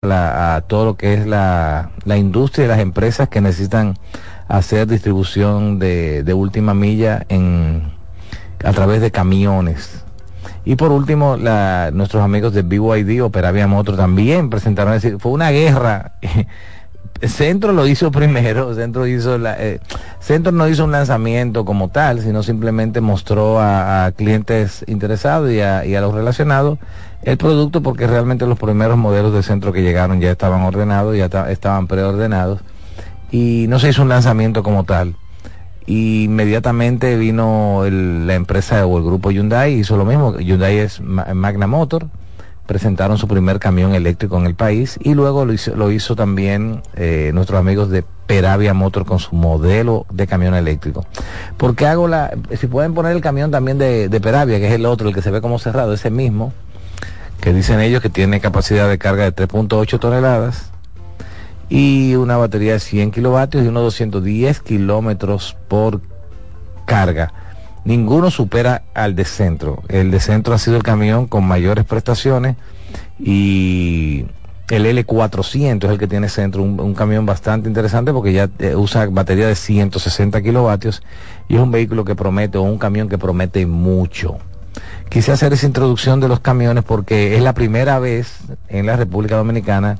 a todo lo que es la, la industria y las empresas que necesitan hacer distribución de, de última milla en, a través de camiones. Y por último, la, nuestros amigos de BYD, Operavia Motor, también presentaron, es decir, fue una guerra. Centro lo hizo primero, Centro hizo la, eh, Centro no hizo un lanzamiento como tal, sino simplemente mostró a, a clientes interesados y a, y a, los relacionados el producto porque realmente los primeros modelos de Centro que llegaron ya estaban ordenados, ya estaban preordenados y no se hizo un lanzamiento como tal. Y inmediatamente vino el, la empresa o el grupo Hyundai, hizo lo mismo. Hyundai es Magna Motor, presentaron su primer camión eléctrico en el país y luego lo hizo, lo hizo también eh, nuestros amigos de Peravia Motor con su modelo de camión eléctrico. Porque hago la, si pueden poner el camión también de, de Peravia, que es el otro, el que se ve como cerrado, ese mismo, que dicen ellos que tiene capacidad de carga de 3.8 toneladas y una batería de 100 kilovatios y unos 210 kilómetros por carga. Ninguno supera al de centro. El de centro ha sido el camión con mayores prestaciones y el L400 es el que tiene centro, un, camión bastante interesante porque ya eh, usa batería de 160 kilovatios y es un vehículo que promete o un camión que promete mucho. Quise hacer esa introducción de los camiones porque es la primera vez en la República Dominicana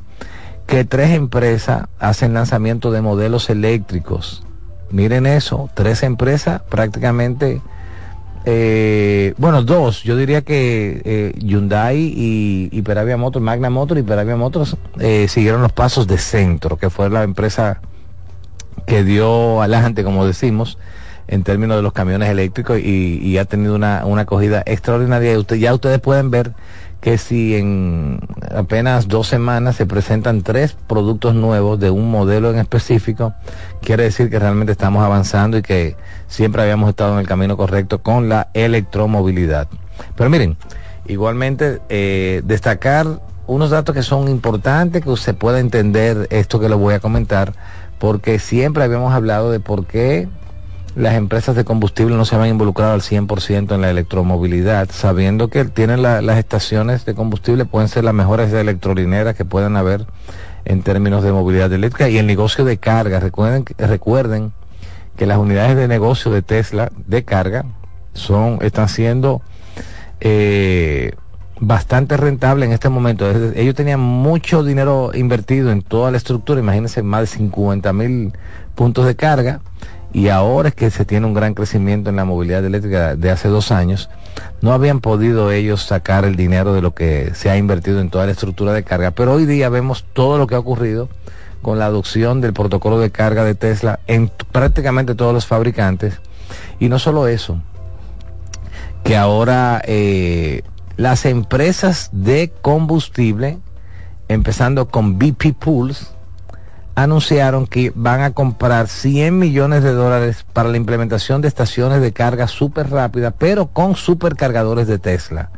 que tres empresas hacen lanzamiento de modelos eléctricos. Miren eso, tres empresas prácticamente, eh, bueno, dos, yo diría que eh, Hyundai y, Peravia Motors, Magna Motors y Peravia Motors eh, siguieron los pasos de Centro, que fue la empresa que dio adelante, como decimos, en términos de los camiones eléctricos y, y ha tenido una, una acogida extraordinaria. Y usted, ya ustedes pueden ver que si en apenas dos semanas se presentan tres productos nuevos de un modelo en específico, quiere decir que realmente estamos avanzando y que siempre habíamos estado en el camino correcto con la electromovilidad. Pero miren, igualmente eh, destacar unos datos que son importantes, que usted pueda entender esto que le voy a comentar, porque siempre habíamos hablado de por qué las empresas de combustible no se van involucrado al 100% en la electromovilidad, sabiendo que tienen la, las estaciones de combustible, pueden ser las mejores electrolineras que puedan haber en términos de movilidad eléctrica y el negocio de carga. Recuerden, recuerden que las unidades de negocio de Tesla de carga son, están siendo eh, bastante rentables en este momento. Ellos tenían mucho dinero invertido en toda la estructura, imagínense más de 50 mil puntos de carga y ahora es que se tiene un gran crecimiento en la movilidad eléctrica de hace dos años, no habían podido ellos sacar el dinero de lo que se ha invertido en toda la estructura de carga, pero hoy día vemos todo lo que ha ocurrido con la adopción del protocolo de carga de Tesla en prácticamente todos los fabricantes, y no solo eso, que ahora eh, las empresas de combustible, empezando con BP Pools, anunciaron que van a comprar 100 millones de dólares para la implementación de estaciones de carga súper rápida, pero con supercargadores de Tesla.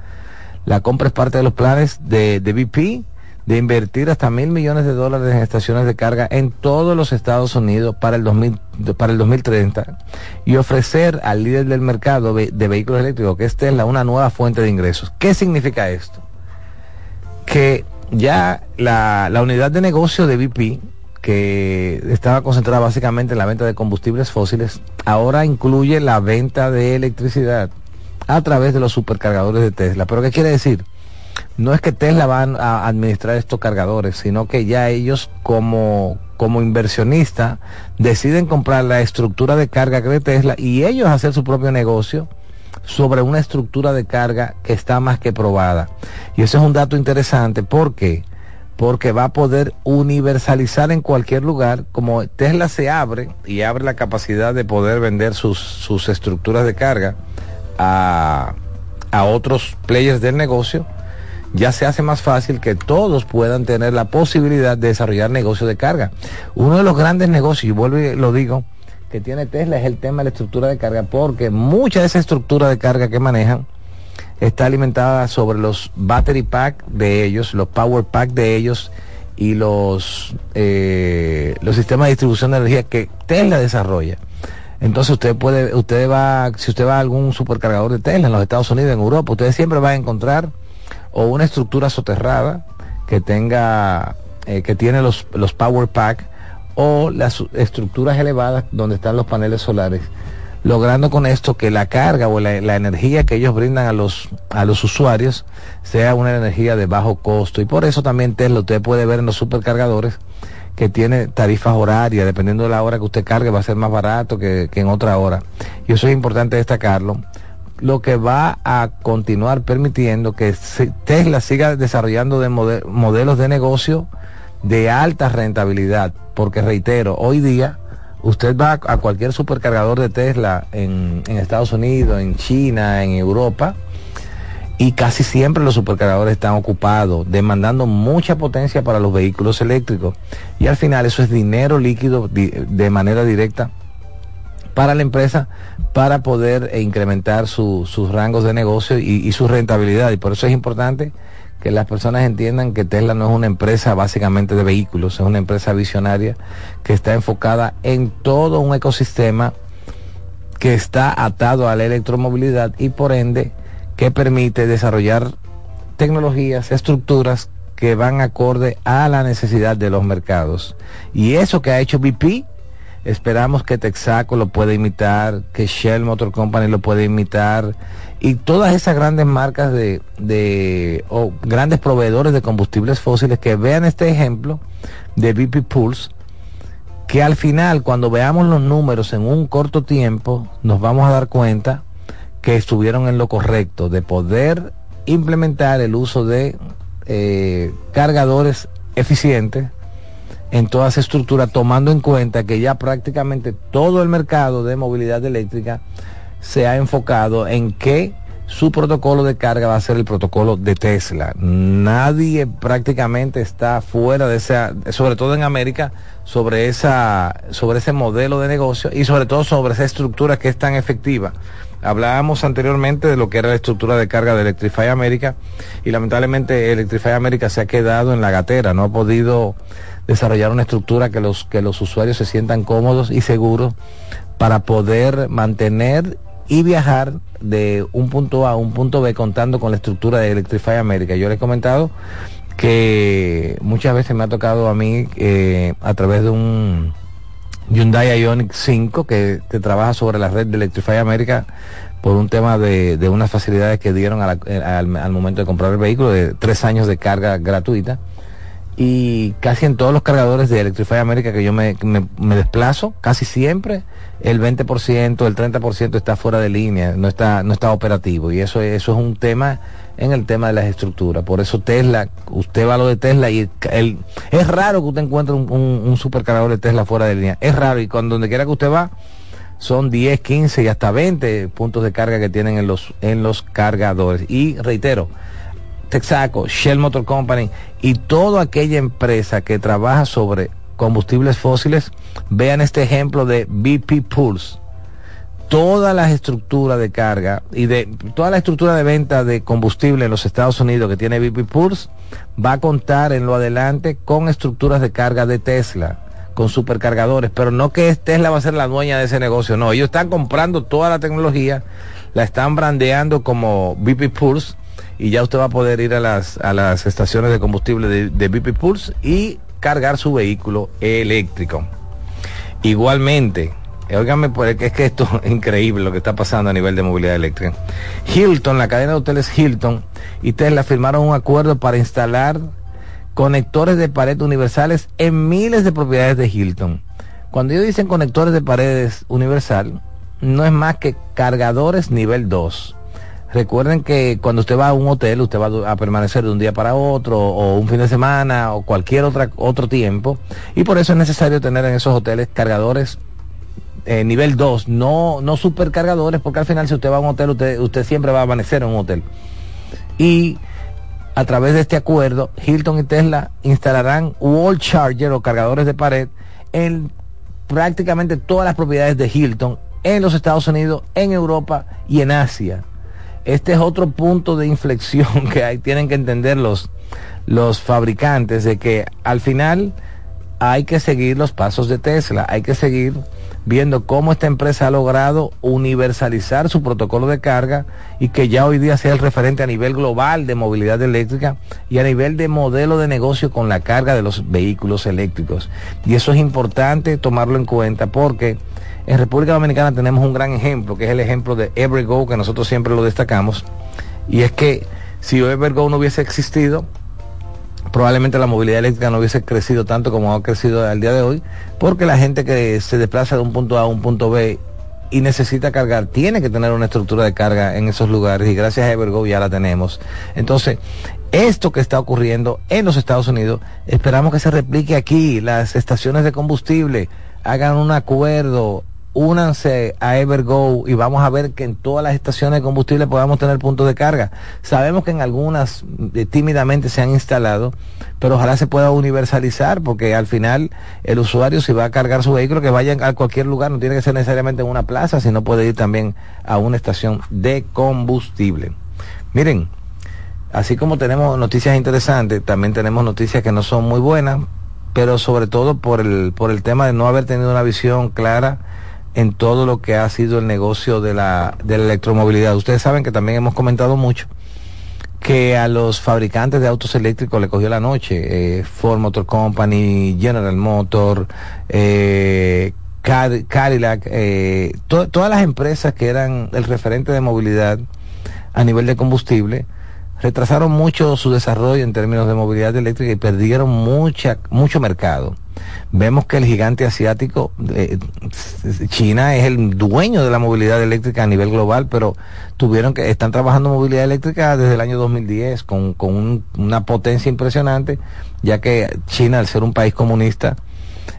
La compra es parte de los planes de, de BP de invertir hasta mil millones de dólares en estaciones de carga en todos los Estados Unidos para el, 2000, para el 2030 y ofrecer al líder del mercado de, vehículos eléctricos, que es Tesla, una nueva fuente de ingresos. ¿Qué significa esto? Que ya la, la unidad de negocio de BP que estaba concentrada básicamente en la venta de combustibles fósiles, ahora incluye la venta de electricidad a través de los supercargadores de Tesla. ¿Pero qué quiere decir? No es que Tesla van a administrar estos cargadores, sino que ya ellos como, como inversionista deciden comprar la estructura de carga de Tesla y ellos hacer su propio negocio sobre una estructura de carga que está más que probada. Y eso es un dato interesante porque porque va a poder universalizar en cualquier lugar, como Tesla se abre y abre la capacidad de poder vender sus, sus estructuras de carga a, a otros players del negocio, ya se hace más fácil que todos puedan tener la posibilidad de desarrollar negocios de carga. Uno de los grandes negocios, y vuelvo y lo digo, que tiene Tesla es el tema de la estructura de carga, porque mucha de esa estructura de carga que manejan, está alimentada sobre los battery pack de ellos, los power pack de ellos y los, eh, los sistemas de distribución de energía que Tesla desarrolla. Entonces usted puede, usted va, si usted va a algún supercargador de Tesla en los Estados Unidos, en Europa, usted siempre va a encontrar o una estructura soterrada que tenga eh, que tiene los, los Power Pack o las estructuras elevadas donde están los paneles solares, logrando con esto que la carga o la, energía que ellos brindan a los, a los usuarios sea una energía de bajo costo. Y por eso también Tesla usted puede ver en los supercargadores que tiene tarifas horarias, dependiendo de la hora que usted cargue, va a ser más barato que, que en otra hora. Y eso es importante destacarlo lo que va a continuar permitiendo que Tesla siga desarrollando de modelos de negocio de alta rentabilidad, porque reitero, hoy día usted va a cualquier supercargador de Tesla en, en Estados Unidos, en China, en Europa, y casi siempre los supercargadores están ocupados, demandando mucha potencia para los vehículos eléctricos. Y al final eso es dinero líquido de manera directa para la empresa para poder incrementar sus rangos de negocio y, su rentabilidad. Y por eso es importante que las personas entiendan que Tesla no es una empresa básicamente de vehículos, es una empresa visionaria que está enfocada en todo un ecosistema que está atado a la electromovilidad y por ende que permite desarrollar tecnologías, estructuras que van acorde a la necesidad de los mercados. Y eso que ha hecho BP Esperamos que Texaco lo pueda imitar, que Shell Motor Company lo pueda imitar y todas esas grandes marcas de, de o grandes proveedores de combustibles fósiles que vean este ejemplo de BP Pulse, que al final cuando veamos los números en un corto tiempo nos vamos a dar cuenta que estuvieron en lo correcto de poder implementar el uso de eh, cargadores eficientes en toda esa estructura, tomando en cuenta que ya prácticamente todo el mercado de movilidad eléctrica se ha enfocado en que su protocolo de carga va a ser el protocolo de Tesla. Nadie prácticamente está fuera de esa, sobre todo en América, sobre esa, sobre ese modelo de negocio y sobre todo sobre esa estructura que es tan efectiva. Hablábamos anteriormente de lo que era la estructura de carga de Electrify America y lamentablemente Electrify America se ha quedado en la gatera, no ha podido desarrollar una estructura que los, que los usuarios se sientan cómodos y seguros para poder mantener y viajar de un punto A a un punto B contando con la estructura de Electrify America. Yo les he comentado que muchas veces me ha tocado a mí eh, a través de un Hyundai Ioniq 5 que, trabaja sobre la red de Electrify America por un tema de, unas facilidades que dieron al, al, momento de comprar el vehículo de tres años de carga gratuita y casi en todos los cargadores de Electrify America que yo me, desplazo, casi siempre el 20%, el 30% está fuera de línea, no está, no está operativo. Y eso, eso es un tema en el tema de las estructuras. Por eso Tesla, usted va a lo de Tesla y es raro que usted encuentre un, un, supercargador de Tesla fuera de línea. Es raro y cuando donde quiera que usted va, son 10, 15 y hasta 20 puntos de carga que tienen en los, en los cargadores. Y reitero, Texaco, Shell Motor Company y toda aquella empresa que trabaja sobre combustibles fósiles, vean este ejemplo de BP Pulse. Toda la estructura de carga y de toda la estructura de venta de combustible en los Estados Unidos que tiene BP Pulse va a contar en lo adelante con estructuras de carga de Tesla, con supercargadores, pero no que Tesla va a ser la dueña de ese negocio, no, ellos están comprando toda la tecnología, la están brandeando como BP Pulse y ya usted va a poder ir a las, a las estaciones de combustible de, de BP Pulse y cargar su vehículo eléctrico. Igualmente, Óigame, pues es que esto es increíble lo que está pasando a nivel de movilidad eléctrica. Hilton, la cadena de hoteles Hilton y Tesla firmaron un acuerdo para instalar conectores de pared universales en miles de propiedades de Hilton. Cuando ellos dicen conectores de paredes universal, no es más que cargadores nivel 2. Recuerden que cuando usted va a un hotel, usted va a permanecer de un día para otro, o un fin de semana, o cualquier otra, otro tiempo, y por eso es necesario tener en esos hoteles cargadores eh, nivel 2, no, no supercargadores, porque al final si usted va a un hotel, usted, usted siempre va a amanecer en un hotel. Y a través de este acuerdo, Hilton y Tesla instalarán wall charger o cargadores de pared en prácticamente todas las propiedades de Hilton en los Estados Unidos, en Europa y en Asia este es otro punto de inflexión que hay, tienen que entender los, los fabricantes de que al final hay que seguir los pasos de Tesla, hay que seguir viendo cómo esta empresa ha logrado universalizar su protocolo de carga y que ya hoy día sea el referente a nivel global de movilidad eléctrica y a nivel de modelo de negocio con la carga de los vehículos eléctricos. Y eso es importante tomarlo en cuenta porque en República Dominicana tenemos un gran ejemplo, que es el ejemplo de Evergo, que nosotros siempre lo destacamos, y es que si Evergo no hubiese existido, probablemente la movilidad eléctrica no hubiese crecido tanto como ha crecido al día de hoy, porque la gente que se desplaza de un punto A a un punto B y necesita cargar, tiene que tener una estructura de carga en esos lugares y gracias a Evergo ya la tenemos. Entonces, esto que está ocurriendo en los Estados Unidos, esperamos que se replique aquí, las estaciones de combustible hagan un acuerdo, únanse a Evergo y vamos a ver que en todas las estaciones de combustible podamos tener puntos de carga. Sabemos que en algunas eh, tímidamente se han instalado, pero ojalá se pueda universalizar porque al final el usuario si va a cargar su vehículo que vaya a cualquier lugar, no tiene que ser necesariamente en una plaza, sino puede ir también a una estación de combustible. Miren, así como tenemos noticias interesantes, también tenemos noticias que no son muy buenas, pero sobre todo por el, por el tema de no haber tenido una visión clara en todo lo que ha sido el negocio de la, de la electromovilidad. Ustedes saben que también hemos comentado mucho que a los fabricantes de autos eléctricos le cogió la noche. Eh, Ford Motor Company, General Motor, eh, Cadillac, eh, todas las empresas que eran el referente de movilidad a nivel de combustible, retrasaron mucho su desarrollo en términos de movilidad eléctrica y perdieron mucha, mucho mercado. Vemos que el gigante asiático, eh, China es el dueño de la movilidad eléctrica a nivel global, pero tuvieron que, están trabajando movilidad eléctrica desde el año 2010 con, con una potencia impresionante, ya que China, al ser un país comunista,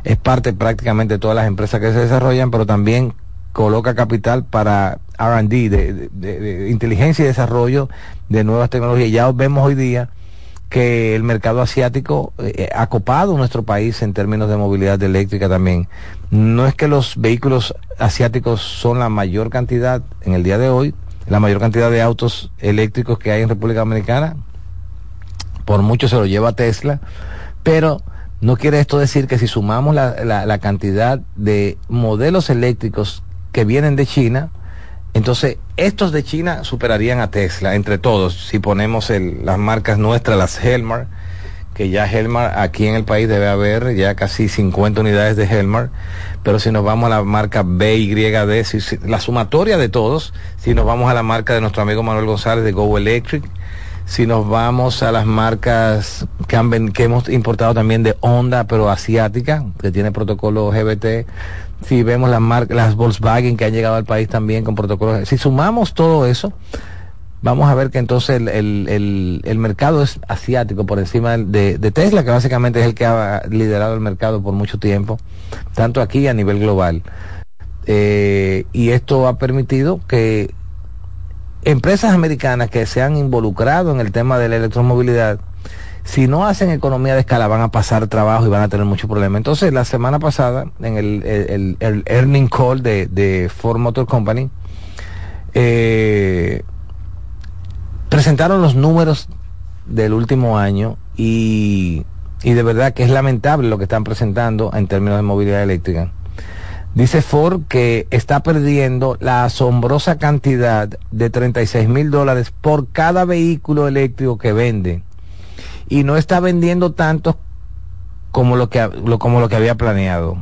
es parte prácticamente de todas las empresas que se desarrollan, pero también coloca capital para RD, de, de, inteligencia y desarrollo de nuevas tecnologías. Ya vemos hoy día que el mercado asiático eh, ha copado nuestro país en términos de movilidad eléctrica también. No es que los vehículos asiáticos son la mayor cantidad en el día de hoy, la mayor cantidad de autos eléctricos que hay en República Dominicana, por mucho se lo lleva Tesla, pero no quiere esto decir que si sumamos la, la cantidad de modelos eléctricos que vienen de China, entonces estos de China superarían a Tesla entre todos. Si ponemos el, las marcas nuestras, las Helmar, que ya Helmar aquí en el país debe haber ya casi 50 unidades de Helmar, pero si nos vamos a la marca BYD, si, si, la sumatoria de todos, si nos vamos a la marca de nuestro amigo Manuel González de Go Electric, si nos vamos a las marcas que, han, que hemos importado también de Honda, pero asiática, que tiene protocolo GBT, si vemos las marcas, las Volkswagen que han llegado al país también con protocolos, si sumamos todo eso, vamos a ver que entonces el, el, el, mercado es asiático por encima de, de, Tesla, que básicamente es el que ha liderado el mercado por mucho tiempo, tanto aquí a nivel global. Eh, y esto ha permitido que empresas americanas que se han involucrado en el tema de la electromovilidad, si no hacen economía de escala van a pasar trabajo y van a tener muchos problemas. Entonces, la semana pasada, en el, el, el earning call de, de, Ford Motor Company, eh, presentaron los números del último año y, y de verdad que es lamentable lo que están presentando en términos de movilidad eléctrica. Dice Ford que está perdiendo la asombrosa cantidad de 36 mil dólares por cada vehículo eléctrico que vende y no está vendiendo tanto como lo que, como lo que había planeado.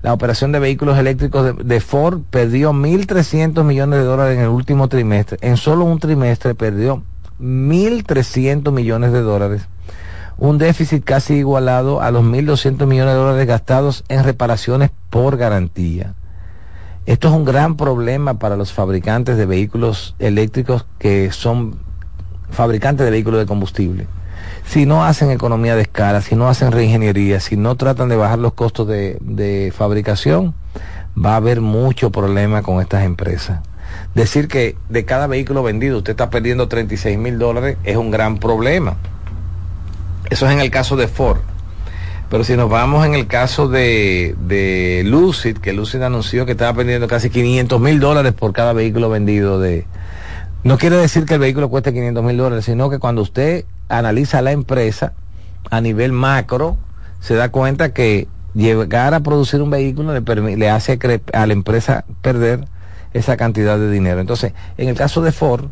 La operación de vehículos eléctricos de Ford perdió 1.300 millones de dólares en el último trimestre. En solo un trimestre perdió 1.300 millones de dólares. Un déficit casi igualado a los 1.200 millones de dólares gastados en reparaciones por garantía. Esto es un gran problema para los fabricantes de vehículos eléctricos que son fabricantes de vehículos de combustible si no hacen economía de escala, si no hacen reingeniería, si no tratan de bajar los costos de, fabricación, va a haber mucho problema con estas empresas. Decir que de cada vehículo vendido usted está perdiendo 36 mil dólares es un gran problema. Eso es en el caso de Ford. Pero si nos vamos en el caso de, de Lucid, que Lucid anunció que estaba perdiendo casi 500 mil dólares por cada vehículo vendido de... No quiere decir que el vehículo cueste 500 mil dólares, sino que cuando usted analiza la empresa a nivel macro, se da cuenta que llegar a producir un vehículo le, le hace a la empresa perder esa cantidad de dinero. Entonces, en el caso de Ford,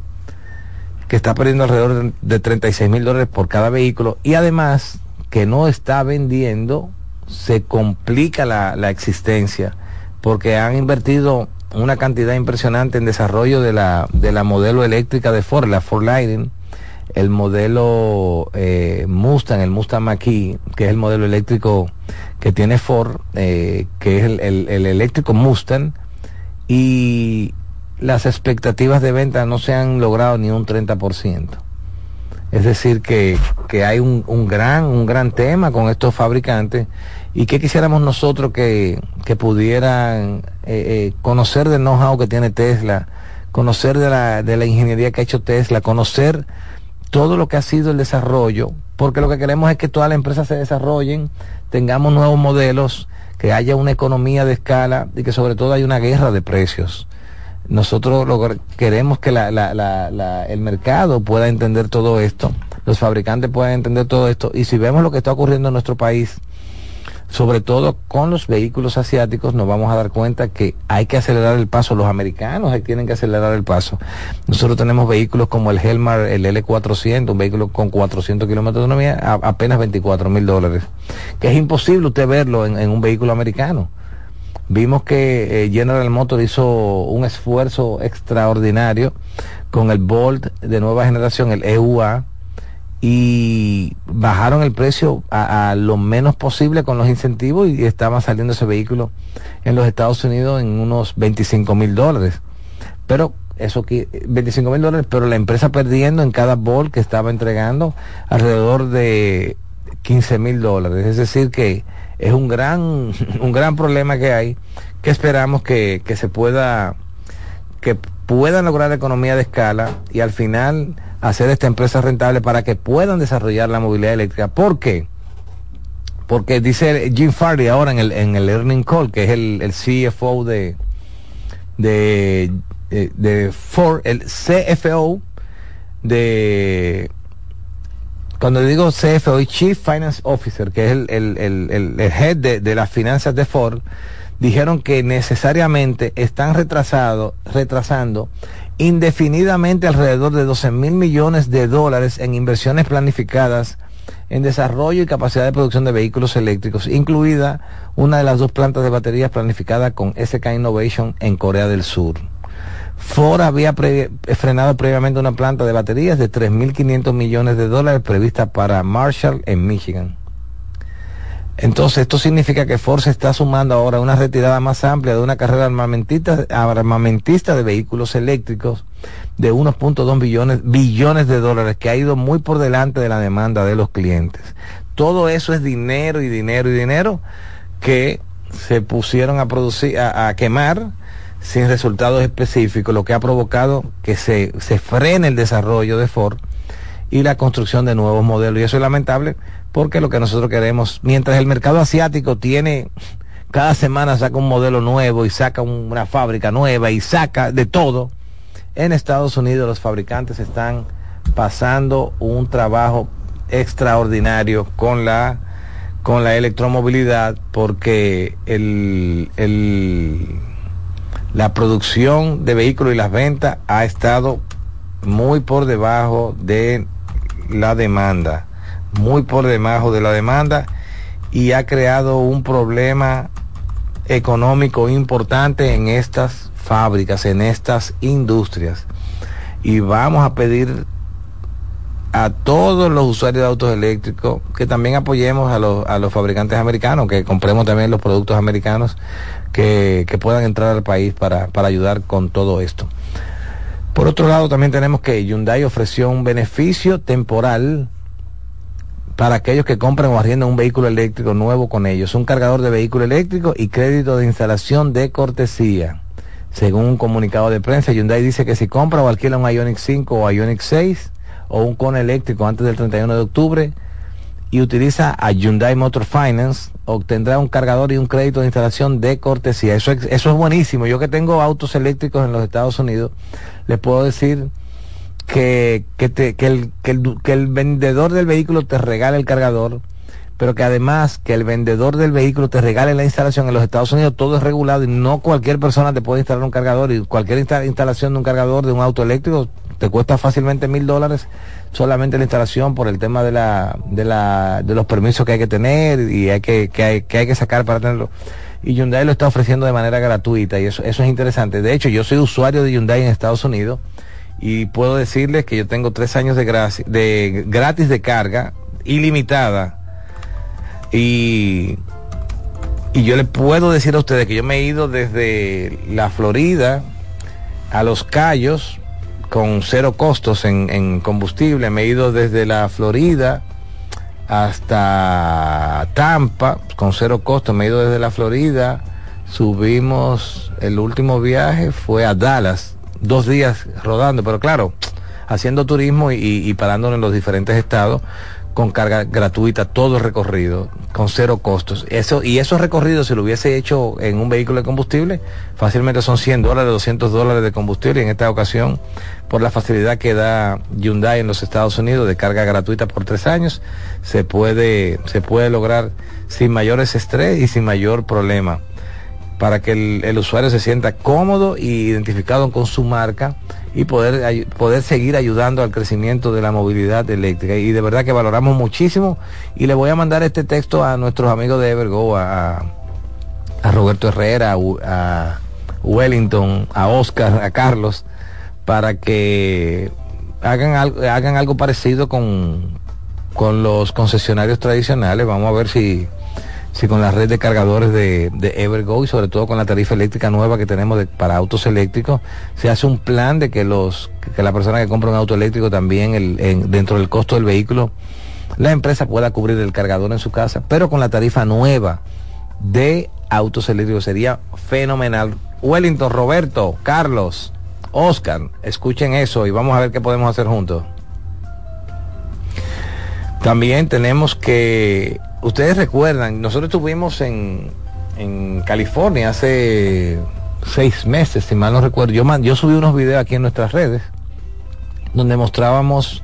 que está perdiendo alrededor de 36 mil dólares por cada vehículo y además que no está vendiendo, se complica la, la existencia porque han invertido una cantidad impresionante en desarrollo de la, de la modelo eléctrica de Ford, la Ford Lightning, el modelo eh, Mustang, el Mustang mach que es el modelo eléctrico que tiene Ford, eh, que es el, el, eléctrico Mustang, y las expectativas de venta no se han logrado ni un 30%. Es decir, que, que hay un, un, gran, un gran tema con estos fabricantes y que quisiéramos nosotros que, que pudieran eh, eh, conocer del know-how que tiene Tesla, conocer de la, de la ingeniería que ha hecho Tesla, conocer todo lo que ha sido el desarrollo, porque lo que queremos es que todas las empresas se desarrollen, tengamos nuevos modelos, que haya una economía de escala y que sobre todo haya una guerra de precios. Nosotros lo queremos que la, la, la, el mercado pueda entender todo esto, los fabricantes puedan entender todo esto, y si vemos lo que está ocurriendo en nuestro país, sobre todo con los vehículos asiáticos, nos vamos a dar cuenta que hay que acelerar el paso. Los americanos tienen que acelerar el paso. Nosotros tenemos vehículos como el Helmar, el L400, un vehículo con 400 kilómetros de autonomía, a, apenas 24 mil dólares. Que es imposible usted verlo en, un vehículo americano. Vimos que eh, General Motors hizo un esfuerzo extraordinario con el Bolt de nueva generación, el EUA, y bajaron el precio a, lo menos posible con los incentivos y estaba saliendo ese vehículo en los Estados Unidos en unos 25 mil dólares. Pero eso que 25 mil dólares, pero la empresa perdiendo en cada bol que estaba entregando alrededor de 15 mil dólares. Es decir que es un gran, un gran problema que hay, que esperamos que, que se pueda, que puedan lograr economía de escala y al final hacer esta empresa rentable para que puedan desarrollar la movilidad eléctrica. ¿Por qué? Porque dice Jim Farley ahora en el, en el Earning Call, que es el, el CFO de, de, eh, de, Ford, el CFO de cuando digo CFO, Chief Finance Officer, que es el, el, el, el head de, de, las finanzas de Ford, dijeron que necesariamente están retrasado, retrasando indefinidamente alrededor de 12 mil millones de dólares en inversiones planificadas en desarrollo y capacidad de producción de vehículos eléctricos, incluida una de las dos plantas de baterías planificadas con SK Innovation en Corea del Sur. Ford había frenado previamente una planta de baterías de 3.500 millones de dólares prevista para Marshall en Michigan. Entonces, esto significa que Ford se está sumando ahora a una retirada más amplia de una carrera armamentista, armamentista de vehículos eléctricos de 1.2 billones, billones de dólares, que ha ido muy por delante de la demanda de los clientes. Todo eso es dinero y dinero y dinero que se pusieron a producir, a, quemar sin resultados específicos, lo que ha provocado que se, se frene el desarrollo de Ford y la construcción de nuevos modelos. Y eso es lamentable porque lo que nosotros queremos, mientras el mercado asiático tiene, cada semana saca un modelo nuevo y saca una fábrica nueva y saca de todo, en Estados Unidos los fabricantes están pasando un trabajo extraordinario con la con la electromovilidad porque el, el, la producción de vehículos y las ventas ha estado muy por debajo de la demanda, muy por debajo de la demanda y ha creado un problema económico importante en estas fábricas, en estas industrias. Y vamos a pedir a todos los usuarios de autos eléctricos que también apoyemos a los, a los fabricantes americanos, que compremos también los productos americanos que, que puedan entrar al país para, para ayudar con todo esto. Por otro lado, también tenemos que Hyundai ofreció un beneficio temporal para aquellos que compran o arriendan un vehículo eléctrico nuevo con ellos, un cargador de vehículo eléctrico y crédito de instalación de cortesía. Según un comunicado de prensa, Hyundai dice que si compra o alquila un Ioniq 5 o Ioniq 6 o un Kona eléctrico antes del 31 de octubre y utiliza a Hyundai Motor Finance, obtendrá un cargador y un crédito de instalación de cortesía. Eso, eso es buenísimo. Yo que tengo autos eléctricos en los Estados Unidos, les puedo decir que, que, el, que, el, que el vendedor del vehículo te regala el cargador, pero que además que el vendedor del vehículo te regale la instalación en los Estados Unidos, todo es regulado y no cualquier persona te puede instalar un cargador y cualquier instalación de un cargador de un auto eléctrico te cuesta fácilmente mil dólares solamente la instalación por el tema de la, de la, de los permisos que hay que tener y hay que, que hay, que hay que sacar para tenerlo. Y Hyundai lo está ofreciendo de manera gratuita y eso, eso es interesante. De hecho, yo soy usuario de Hyundai en Estados Unidos y puedo decirles que yo tengo tres años de, de gratis de carga ilimitada y, y yo le puedo decir a ustedes que yo me he ido desde la Florida a Los Cayos con cero costos en, en combustible. Me he ido desde la Florida hasta Tampa con cero costos. Me he ido desde la Florida. Subimos, el último viaje fue a Dallas, dos días rodando, pero claro, haciendo turismo y, y en los diferentes estados con carga gratuita todo el recorrido, con cero costos. Eso, y esos recorridos, si lo hubiese hecho en un vehículo de combustible, fácilmente son 100 dólares, 200 dólares de combustible. Y en esta ocasión, por la facilidad que da Hyundai en los Estados Unidos de carga gratuita por tres años, se puede, se puede lograr sin mayores estrés y sin mayor problema para que el, el usuario se sienta cómodo y identificado con su marca y poder, poder seguir ayudando al crecimiento de la movilidad eléctrica. Y de verdad que valoramos muchísimo. Y le voy a mandar este texto a nuestros amigos de Evergo, a, a Roberto Herrera, a, Wellington, a Oscar, a Carlos, para que hagan algo, hagan algo parecido con, con los concesionarios tradicionales. Vamos a ver si si con la red de cargadores de, Evergo y sobre todo con la tarifa eléctrica nueva que tenemos para autos eléctricos, se hace un plan de que los que la persona que compra un auto eléctrico también el, dentro del costo del vehículo, la empresa pueda cubrir el cargador en su casa, pero con la tarifa nueva de autos eléctricos sería fenomenal. Wellington, Roberto, Carlos, Oscar, escuchen eso y vamos a ver qué podemos hacer juntos. También tenemos que ustedes recuerdan, nosotros estuvimos en, en California hace seis meses, si mal no recuerdo. Yo, subí unos videos aquí en nuestras redes donde mostrábamos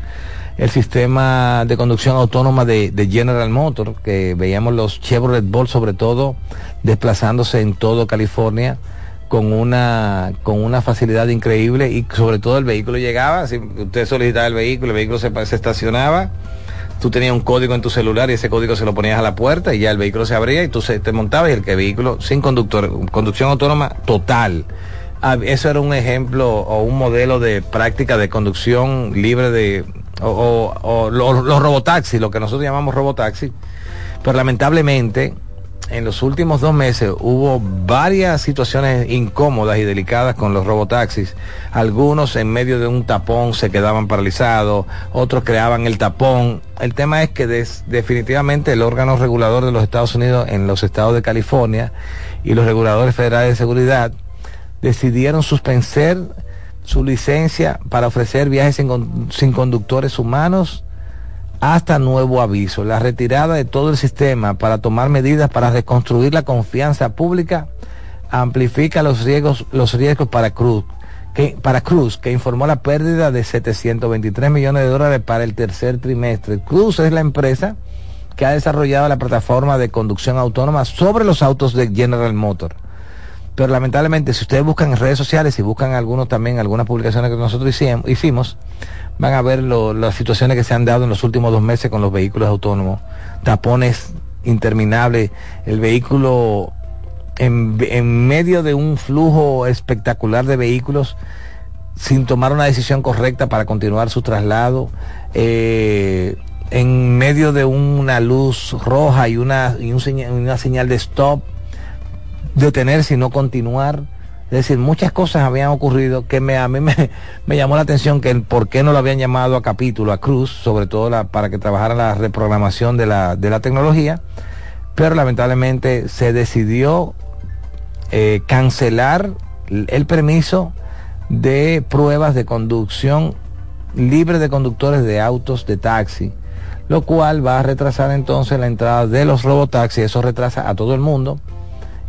el sistema de conducción autónoma de, de, General Motors, que veíamos los Chevrolet Bolt sobre todo desplazándose en todo California con una con una facilidad increíble y sobre todo el vehículo llegaba, si usted solicitaba el vehículo, el vehículo se, se estacionaba tú tenías un código en tu celular y ese código se lo ponías a la puerta y ya el vehículo se abría y tú se, te montabas y el vehículo sin conductor, conducción autónoma total. Ah, eso era un ejemplo o un modelo de práctica de conducción libre de, o, o, los robotaxis, lo que nosotros llamamos robotaxi. Pero lamentablemente en los últimos dos meses hubo varias situaciones incómodas y delicadas con los robotaxis. Algunos en medio de un tapón se quedaban paralizados, otros creaban el tapón. El tema es que definitivamente el órgano regulador de los Estados Unidos en los estados de California y los reguladores federales de seguridad decidieron suspender su licencia para ofrecer viajes sin, sin conductores humanos hasta nuevo aviso. La retirada de todo el sistema para tomar medidas para reconstruir la confianza pública amplifica los riesgos, los riesgos para Cruz, que, para Cruz, que informó la pérdida de 723 millones de dólares para el tercer trimestre. Cruz es la empresa que ha desarrollado la plataforma de conducción autónoma sobre los autos de General Motors. Pero lamentablemente, si ustedes buscan en redes sociales y buscan algunos también, algunas publicaciones que nosotros hicimos, van a ver las situaciones que se han dado en los últimos dos meses con los vehículos autónomos. Tapones interminables, el vehículo en, medio de un flujo espectacular de vehículos sin tomar una decisión correcta para continuar su traslado, eh, en medio de una luz roja y una, y una señal de stop, detenerse y no continuar. Es decir, muchas cosas habían ocurrido que me, a mí me, llamó la atención que por qué no lo habían llamado a capítulo, a Cruz, sobre todo la, para que trabajara la reprogramación de la, de la tecnología, pero lamentablemente se decidió eh, cancelar el permiso de pruebas de conducción libre de conductores de autos de taxi, lo cual va a retrasar entonces la entrada de los robotaxis, eso retrasa a todo el mundo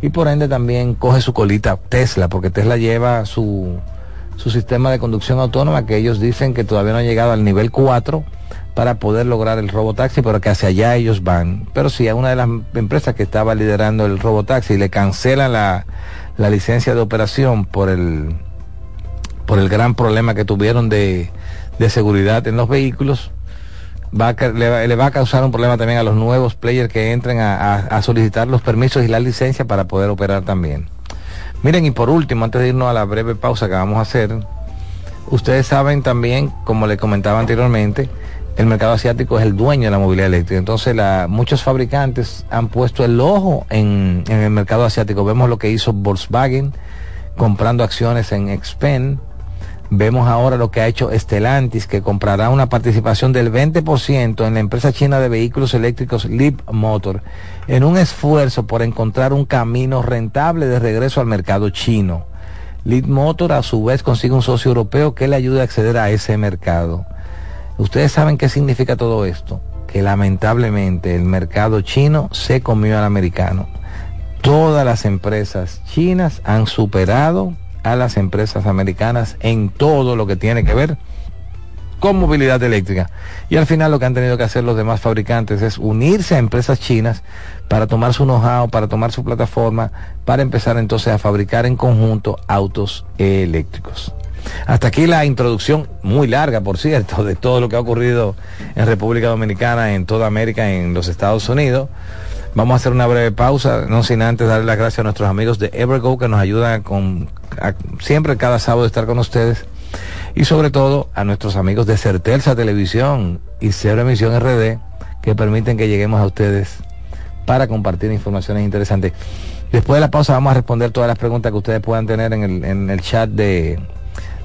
y por ende también coge su colita Tesla, porque Tesla lleva su, su sistema de conducción autónoma que ellos dicen que todavía no ha llegado al nivel 4, para poder lograr el robotaxi, pero que hacia allá ellos van. Pero si a una de las empresas que estaba liderando el robotaxi le cancelan la, la licencia de operación por el, por el gran problema que tuvieron de, de seguridad en los vehículos, va le, va a causar un problema también a los nuevos players que entren a, solicitar los permisos y la licencia para poder operar también. Miren, y por último, antes de irnos a la breve pausa que vamos a hacer, ustedes saben también, como le comentaba anteriormente, el mercado asiático es el dueño de la movilidad eléctrica. Entonces, la, muchos fabricantes han puesto el ojo en, en, el mercado asiático. Vemos lo que hizo Volkswagen comprando acciones en Expen. Vemos ahora lo que ha hecho Stellantis, que comprará una participación del 20% en la empresa china de vehículos eléctricos Leap Motor, en un esfuerzo por encontrar un camino rentable de regreso al mercado chino. Leap Motor a su vez consigue un socio europeo que le ayude a acceder a ese mercado. Ustedes saben qué significa todo esto, que lamentablemente el mercado chino se comió al americano. Todas las empresas chinas han superado a las empresas americanas en todo lo que tiene que ver con movilidad eléctrica. Y al final lo que han tenido que hacer los demás fabricantes es unirse a empresas chinas para tomar su know-how, para tomar su plataforma, para empezar entonces a fabricar en conjunto autos eléctricos. Hasta aquí la introducción, muy larga por cierto, de todo lo que ha ocurrido en República Dominicana, en toda América, en los Estados Unidos. Vamos a hacer una breve pausa, no sin antes darle las gracias a nuestros amigos de Evergo que nos ayudan con siempre cada sábado estar con ustedes y sobre todo a nuestros amigos de Certelsa Televisión y Cero Emisión RD que permiten que lleguemos a ustedes para compartir informaciones interesantes. Después de la pausa vamos a responder todas las preguntas que ustedes puedan tener en el, en el chat de,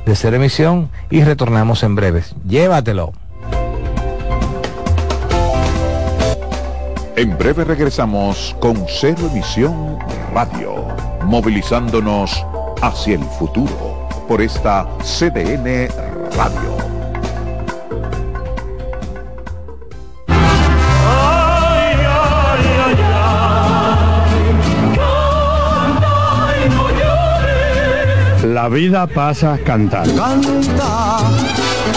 de Cero Emisión y retornamos en breves. Llévatelo. En breve regresamos con Cero Emisión Radio, movilizándonos hacia el futuro por esta CDN Radio. La vida pasa cantando. Canta,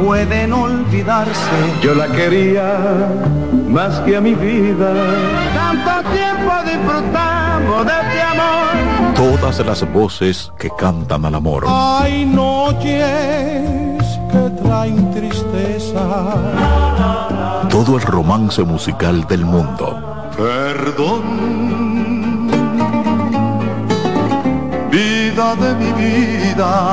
pueden olvidarse. Yo la quería más que a mi vida. Tanto tiempo disfrutamos de este amor. Todas las voces que cantan al amor. Hay noches que traen tristeza. Todo el romance musical del mundo. Perdón. Vida de mi vida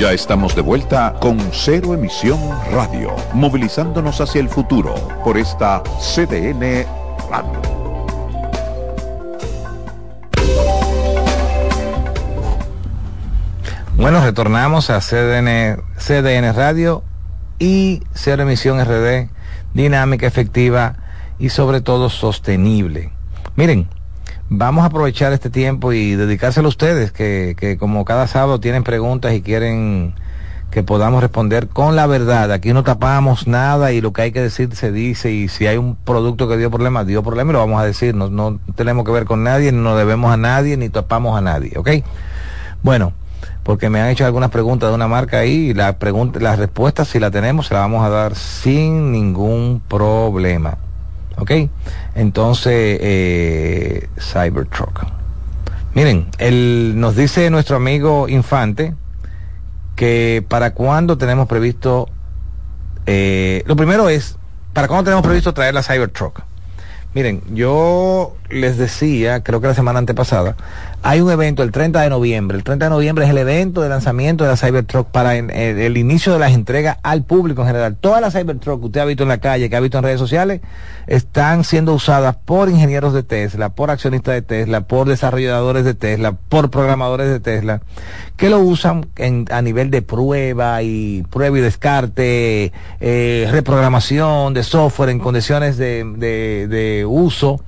Ya estamos de vuelta con Cero Emisión Radio, movilizándonos hacia el futuro por esta CDN Radio. Bueno, retornamos a CDN, CDN Radio y Cero Emisión RD, dinámica, efectiva y sobre todo sostenible. Miren, vamos a aprovechar este tiempo y dedicárselo a ustedes, que, que como cada sábado tienen preguntas y quieren que podamos responder con la verdad. Aquí no tapamos nada y lo que hay que decir se dice y si hay un producto que dio problemas, dio problemas y lo vamos a decir. No, no tenemos que ver con nadie, no debemos a nadie, ni tapamos a nadie, ¿ok? Bueno, porque me han hecho algunas preguntas de una marca ahí y la pregunta, las respuestas si la tenemos se la vamos a dar sin ningún problema. ¿Ok? Entonces, eh, Cybertruck. Miren, él, nos dice nuestro amigo Infante que para cuándo tenemos previsto, eh, lo primero es, para cuándo tenemos previsto traer la Cybertruck. Miren, yo les decía, creo que la semana antepasada, hay un evento el 30 de noviembre. El 30 de noviembre es el evento de lanzamiento de la Cybertruck para el, inicio de las entregas al público en general. Todas las Cybertruck que usted ha visto en la calle, que ha visto en redes sociales, están siendo usadas por ingenieros de Tesla, por accionistas de Tesla, por desarrolladores de Tesla, por programadores de Tesla, que lo usan a nivel de prueba y prueba y descarte, eh, reprogramación de software en condiciones de uso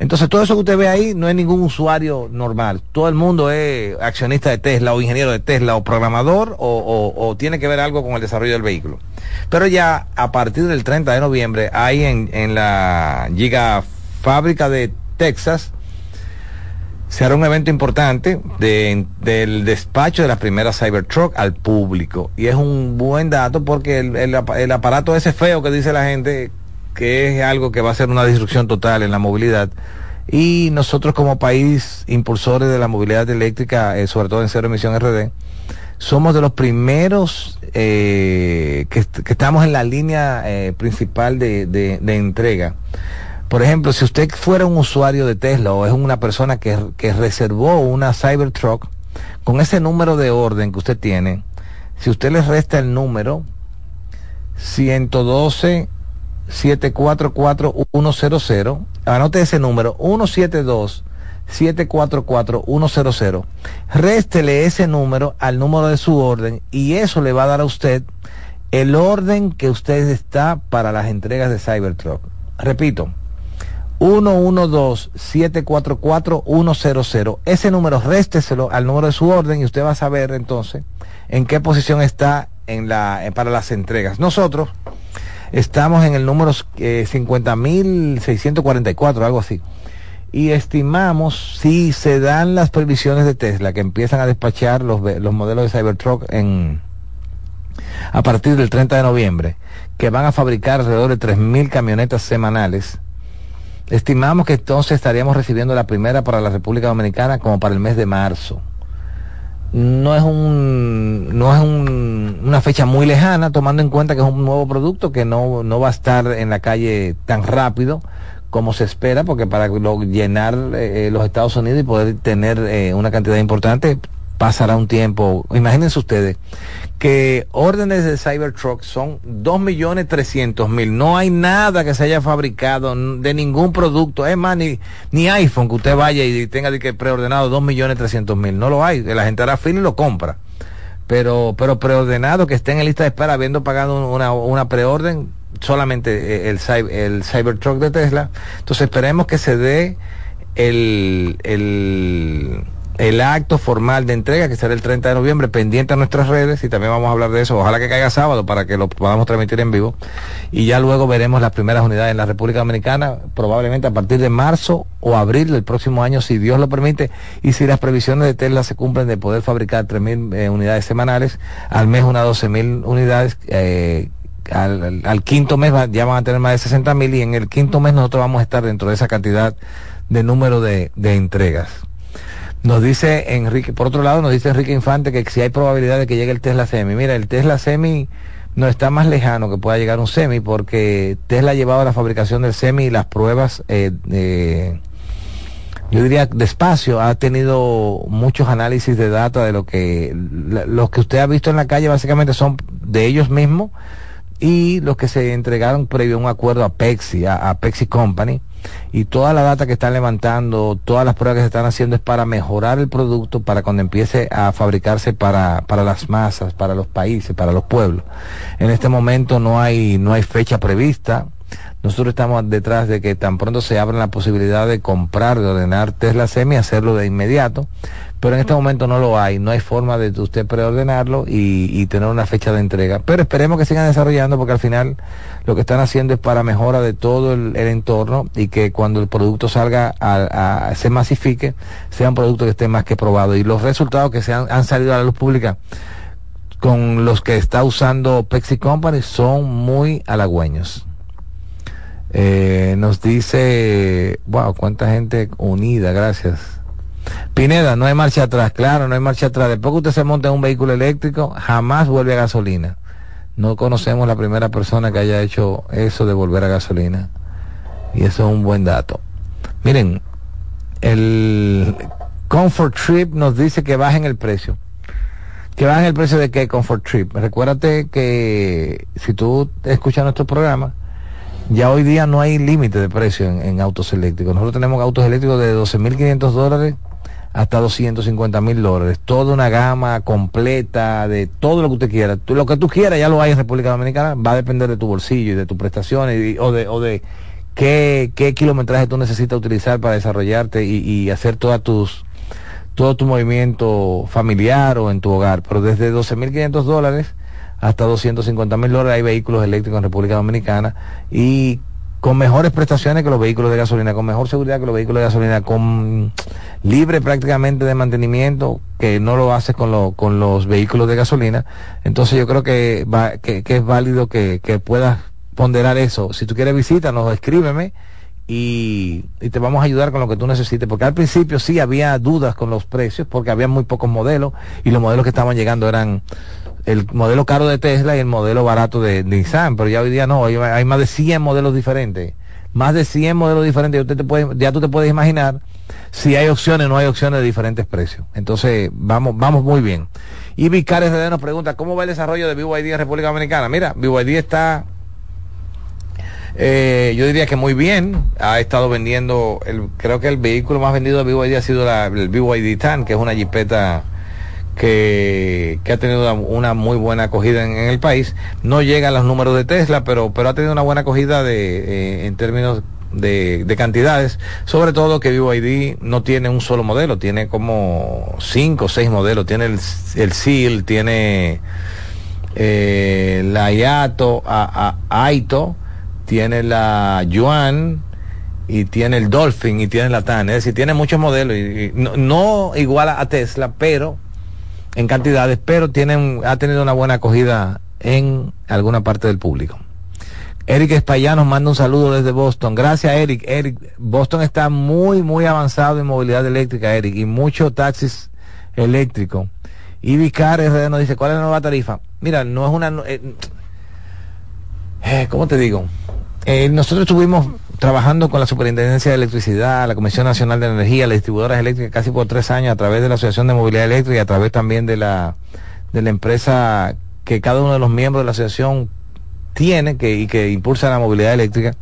entonces todo eso que usted ve ahí no es ningún usuario normal. Todo el mundo es accionista de Tesla o ingeniero de Tesla o programador o, tiene que ver algo con el desarrollo del vehículo. Pero ya a partir del 30 de noviembre hay en, la Giga Fábrica de Texas se hará un evento importante del despacho de la primera Cybertruck al público. Y es un buen dato porque el, el aparato ese feo que dice la gente que es algo que va a ser una disrupción total en la movilidad. Y nosotros como país impulsores de la movilidad eléctrica, eh, sobre todo en cero emisión RD, somos de los primeros eh, que, estamos en la línea eh, principal de, de, entrega. Por ejemplo, si usted fuera un usuario de Tesla o es una persona que, que reservó una Cybertruck, con ese número de orden que usted tiene, si usted le resta el número 112 744-100. Anote ese número, 172-744-100. Réstele ese número al número de su orden y eso le va a dar a usted el orden que usted está para las entregas de Cybertruck. Repito, 112-744-100. Ese número résteselo al número de su orden y usted va a saber entonces en qué posición está en la, para las entregas. Nosotros Estamos en el número eh, 50.644, algo así. Y estimamos, si se dan las previsiones de Tesla, que empiezan a despachar los, los modelos de Cybertruck en, a partir del 30 de noviembre, que van a fabricar alrededor de 3.000 camionetas semanales, estimamos que entonces estaríamos recibiendo la primera para la República Dominicana como para el mes de marzo no es un no es un, una fecha muy lejana tomando en cuenta que es un nuevo producto que no, no va a estar en la calle tan rápido como se espera porque para llenar eh, los Estados Unidos y poder tener eh, una cantidad importante pasará un tiempo imagínense ustedes que órdenes de Cybertruck son 2.300.000. No hay nada que se haya fabricado de ningún producto. Es más, ni, ni iPhone que usted vaya y tenga que preordenado 2.300.000. No lo hay. La gente hará fila y lo compra. Pero, pero preordenado que esté en lista de espera habiendo pagado una, una preorden, solamente el, el Cybertruck de Tesla. Entonces esperemos que se dé el, el el acto formal de entrega que será el 30 de noviembre pendiente a nuestras redes y también vamos a hablar de eso. Ojalá que caiga sábado para que lo podamos transmitir en vivo y ya luego veremos las primeras unidades en la República Dominicana probablemente a partir de marzo o abril del próximo año si Dios lo permite y si las previsiones de Tesla se cumplen de poder fabricar 3.000 eh, unidades semanales, al mes unas 12.000 unidades. Eh, al, quinto mes ya van a tener más de 60 mil y en el quinto mes nosotros vamos a estar dentro de esa cantidad de número de entregas. Nos dice Enrique, por otro lado, nos dice Enrique Infante que si hay probabilidad de que llegue el Tesla Semi. Mira, el Tesla Semi no está más lejano que pueda llegar un Semi porque Tesla ha llevado la fabricación del Semi y las pruebas eh, yo diría despacio, ha tenido muchos análisis de data de lo que los que usted ha visto en la calle básicamente son de ellos mismos y los que se entregaron previo a un acuerdo a Pepsi, a, Pepsi Company, y toda la data que están levantando, todas las pruebas que se están haciendo es para mejorar el producto para cuando empiece a fabricarse para, para las masas, para los países, para los pueblos. En este momento no hay, no hay fecha prevista, nosotros estamos detrás de que tan pronto se abra la posibilidad de comprar, de ordenar Tesla Semi, hacerlo de inmediato, pero en este momento no lo hay, no hay forma de usted preordenarlo y, tener una fecha de entrega. Pero esperemos que sigan desarrollando porque al final lo que están haciendo es para mejora de todo el, entorno y que cuando el producto salga a, se masifique, sea un producto que esté más que probado. Y los resultados que se han, han salido a la luz pública con los que está usando Pepsi Company son muy halagüeños. Eh, nos dice, wow, cuánta gente unida, gracias. Pineda, no hay marcha atrás, claro, no hay marcha atrás. Después que usted se monta en un vehículo eléctrico, jamás vuelve a gasolina. No conocemos la primera persona que haya hecho eso de volver a gasolina. Y eso es un buen dato. Miren, el Comfort Trip nos dice que bajen el precio. Que bajen el precio de qué Comfort Trip. Recuérdate que si tú escuchas nuestro programa, ya hoy día no hay límite de precio en, autos eléctricos. Nosotros tenemos autos eléctricos de 12.500 dólares hasta 250 mil dólares. Toda una gama completa de todo lo que usted quiera. lo que tú quieras ya lo hay en República Dominicana. Va a depender de tu bolsillo y de tus prestaciones o de, o de qué, qué kilometraje tú necesitas utilizar para desarrollarte y, y hacer todas tus todo tu movimiento familiar o en tu hogar. Pero desde 12.500 dólares hasta 250 mil dólares hay vehículos eléctricos en República Dominicana y con mejores prestaciones que los vehículos de gasolina, con mejor seguridad que los vehículos de gasolina, con libre prácticamente de mantenimiento que no lo hace con, con los vehículos de gasolina. Entonces yo creo que, que, es válido que, que puedas ponderar eso. Si tú quieres visítanos, escríbeme y, y, te vamos a ayudar con lo que tú necesites, porque al principio sí había dudas con los precios, porque había muy pocos modelos y los modelos que estaban llegando eran el modelo caro de Tesla y el modelo barato de, Nissan, pero ya hoy día no, hay, más de 100 modelos diferentes. Más de 100 modelos diferentes, ya tú te puedes imaginar si hay opciones o no hay opciones de diferentes precios. Entonces, vamos, vamos muy bien. Y Vicares RD nos pregunta, ¿cómo va el desarrollo de BYD en República Dominicana? Mira, BYD está, eh, yo diría que muy bien. Ha estado vendiendo, el, creo que el vehículo más vendido de BYD ha sido la, el BYD TAN, que es una jipeta que, ha tenido una, muy buena acogida en, el país. No llega a los números de Tesla, pero, pero ha tenido una buena acogida de, eh, en términos de, cantidades, sobre todo que BYD no tiene un solo modelo, tiene como cinco o seis modelos, tiene el, el SEAL, tiene eh, la Yato, a, Aito, tiene la Yuan y tiene el Dolphin y tiene la TAN, es decir, tiene muchos modelos no, no igual a Tesla, pero en cantidades, pero tienen, ha tenido una buena acogida en alguna parte del público. Eric Espaillá nos manda un saludo desde Boston. Gracias, Eric. Eric, Boston está muy, muy avanzado en movilidad eléctrica, Eric, y muchos taxis eléctricos. Y Vicar nos dice, ¿cuál es la nueva tarifa? Mira, no es una... Eh, eh, ¿Cómo te digo? Eh, nosotros estuvimos trabajando con la Superintendencia de Electricidad, la Comisión Nacional de Energía, las distribuidoras eléctricas casi por tres años a través de la Asociación de Movilidad Eléctrica y a través también de la, de la empresa que cada uno de los miembros de la asociación tiene que, y que impulsa la movilidad eléctrica,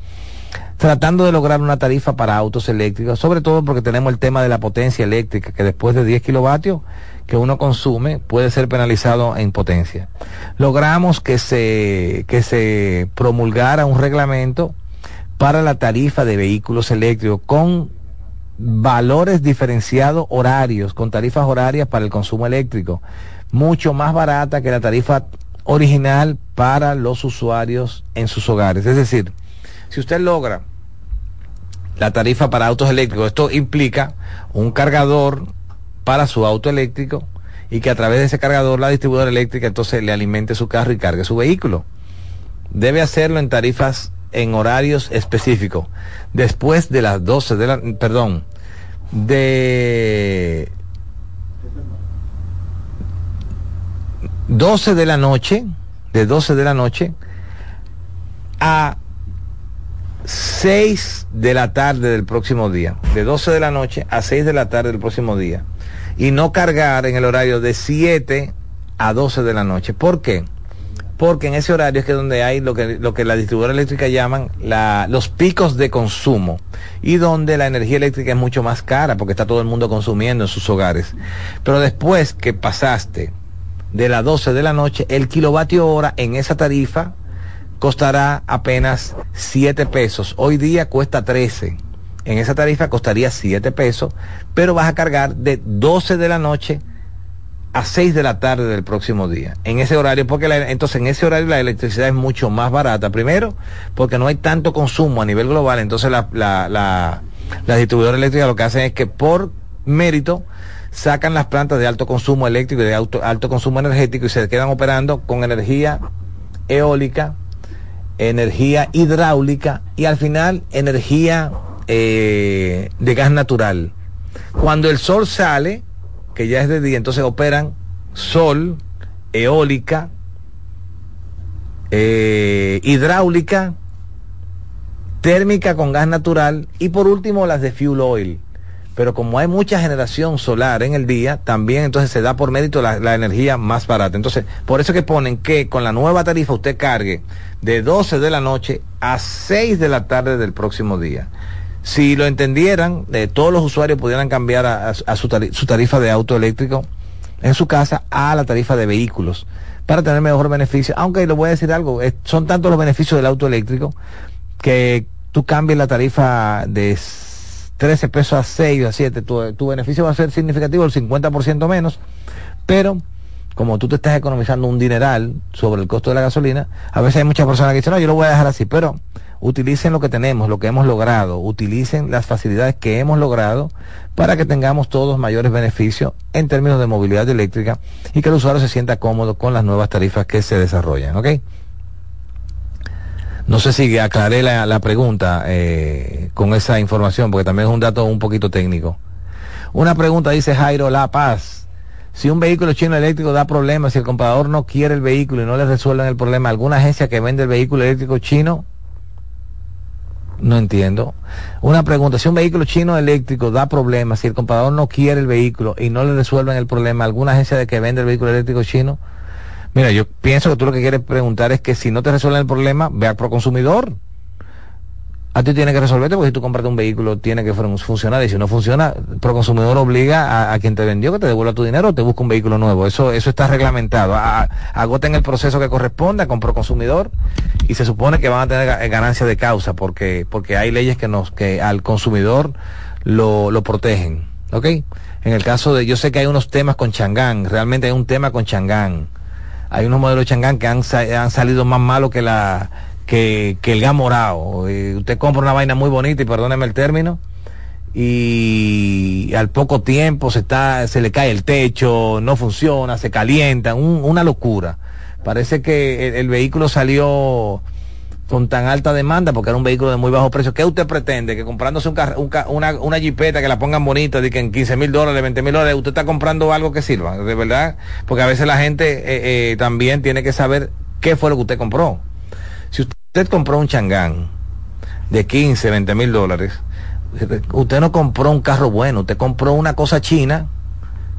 tratando de lograr una tarifa para autos eléctricos, sobre todo porque tenemos el tema de la potencia eléctrica, que después de 10 kilovatios que uno consume puede ser penalizado en potencia. Logramos que se, que se promulgara un reglamento para la tarifa de vehículos eléctricos con valores diferenciados horarios, con tarifas horarias para el consumo eléctrico, mucho más barata que la tarifa original para los usuarios en sus hogares. Es decir, si usted logra la tarifa para autos eléctricos, esto implica un cargador para su auto eléctrico y que a través de ese cargador la distribuidora eléctrica entonces le alimente su carro y cargue su vehículo. Debe hacerlo en tarifas en horarios específicos. Después de las 12 de la, perdón, de 12 de la noche, de 12 de la noche a 6 de la tarde del próximo día, de 12 de la noche a 6 de la tarde del próximo día, y no cargar en el horario de 7 a 12 de la noche. ¿Por qué? Porque en ese horario es que donde hay lo que, lo que la distribuidora eléctrica llaman la, los picos de consumo y donde la energía eléctrica es mucho más cara porque está todo el mundo consumiendo en sus hogares. Pero después que pasaste de las 12 de la noche, el kilovatio hora en esa tarifa costará apenas 7 pesos. Hoy día cuesta 13. En esa tarifa costaría 7 pesos, pero vas a cargar de 12 de la noche a 6 de la tarde del próximo día. En ese horario, porque entonces en ese horario la electricidad es mucho más barata. Primero, porque no hay tanto consumo a nivel global. Entonces la, la, la, la distribuidora eléctrica lo que hacen es que por mérito sacan las plantas de alto consumo eléctrico y de alto, alto consumo energético y se quedan operando con energía eólica, energía hidráulica y al final energía eh, de gas natural. Cuando el sol sale, que ya es de día, entonces operan sol, eólica, eh, hidráulica, térmica con gas natural y por último las de fuel oil pero como hay mucha generación solar en el día, también entonces se da por mérito la, energía más barata. Entonces, por eso que ponen que con la nueva tarifa usted cargue de 12 de la noche a 6 de la tarde del próximo día. Si lo entendieran, eh, todos los usuarios pudieran cambiar a, su, tarifa, de auto eléctrico en su casa a la tarifa de vehículos para tener mejor beneficio. Aunque le voy a decir algo, son tantos los beneficios del auto eléctrico que tú cambies la tarifa de 13 pesos a 6 o a 7, tu, tu beneficio va a ser significativo, el 50% menos, pero como tú te estás economizando un dineral sobre el costo de la gasolina, a veces hay muchas personas que dicen, no, yo lo voy a dejar así, pero utilicen lo que tenemos, lo que hemos logrado, utilicen las facilidades que hemos logrado para que tengamos todos mayores beneficios en términos de movilidad eléctrica y que el usuario se sienta cómodo con las nuevas tarifas que se desarrollan, ¿ok? No sé si aclaré la, pregunta eh, con esa información, porque también es un dato un poquito técnico. Una pregunta dice Jairo La Paz. Si un vehículo chino eléctrico da problemas, si el comprador no quiere el vehículo y no le resuelven el problema, ¿alguna agencia que vende el vehículo eléctrico chino? No entiendo. Una pregunta, si un vehículo chino eléctrico da problemas, si el comprador no quiere el vehículo y no le resuelven el problema, ¿alguna agencia de que vende el vehículo eléctrico chino? Mira, yo pienso que tú lo que quieres preguntar es que si no te resuelven el problema, ve al consumidor. A ti tiene que resolverte porque si tú compraste un vehículo tiene que funcionar y si no funciona, consumidor obliga a, quien te vendió que te devuelva tu dinero o te busque un vehículo nuevo. Eso eso está reglamentado. agoten el proceso que corresponda con consumidor y se supone que van a tener ganancia de causa porque porque hay leyes que nos que al consumidor lo, lo protegen. ¿Ok? En el caso de, yo sé que hay unos temas con Changán, realmente hay un tema con Changán hay unos modelos de Changán que han, han salido más malos que la que, que el gas morado. Eh, usted compra una vaina muy bonita y perdóneme el término y al poco tiempo se está se le cae el techo, no funciona, se calienta, una locura. Parece que el vehículo salió con tan alta demanda, porque era un vehículo de muy bajo precio, ¿qué usted pretende? Que comprándose un una, una jipeta que la pongan bonita, de que en 15 mil dólares, 20 mil dólares, usted está comprando algo que sirva, de verdad, porque a veces la gente eh, eh, también tiene que saber qué fue lo que usted compró. Si usted compró un changán de 15, 20 mil dólares, usted no compró un carro bueno, usted compró una cosa china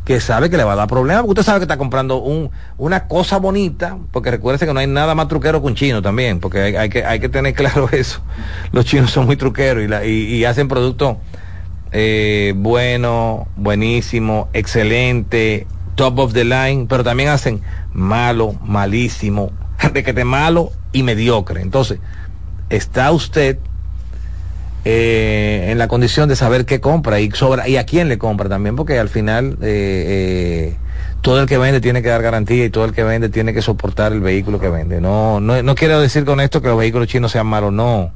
que sabe que le va a dar problemas, porque usted sabe que está comprando un, una cosa bonita, porque recuerde que no hay nada más truquero que un chino también, porque hay, que, hay que tener claro eso. Los chinos son muy truqueros y, y, hacen productos eh, bueno, buenísimo, excelente, top of the line, pero también hacen malo, malísimo, de que te malo y mediocre. Entonces, está usted eh, en la condición de saber qué compra y sobra y a quién le compra también, porque al final eh, eh, todo el que vende tiene que dar garantía y todo el que vende tiene que soportar el vehículo que vende. No, no, quiero decir con esto que los vehículos chinos sean malos, no.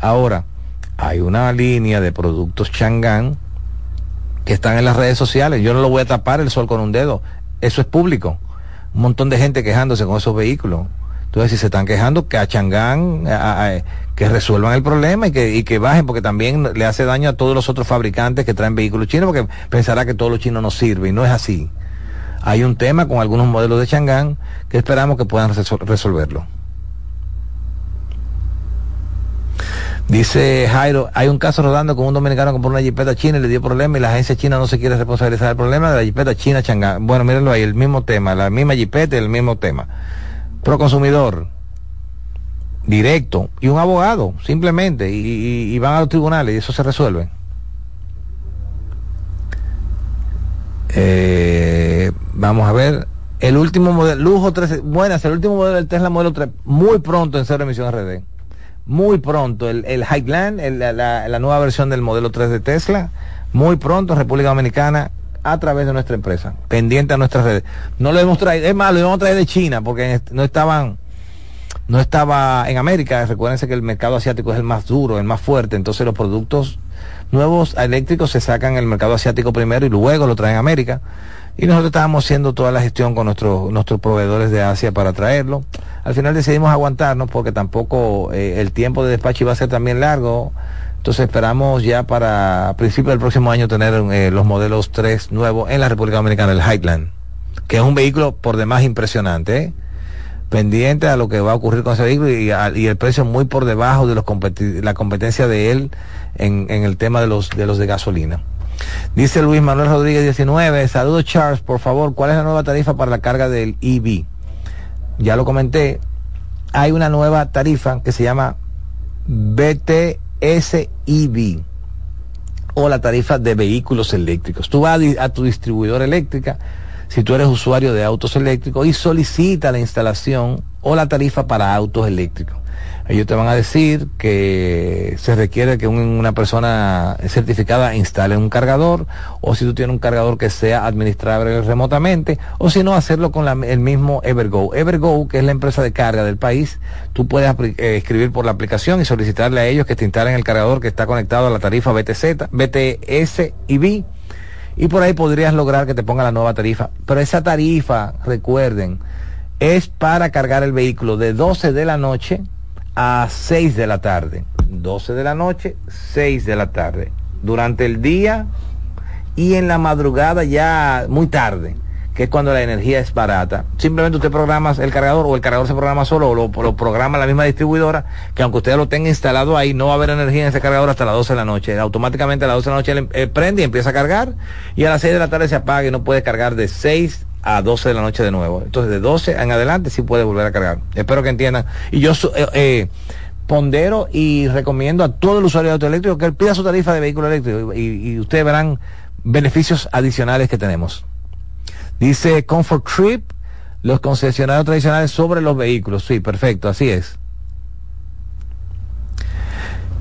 Ahora, hay una línea de productos Chang'an que están en las redes sociales. Yo no lo voy a tapar el sol con un dedo. Eso es público. Un montón de gente quejándose con esos vehículos. Entonces, si se están quejando, que a Changán, que resuelvan el problema y que, y que bajen, porque también le hace daño a todos los otros fabricantes que traen vehículos chinos, porque pensará que todos los chinos no sirven, y no es así. Hay un tema con algunos modelos de Changán que esperamos que puedan resolverlo. Dice Jairo, hay un caso rodando con un dominicano que compró una jipeta china y le dio problema y la agencia china no se quiere responsabilizar del problema de la jipeta china changa. Bueno, mírenlo ahí, el mismo tema, la misma jipeta el mismo tema. Pro consumidor, directo, y un abogado, simplemente, y, van a los tribunales y eso se resuelve. Eh, vamos a ver. El último modelo, lujo 13, buenas, el último modelo del Tesla Modelo 3, muy pronto en cero emisión RD. Muy pronto, el, el Highland, la- la nueva versión del modelo 3 de Tesla, muy pronto en República Dominicana a través de nuestra empresa, pendiente a nuestras redes. No lo hemos traído, es más, lo a traer de China porque no estaban, no estaba en América. Recuérdense que el mercado asiático es el más duro, el más fuerte. Entonces los productos nuevos eléctricos se sacan en el mercado asiático primero y luego lo traen a América. Y nosotros estábamos haciendo toda la gestión con nuestros nuestros proveedores de Asia para traerlo. Al final decidimos aguantarnos porque tampoco eh, el tiempo de despacho iba a ser también largo. Entonces esperamos ya para principios del próximo año tener eh, los modelos 3 nuevos en la República Dominicana, el Highland, que es un vehículo por demás impresionante. ¿eh? pendiente a lo que va a ocurrir con ese vehículo y, el precio muy por debajo de los competi- la competencia de él en, en el tema de los de los de gasolina. Dice Luis Manuel Rodríguez 19, saludos Charles, por favor, ¿cuál es la nueva tarifa para la carga del EV? Ya lo comenté, hay una nueva tarifa que se llama BTS EV o la tarifa de vehículos eléctricos. Tú vas a tu distribuidora eléctrica, si tú eres usuario de autos eléctricos, y solicita la instalación o la tarifa para autos eléctricos. Ellos te van a decir que se requiere que un- una persona certificada instale un cargador, o si tú tienes un cargador que sea administrable remotamente, o si no, hacerlo con el mismo Evergo. Evergo, que es la empresa de carga del país, tú puedes eh, escribir por la aplicación y solicitarle a ellos que te instalen el cargador que está conectado a la tarifa BTZ, BTS y B y por ahí podrías lograr que te ponga la nueva tarifa. Pero esa tarifa, recuerden, es para cargar el vehículo de 12 de la noche a 6 de la tarde. 12 de la noche, 6 de la tarde. Durante el día y en la madrugada ya muy tarde, que es cuando la energía es barata. Simplemente usted programa el cargador o el cargador se programa solo o lo, programa la misma distribuidora, que aunque usted lo tenga instalado ahí, no va a haber energía en ese cargador hasta las 12 de la noche. Automáticamente a las 12 de la noche eh, prende y empieza a cargar y a las 6 de la tarde se apaga y no puede cargar de 6 a 12 de la noche de nuevo. Entonces de 12 en adelante sí puede volver a cargar. Espero que entiendan. Y yo eh, eh, pondero y recomiendo a todo el usuario de auto eléctrico que él pida su tarifa de vehículo eléctrico y, y ustedes verán beneficios adicionales que tenemos. Dice Comfort Trip, los concesionarios tradicionales sobre los vehículos. Sí, perfecto, así es.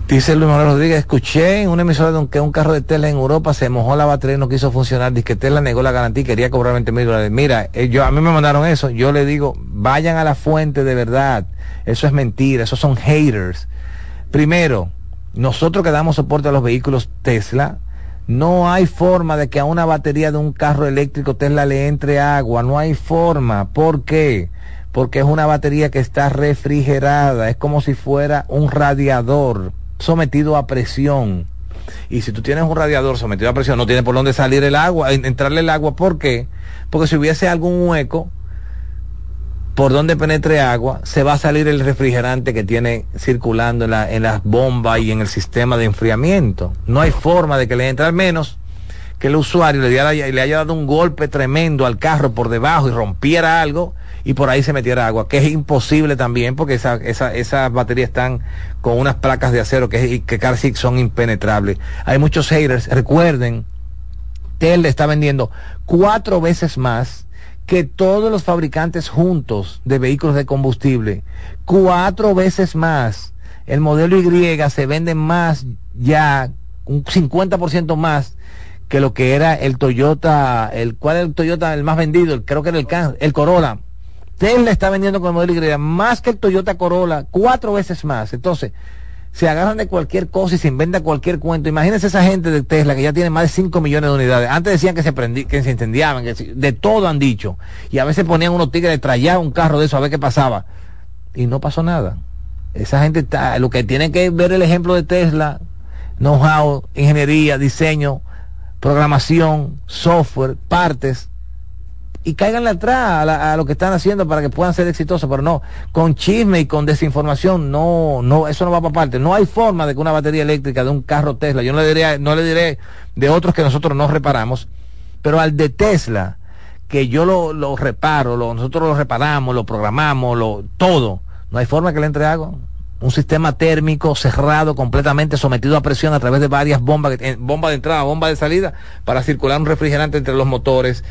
Dice Luis Manuel Rodríguez, escuché en una emisora de un, que un carro de Tesla en Europa se mojó la batería y no quiso funcionar. Dice que Tesla negó la garantía y quería cobrar 20 mil dólares. Mira, eh, yo, a mí me mandaron eso. Yo le digo, vayan a la fuente de verdad. Eso es mentira, esos son haters. Primero, nosotros que damos soporte a los vehículos Tesla, no hay forma de que a una batería de un carro eléctrico Tesla le entre agua. No hay forma. ¿Por qué? Porque es una batería que está refrigerada. Es como si fuera un radiador sometido a presión. Y si tú tienes un radiador sometido a presión, no tiene por dónde salir el agua, en- entrarle el agua. ¿Por qué? Porque si hubiese algún hueco, por donde penetre agua, se va a salir el refrigerante que tiene circulando en, la- en las bombas y en el sistema de enfriamiento. No hay forma de que le entre al menos que el usuario le, diera- le haya dado un golpe tremendo al carro por debajo y rompiera algo y por ahí se metiera agua, que es imposible también porque esa, esa- esas baterías están con unas placas de acero que, que casi son impenetrables. Hay muchos haters, recuerden, Tesla está vendiendo cuatro veces más que todos los fabricantes juntos de vehículos de combustible. Cuatro veces más. El modelo Y se vende más ya, un 50% más que lo que era el Toyota, el cuál era el Toyota el más vendido, creo que era el, el Corolla. Tesla está vendiendo con el modelo Y más que el Toyota Corolla, cuatro veces más. Entonces, se agarran de cualquier cosa y se inventa cualquier cuento. Imagínense esa gente de Tesla que ya tiene más de 5 millones de unidades. Antes decían que se, prendi- que se incendiaban, que se- de todo han dicho. Y a veces ponían unos tigres de trayar un carro de eso a ver qué pasaba. Y no pasó nada. Esa gente está, lo que tiene que ver el ejemplo de Tesla, know-how, ingeniería, diseño, programación, software, partes, y cáiganle atrás a, lo que están haciendo para que puedan ser exitosos, pero no, con chisme y con desinformación, no, no, eso no va para parte. No hay forma de que una batería eléctrica de un carro Tesla, yo no le diré, no le diré de otros que nosotros no reparamos, pero al de Tesla, que yo lo, lo reparo, lo, nosotros lo reparamos, lo programamos, lo, todo, no hay forma que le entre agua un sistema térmico cerrado, completamente sometido a presión a través de varias bombas, bomba de entrada, bomba de salida, para circular un refrigerante entre los motores,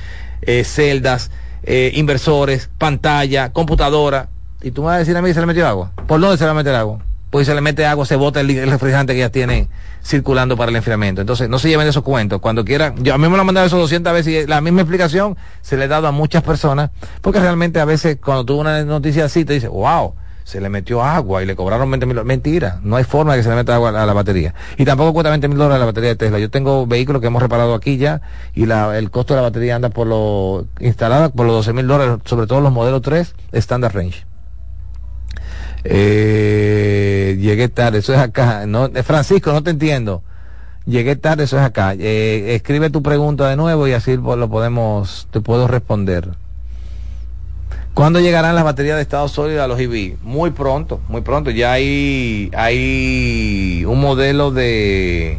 eh, celdas, eh, inversores, pantalla, computadora. Y tú me vas a decir a mí se le metió agua. ¿Por dónde se le va a meter agua? Pues si se le mete agua, se bota el, refrigerante que ya tiene circulando para el enfriamiento. Entonces, no se lleven esos cuentos. Cuando quieran, yo a mí me lo han mandado eso 200 veces y la misma explicación se le ha dado a muchas personas, porque realmente a veces cuando tuvo una noticia así te dice, wow, se le metió agua y le cobraron 20 mil Mentira, no hay forma de que se le meta agua a la batería. Y tampoco cuesta 20 mil dólares la batería de Tesla. Yo tengo vehículos que hemos reparado aquí ya y la, el costo de la batería anda por lo instalada por los 12 mil dólares, sobre todo los modelos 3 Standard Range. Eh, llegué tarde, eso es acá. No, eh, Francisco, no te entiendo. Llegué tarde, eso es acá. Eh, escribe tu pregunta de nuevo y así lo podemos, te puedo responder. ¿Cuándo llegarán las baterías de estado sólido a los EV? Muy pronto, muy pronto. Ya hay, hay un modelo de,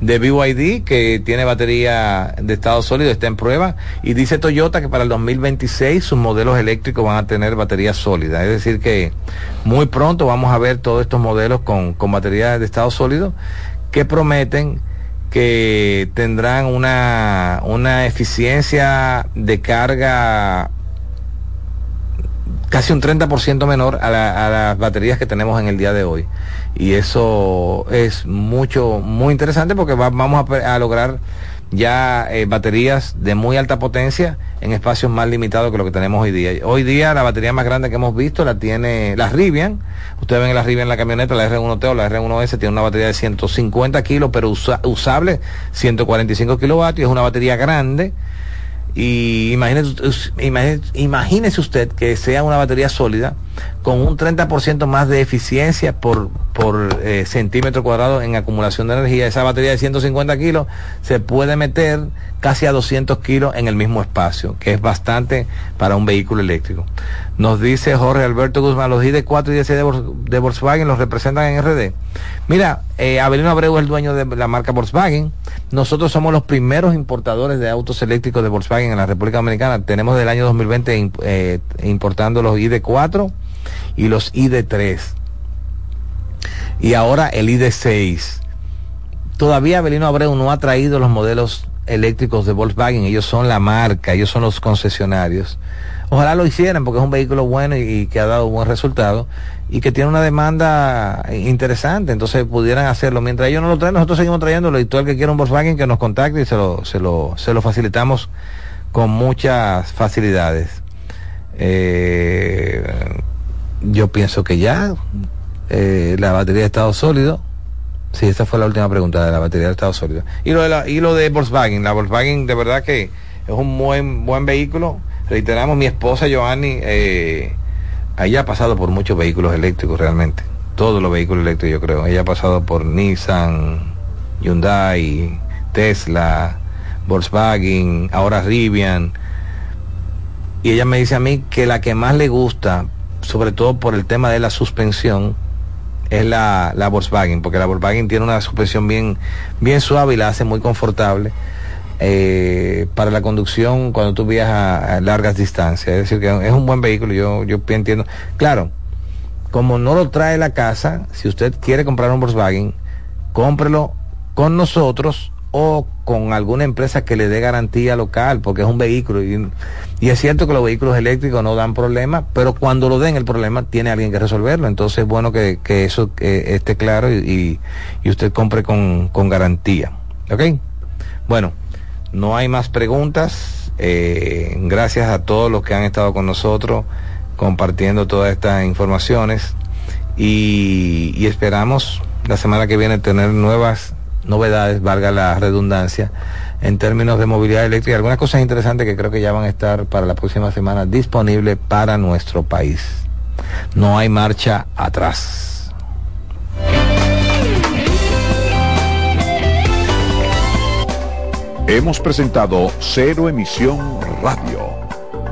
de BYD que tiene batería de estado sólido, está en prueba. Y dice Toyota que para el 2026 sus modelos eléctricos van a tener batería sólida. Es decir, que muy pronto vamos a ver todos estos modelos con, con baterías de estado sólido que prometen que tendrán una, una eficiencia de carga casi un 30% menor a, las baterías que tenemos en el día de hoy. Y eso es mucho, muy interesante porque vamos a, lograr ya eh, baterías de muy alta potencia en espacios más limitados que lo que tenemos hoy día. Hoy día la batería más grande que hemos visto la tiene la Rivian. Ustedes ven la Rivian en la camioneta, la R1T o la R1S tiene una batería de 150 kilos, pero usable 145 kilovatios. Es una batería grande y imagínese, usted que sea una batería sólida con un 30% más de eficiencia por, por eh, centímetro cuadrado en acumulación de energía. Esa batería de 150 kilos se puede meter casi a 200 kilos en el mismo espacio, que es bastante para un vehículo eléctrico. Nos dice Jorge Alberto Guzmán, los ID4 y ID6 de, Volkswagen los representan en RD. Mira, eh, Abelino Abreu es el dueño de la marca Volkswagen. Nosotros somos los primeros importadores de autos eléctricos de Volkswagen en la República Dominicana. Tenemos del año 2020 eh, importando los ID4 y los ID3. Y ahora el ID6. Todavía Abelino Abreu no ha traído los modelos eléctricos de Volkswagen. Ellos son la marca, ellos son los concesionarios. Ojalá lo hicieran porque es un vehículo bueno y, que ha dado buen resultado y que tiene una demanda interesante, entonces pudieran hacerlo. Mientras ellos no lo traen, nosotros seguimos trayéndolo y todo el que quiera un Volkswagen que nos contacte y se lo, se lo, se lo facilitamos con muchas facilidades. Eh, yo pienso que ya eh, la batería de estado sólido. Sí, esa fue la última pregunta de la batería de estado sólido. Y lo de, la, y lo de Volkswagen, la Volkswagen de verdad que es un buen, buen vehículo reiteramos, mi esposa Joanny, eh, ella ha pasado por muchos vehículos eléctricos realmente, todos los vehículos eléctricos yo creo. Ella ha pasado por Nissan, Hyundai, Tesla, Volkswagen, ahora Rivian. Y ella me dice a mí que la que más le gusta, sobre todo por el tema de la suspensión, es la, la Volkswagen, porque la Volkswagen tiene una suspensión bien, bien suave y la hace muy confortable eh, para la conducción cuando tú viajas a, largas distancias. Es decir, que es un buen vehículo, yo, yo entiendo. Claro, como no lo trae la casa, si usted quiere comprar un Volkswagen, cómprelo con nosotros o con alguna empresa que le dé garantía local, porque es un vehículo. Y, es cierto que los vehículos eléctricos no dan problema, pero cuando lo den el problema, tiene alguien que resolverlo. Entonces es bueno que, eso esté claro y, y, usted compre con, con garantía. ¿Ok? Bueno. No hay más preguntas. Eh, gracias a todos los que han estado con nosotros compartiendo todas estas informaciones y, esperamos la semana que viene tener nuevas novedades, valga la redundancia, en términos de movilidad eléctrica. Algunas cosas interesantes que creo que ya van a estar para la próxima semana disponibles para nuestro país. No hay marcha atrás. Hemos presentado Cero Emisión Radio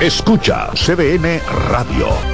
Escucha CDN Radio.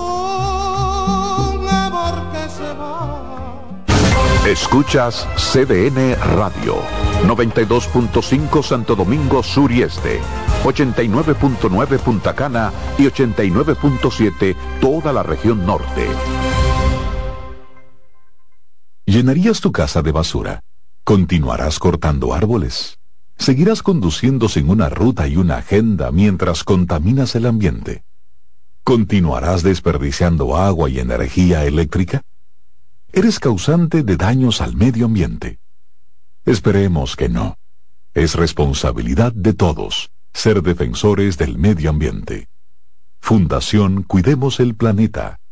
Escuchas CDN Radio, 92.5 Santo Domingo Sur y Este, 89.9 Punta Cana y 89.7 toda la región norte. ¿Llenarías tu casa de basura? ¿Continuarás cortando árboles? ¿Seguirás conduciendo sin una ruta y una agenda mientras contaminas el ambiente? ¿Continuarás desperdiciando agua y energía eléctrica? Eres causante de daños al medio ambiente. Esperemos que no. Es responsabilidad de todos ser defensores del medio ambiente. Fundación Cuidemos el Planeta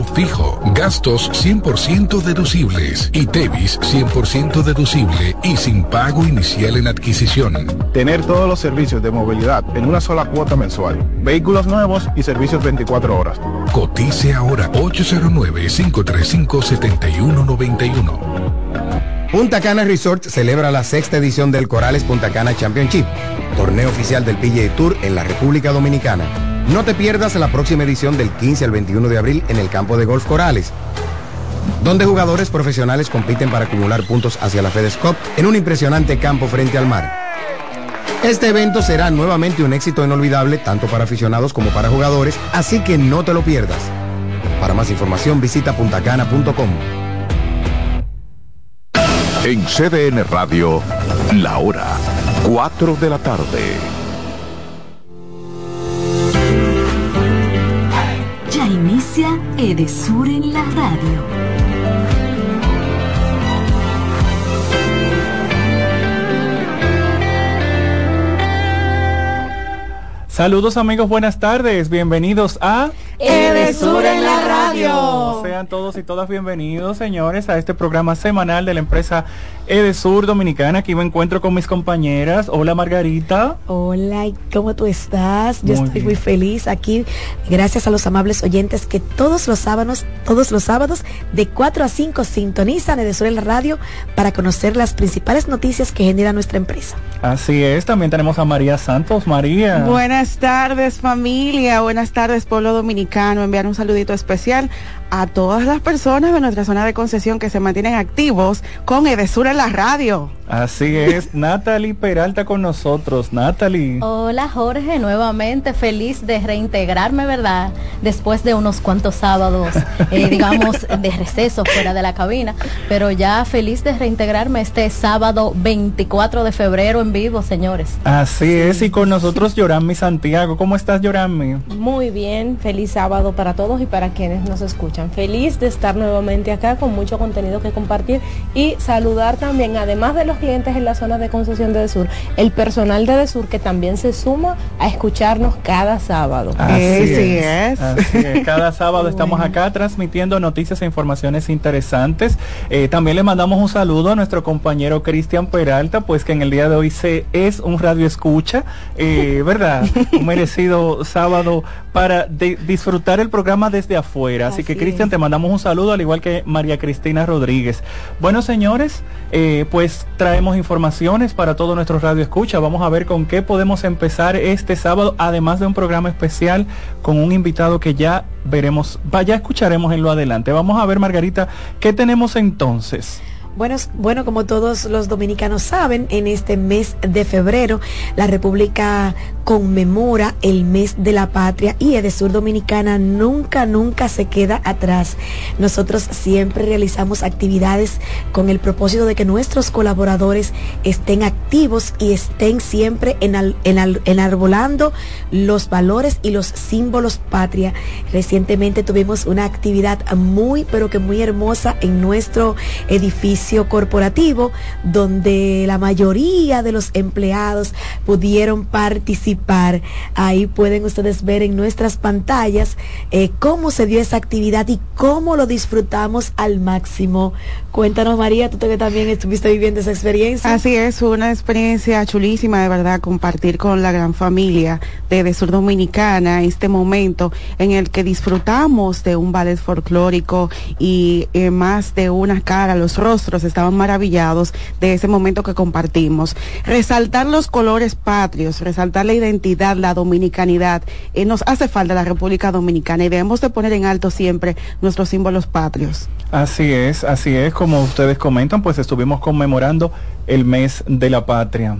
fijo, gastos 100% deducibles y TEVIS 100% deducible y sin pago inicial en adquisición. Tener todos los servicios de movilidad en una sola cuota mensual, vehículos nuevos y servicios 24 horas. Cotice ahora 809-535-7191. Punta Cana Resort celebra la sexta edición del Corales Punta Cana Championship, torneo oficial del PGA Tour en la República Dominicana no te pierdas la próxima edición del 15 al 21 de abril en el campo de golf Corales, donde jugadores profesionales compiten para acumular puntos hacia la FedEx Cup en un impresionante campo frente al mar. Este evento será nuevamente un éxito inolvidable tanto para aficionados como para jugadores, así que no te lo pierdas. Para más información visita puntacana.com. En CDN Radio, la hora 4 de la tarde. Edesur en la radio. Saludos amigos, buenas tardes, bienvenidos a Edesur en la radio. Sean todos y todas bienvenidos, señores, a este programa semanal de la empresa Edesur Dominicana. Aquí me encuentro con mis compañeras. Hola Margarita. Hola, ¿cómo tú estás? Yo estoy muy feliz aquí, gracias a los amables oyentes que todos los sábados, todos los sábados de 4 a 5 sintonizan Edesur en la radio para conocer las principales noticias que genera nuestra empresa. Así es, también tenemos a María Santos. María. Buenas tardes familia, buenas tardes pueblo dominicano enviar un saludito especial llegar a todas las personas de nuestra zona de concesión que se mantienen activos con Edesur en la radio. Así es, Natalie Peralta con nosotros. Natalie. Hola Jorge, nuevamente feliz de reintegrarme, ¿verdad? Después de unos cuantos sábados, eh, digamos, de receso fuera de la cabina, pero ya feliz de reintegrarme este sábado 24 de febrero en vivo, señores. Así es, y con nosotros Yorammi Santiago. ¿Cómo estás, Yorammi? Muy bien, feliz sábado para todos y para quienes nos escuchan. Feliz de estar nuevamente acá con mucho contenido que compartir y saludar también, además de los clientes en la zona de concesión de Sur, el personal de Sur que también se suma a escucharnos cada sábado. Así, es, Cada sábado estamos acá transmitiendo noticias e informaciones interesantes. Eh, también le mandamos un saludo a nuestro compañero Cristian Peralta, pues que en el día de hoy se es un radio escucha, eh, ¿verdad? un merecido sábado para disfrutar el programa desde afuera. Así, que Cristian, te mandamos un saludo, al igual que María Cristina Rodríguez. Bueno, señores, eh, pues traemos informaciones para todo nuestro radio escucha. Vamos a ver con qué podemos empezar este sábado, además de un programa especial con un invitado que ya veremos, ya escucharemos en lo adelante. Vamos a ver, Margarita, ¿qué tenemos entonces? Bueno, bueno, como todos los dominicanos saben, en este mes de febrero la República conmemora el mes de la patria y Edesur Dominicana nunca, nunca se queda atrás. Nosotros siempre realizamos actividades con el propósito de que nuestros colaboradores estén activos y estén siempre enarbolando los valores y los símbolos patria. Recientemente tuvimos una actividad muy, pero que muy hermosa en nuestro edificio corporativo donde la mayoría de los empleados pudieron participar. Ahí pueden ustedes ver en nuestras pantallas eh, cómo se dio esa actividad y cómo lo disfrutamos al máximo. Cuéntanos María, tú que también estuviste viviendo esa experiencia. Así es, una experiencia chulísima de verdad compartir con la gran familia de, Sur Dominicana este momento en el que disfrutamos de un ballet folclórico y eh, más de una cara, los rostros estaban maravillados de ese momento que compartimos. Resaltar los colores patrios, resaltar la identidad, la dominicanidad, eh, nos hace falta la República Dominicana y debemos de poner en alto siempre nuestros símbolos patrios. Así es, así es, como ustedes comentan, pues estuvimos conmemorando el mes de la patria.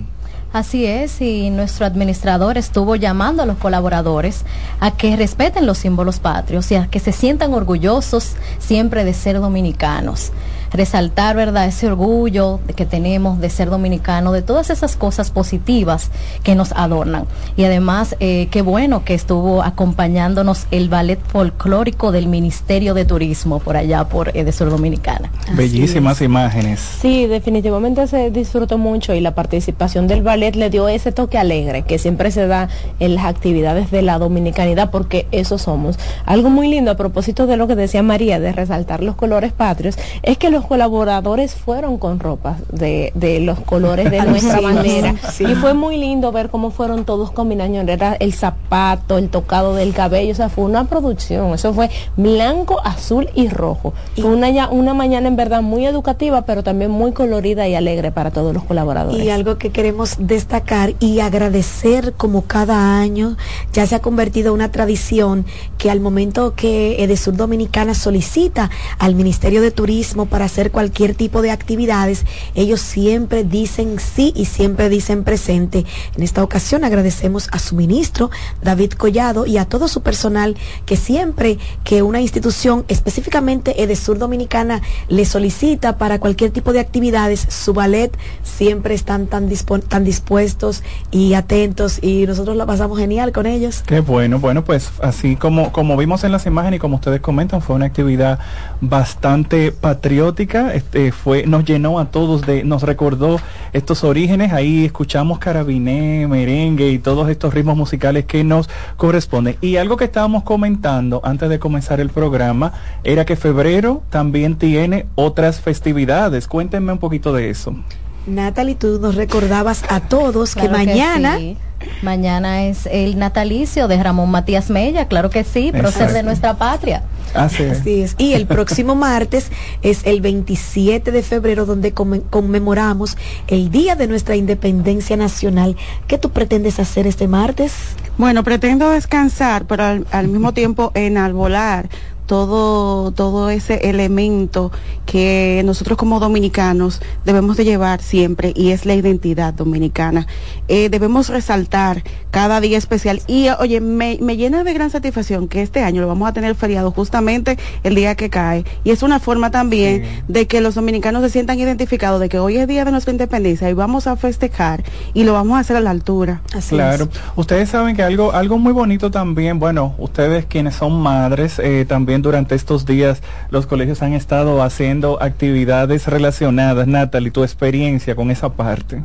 Así es, y nuestro administrador estuvo llamando a los colaboradores a que respeten los símbolos patrios y a que se sientan orgullosos siempre de ser dominicanos resaltar, ¿verdad?, ese orgullo que tenemos de ser dominicano, de todas esas cosas positivas que nos adornan. Y además, eh, qué bueno que estuvo acompañándonos el ballet folclórico del Ministerio de Turismo por allá, por eh, de Sur Dominicana. Bellísimas imágenes. Sí, definitivamente se disfrutó mucho y la participación del ballet le dio ese toque alegre que siempre se da en las actividades de la dominicanidad, porque eso somos. Algo muy lindo a propósito de lo que decía María, de resaltar los colores patrios, es que los colaboradores fueron con ropas de, de los colores de nuestra bandera. Y fue muy lindo ver cómo fueron todos combinando. Era el zapato, el tocado del cabello. O sea, fue una producción. Eso fue blanco, azul y rojo. fue una, una mañana en verdad muy educativa, pero también muy colorida y alegre para todos los colaboradores. Y algo que queremos destacar y agradecer como cada año, ya se ha convertido en una tradición que al momento que Edesur Dominicana solicita al Ministerio de Turismo para hacer cualquier tipo de actividades, ellos siempre dicen sí y siempre dicen presente. En esta ocasión agradecemos a su ministro, David Collado, y a todo su personal que siempre que una institución, específicamente Edesur Dominicana, le solicita para cualquier tipo de actividades, su ballet siempre están tan, tan dispuestos y atentos y nosotros la pasamos genial con ellos. Qué bueno, bueno, pues así como, como vimos en las imágenes y como ustedes comentan, fue una actividad bastante patriótica este, fue, nos llenó a todos de, nos recordó estos orígenes, ahí escuchamos carabiné, merengue y todos estos ritmos musicales que nos corresponden. Y algo que estábamos comentando antes de comenzar el programa era que febrero también tiene otras festividades. Cuéntenme un poquito de eso. Natalie, tú nos recordabas a todos que mañana... Mañana es el natalicio de Ramón Matías Mella, claro que sí, prócer de nuestra patria. Así es. Y el próximo martes es el 27 de febrero donde conmemoramos el Día de nuestra Independencia Nacional. ¿Qué tú pretendes hacer este martes? Bueno, pretendo descansar, pero al, al mismo tiempo enalbolar todo, todo ese elemento que nosotros como dominicanos debemos de llevar siempre y es la identidad dominicana. Eh, debemos resaltar cada día especial y oye, me, me, llena de gran satisfacción que este año lo vamos a tener feriado justamente el día que cae y es una forma también de que los dominicanos se sientan identificados de que hoy es día de nuestra independencia y vamos a festejar y lo vamos a hacer a la altura. claro, ustedes saben que algo, algo muy bonito también, bueno, ustedes quienes son madres eh, también durante estos días los colegios han estado haciendo actividades relacionadas. Natalie, tu experiencia con esa parte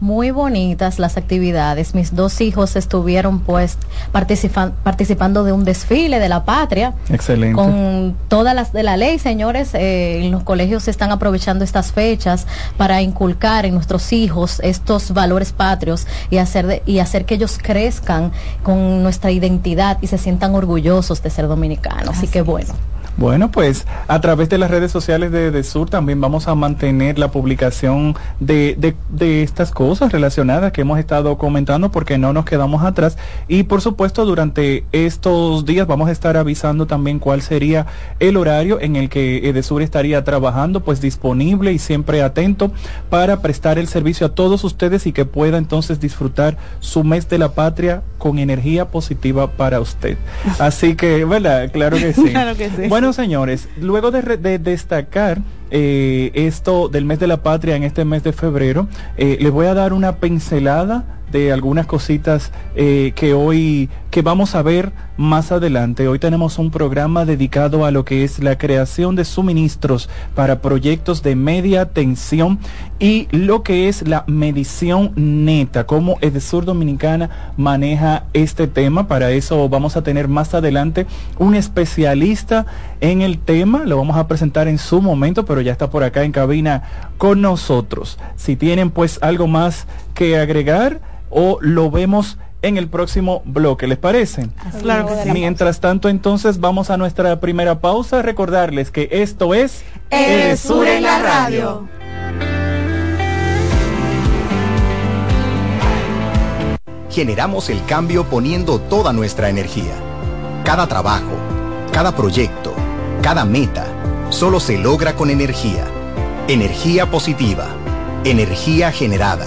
muy bonitas las actividades. Mis dos hijos estuvieron pues participando de un desfile de la patria. Excelente. Con todas las de la ley, señores, eh, en los colegios están aprovechando estas fechas para inculcar en nuestros hijos estos valores patrios y hacer, y hacer que ellos crezcan con nuestra identidad y se sientan orgullosos de ser dominicanos. Así, que bueno. Bueno, pues a través de las redes sociales de, de Sur también vamos a mantener la publicación de, de, de, estas cosas relacionadas que hemos estado comentando porque no nos quedamos atrás. Y por supuesto, durante estos días vamos a estar avisando también cuál sería el horario en el que Edesur estaría trabajando, pues disponible y siempre atento para prestar el servicio a todos ustedes y que pueda entonces disfrutar su mes de la patria con energía positiva para usted. Así que, ¿verdad? Claro que sí. claro que sí. Bueno, señores, luego de, destacar eh, esto del mes de la patria en este mes de febrero, eh, les voy a dar una pincelada de algunas cositas eh, que hoy que vamos a ver más adelante. Hoy tenemos un programa dedicado a lo que es la creación de suministros para proyectos de media tensión y lo que es la medición neta, cómo Edesur Dominicana maneja este tema. Para eso vamos a tener más adelante un especialista en el tema, lo vamos a presentar en su momento, pero ya está por acá en cabina con nosotros. Si tienen pues algo más que agregar o lo vemos en el próximo bloque, ¿les parece? Claro que sí. Mientras tanto, entonces vamos a nuestra primera pausa. Recordarles que esto es Edesur en la radio. Generamos el cambio poniendo toda nuestra energía. Cada trabajo, cada proyecto, cada meta, solo se logra con energía. Energía positiva, energía generada,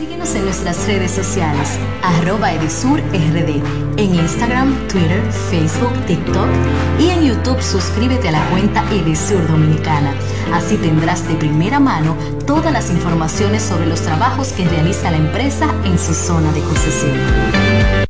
Síguenos en nuestras redes sociales, arroba en Instagram, Twitter, Facebook, TikTok y en YouTube suscríbete a la cuenta Edesur Dominicana. Así tendrás de primera mano todas las informaciones sobre los trabajos que realiza la empresa en su zona de concesión.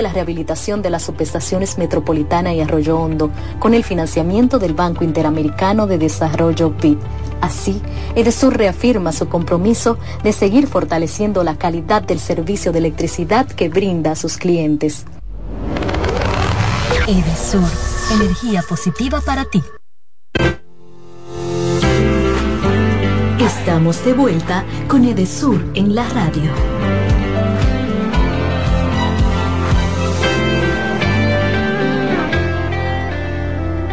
la rehabilitación de las subestaciones Metropolitana y Arroyo Hondo con el financiamiento del Banco Interamericano de Desarrollo BID. Así, Edesur reafirma su compromiso de seguir fortaleciendo la calidad del servicio de electricidad que brinda a sus clientes. Edesur, energía positiva para ti. Estamos de vuelta con Edesur en la radio.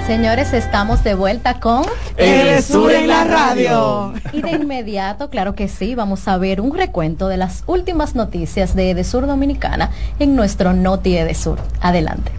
Señores, estamos de vuelta con Edesur en la radio. Y de inmediato, claro que sí, vamos a ver un recuento de las últimas noticias de Edesur Dominicana en nuestro Noti Edesur. Adelante.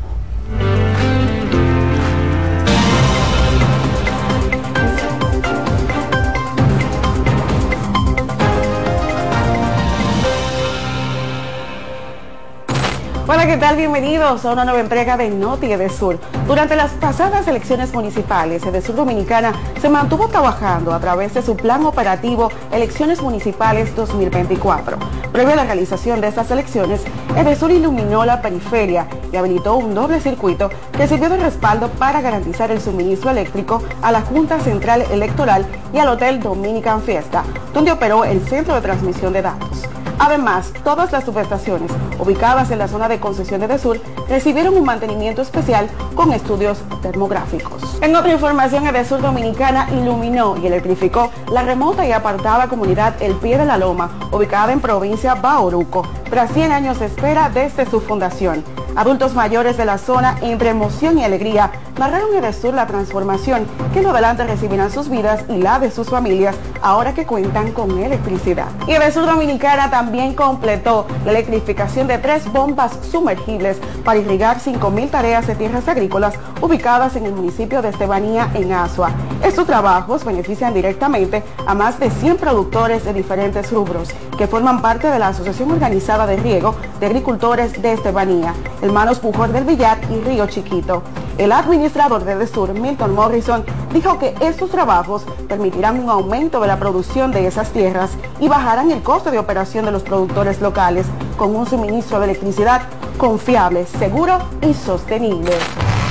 Hola, ¿qué tal? Bienvenidos a una nueva entrega de Noti Edesur. Durante las pasadas elecciones municipales, Edesur Dominicana se mantuvo trabajando a través de su plan operativo Elecciones Municipales 2024. Previo a la realización de estas elecciones, Edesur iluminó la periferia y habilitó un doble circuito que sirvió de respaldo para garantizar el suministro eléctrico a la Junta Central Electoral y al Hotel Dominican Fiesta, donde operó el centro de transmisión de datos. Además, todas las subestaciones ubicadas en la zona de concesión de Edesur recibieron un mantenimiento especial con estudios termográficos. En otra información, Edesur Dominicana iluminó y electrificó la remota y apartada comunidad El Pie de la Loma, ubicada en provincia Bauruco, tras 100 años de espera desde su fundación. Adultos mayores de la zona, entre emoción y alegría, narraron Edesur la transformación que en adelante recibirán sus vidas y la de sus familias ahora que cuentan con electricidad. Y Edesur Dominicana también completó la electrificación de tres bombas sumergibles para irrigar 5.000 tareas de tierras agrícolas ubicadas en el municipio de Estebanía, en Asua. Estos trabajos benefician directamente a más de 100 productores de diferentes rubros que forman parte de la Asociación Organizada de Riego de Agricultores de Estebanía, Hermanos Pujol del Villar y Río Chiquito. El administrador de Desur, Milton Morrison, dijo que estos trabajos permitirán un aumento de la producción de esas tierras y bajarán el costo de operación de los productores locales con un suministro de electricidad confiable, seguro y sostenible.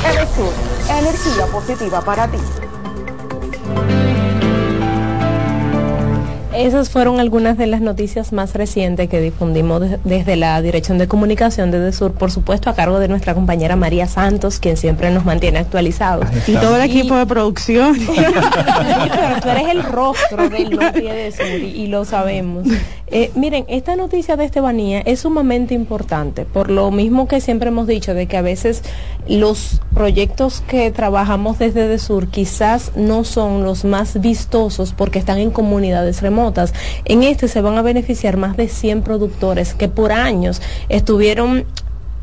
Edesur, energía positiva para ti. Esas fueron algunas de las noticias más recientes que difundimos desde la Dirección de Comunicación de Sur, por supuesto a cargo de nuestra compañera María Santos, quien siempre nos mantiene actualizados. Y todo el equipo de producción. Pero tú eres el rostro del de Sur y, y lo sabemos. Eh, miren, esta noticia de Estebanía es sumamente importante, por lo mismo que siempre hemos dicho, de que a veces los proyectos que trabajamos desde de Sur quizás no son los más vistosos porque están en comunidades remotas. En este se van a beneficiar más de 100 productores que por años estuvieron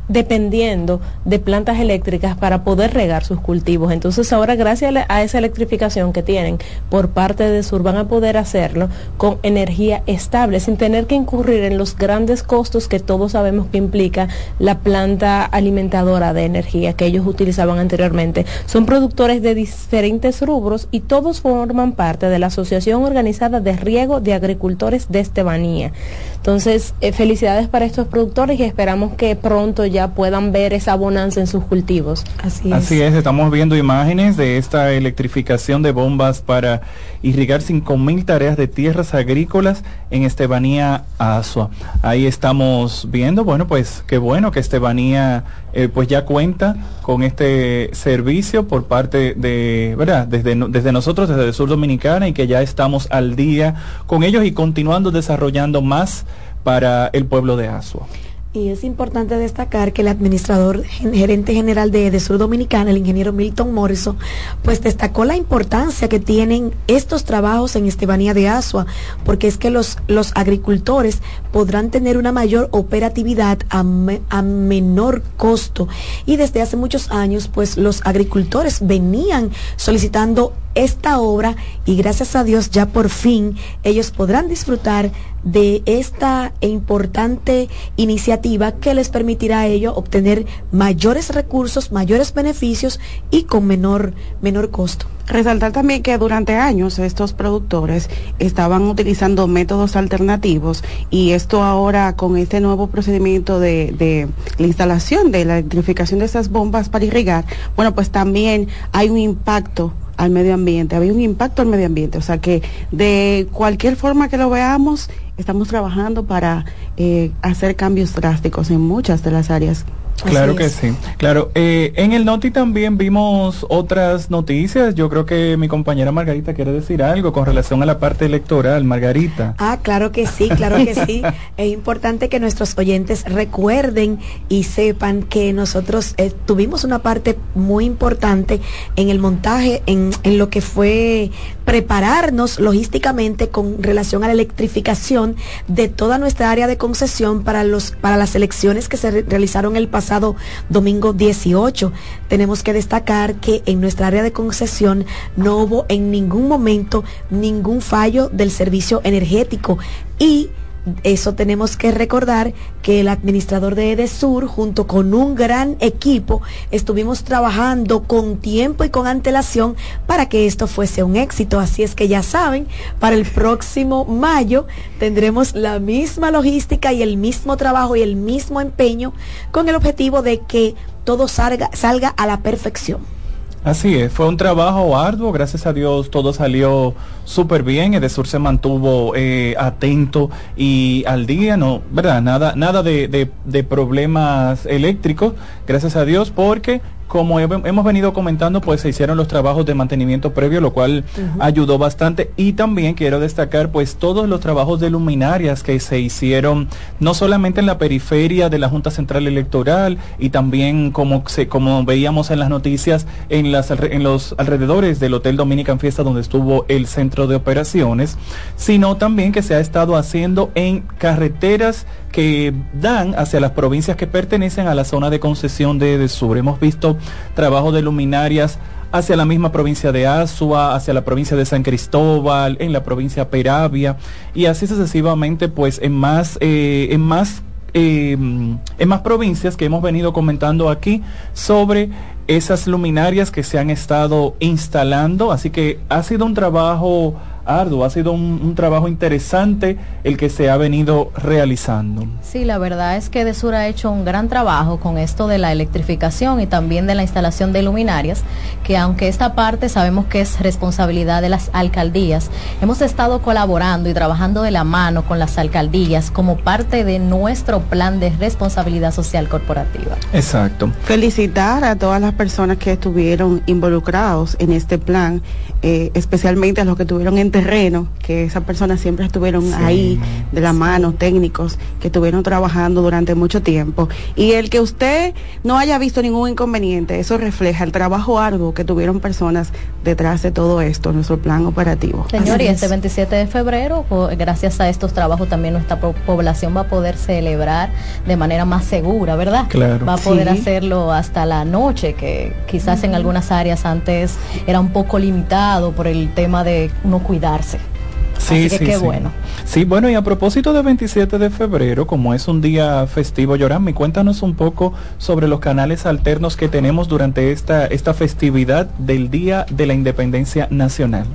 dependiendo de plantas eléctricas para poder regar sus cultivos. Entonces ahora gracias a esa electrificación que tienen por parte de Sur van a poder hacerlo con energía estable sin tener que incurrir en los grandes costos que todos sabemos que implica la planta alimentadora de energía que ellos utilizaban anteriormente. Son productores de diferentes rubros y todos forman parte de la Asociación Organizada de Riego de Agricultores de Estebanía. Entonces, eh, felicidades para estos productores y esperamos que pronto ya puedan ver esa bonanza en sus cultivos. Así es. Así es, estamos viendo imágenes de esta electrificación de bombas para irrigar 5.000 tareas de tierras agrícolas en Estebanía Asua. Ahí estamos viendo, bueno, pues qué bueno que Estebanía eh, pues ya cuenta con este servicio por parte de, ¿verdad? Desde, desde nosotros, desde el sur dominicana y que ya estamos al día con ellos y continuando desarrollando más para el pueblo de Asua. Y es importante destacar que el administrador gerente general de, Sur Dominicana, el ingeniero Milton Morrison, pues destacó la importancia que tienen estos trabajos en Estebanía de Asua, porque es que los, los agricultores podrán tener una mayor operatividad a, me, a menor costo. Y desde hace muchos años, pues los agricultores venían solicitando esta obra y gracias a Dios ya por fin ellos podrán disfrutar de esta importante iniciativa que les permitirá a ellos obtener mayores recursos, mayores beneficios y con menor, menor costo. Resaltar también que durante años estos productores estaban utilizando métodos alternativos y esto ahora con este nuevo procedimiento de, de, la instalación de la electrificación de esas bombas para irrigar, bueno, pues también hay un impacto al medio ambiente, había un impacto al medio ambiente, o sea que de cualquier forma que lo veamos, estamos trabajando para eh, hacer cambios drásticos en muchas de las áreas Claro que sí, claro. Eh, en el Noti también vimos otras noticias. Yo creo que mi compañera Margarita quiere decir algo con relación a la parte electoral. Margarita. Ah, claro que sí, claro que sí. es importante que nuestros oyentes recuerden y sepan que nosotros eh, tuvimos una parte muy importante en el montaje, en, en lo que fue prepararnos logísticamente con relación a la electrificación de toda nuestra área de concesión para los para las elecciones que se re realizaron el pasado domingo 18. Tenemos que destacar que en nuestra área de concesión no hubo en ningún momento ningún fallo del servicio energético y eso tenemos que recordar que el administrador de Edesur, junto con un gran equipo, estuvimos trabajando con tiempo y con antelación para que esto fuese un éxito. Así es que ya saben, para el próximo mayo tendremos la misma logística y el mismo trabajo y el mismo empeño con el objetivo de que todo salga, salga a la perfección. Así es, fue un trabajo arduo, gracias a Dios todo salió súper bien, Edesur se mantuvo eh, atento y al día, no, ¿verdad? Nada, nada de, de, de problemas eléctricos, gracias a Dios, porque como hemos venido comentando, pues se hicieron los trabajos de mantenimiento previo, lo cual uh -huh. ayudó bastante. Y también quiero destacar, pues, todos los trabajos de luminarias que se hicieron, no solamente en la periferia de la Junta Central Electoral, y también como se, como veíamos en las noticias, en las en los alrededores del Hotel Dominican Fiesta, donde estuvo el centro de operaciones, sino también que se ha estado haciendo en carreteras que dan hacia las provincias que pertenecen a la zona de concesión de, de sur. Hemos visto trabajo de luminarias hacia la misma provincia de Asua, hacia la provincia de San Cristóbal, en la provincia Peravia y así sucesivamente, pues en más, eh, en más, eh, en más provincias que hemos venido comentando aquí sobre esas luminarias que se han estado instalando. Así que ha sido un trabajo arduo, ha sido un, un trabajo interesante el que se ha venido realizando. Sí, la verdad es que Desur ha hecho un gran trabajo con esto de la electrificación y también de la instalación de luminarias, que aunque esta parte sabemos que es responsabilidad de las alcaldías, hemos estado colaborando y trabajando de la mano con las alcaldías como parte de nuestro plan de responsabilidad social corporativa. Exacto. Felicitar a todas las personas que estuvieron involucrados en este plan, eh, especialmente a los que estuvieron en terreno, que esas personas siempre estuvieron Sí. ahí de la mano, técnicos que estuvieron trabajando durante mucho tiempo. Y el que usted no haya visto ningún inconveniente, eso refleja el trabajo arduo que tuvieron personas detrás de todo esto, nuestro plan operativo. Señor, y este es. 27 de febrero, gracias a estos trabajos también nuestra po- población va a poder celebrar de manera más segura, ¿verdad? Claro. Va a poder Sí. hacerlo hasta la noche, que quizás en algunas áreas antes era un poco limitado por el tema de no cuidarse. Sí, Así que sí, qué sí. bueno. Sí, bueno, y a propósito de 27 de febrero, como es un día festivo, Yorami, cuéntanos un poco sobre los canales alternos que tenemos durante esta, esta festividad del Día de la Independencia Nacional.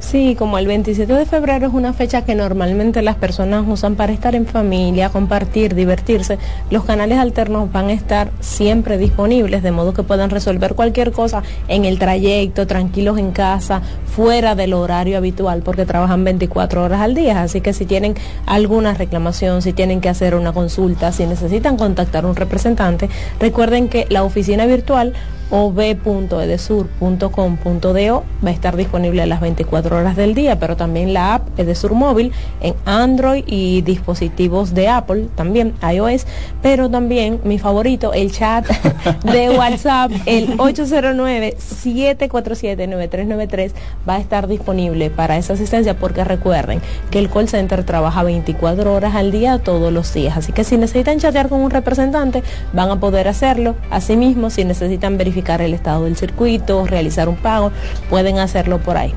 Sí, como el 27 de febrero es una fecha que normalmente las personas usan para estar en familia, compartir, divertirse, los canales alternos van a estar siempre disponibles, de modo que puedan resolver cualquier cosa en el trayecto, tranquilos en casa, fuera del horario habitual, porque trabajan 24 horas al día. Así que si tienen alguna reclamación, si tienen que hacer una consulta, si necesitan contactar a un representante, recuerden que la oficina virtual ob.edesur.com.do va a estar disponible a las 24 horas del día, pero también la app Edesur Móvil en Android y dispositivos de Apple, también iOS, pero también mi favorito, el chat de WhatsApp, el 809-747-9393 va a estar disponible para esa asistencia porque recuerden que el call center trabaja 24 horas al día todos los días, así que si necesitan chatear con un representante van a poder hacerlo. Asimismo, si necesitan verificar el estado del circuito, realizar un pago, pueden hacerlo por ahí.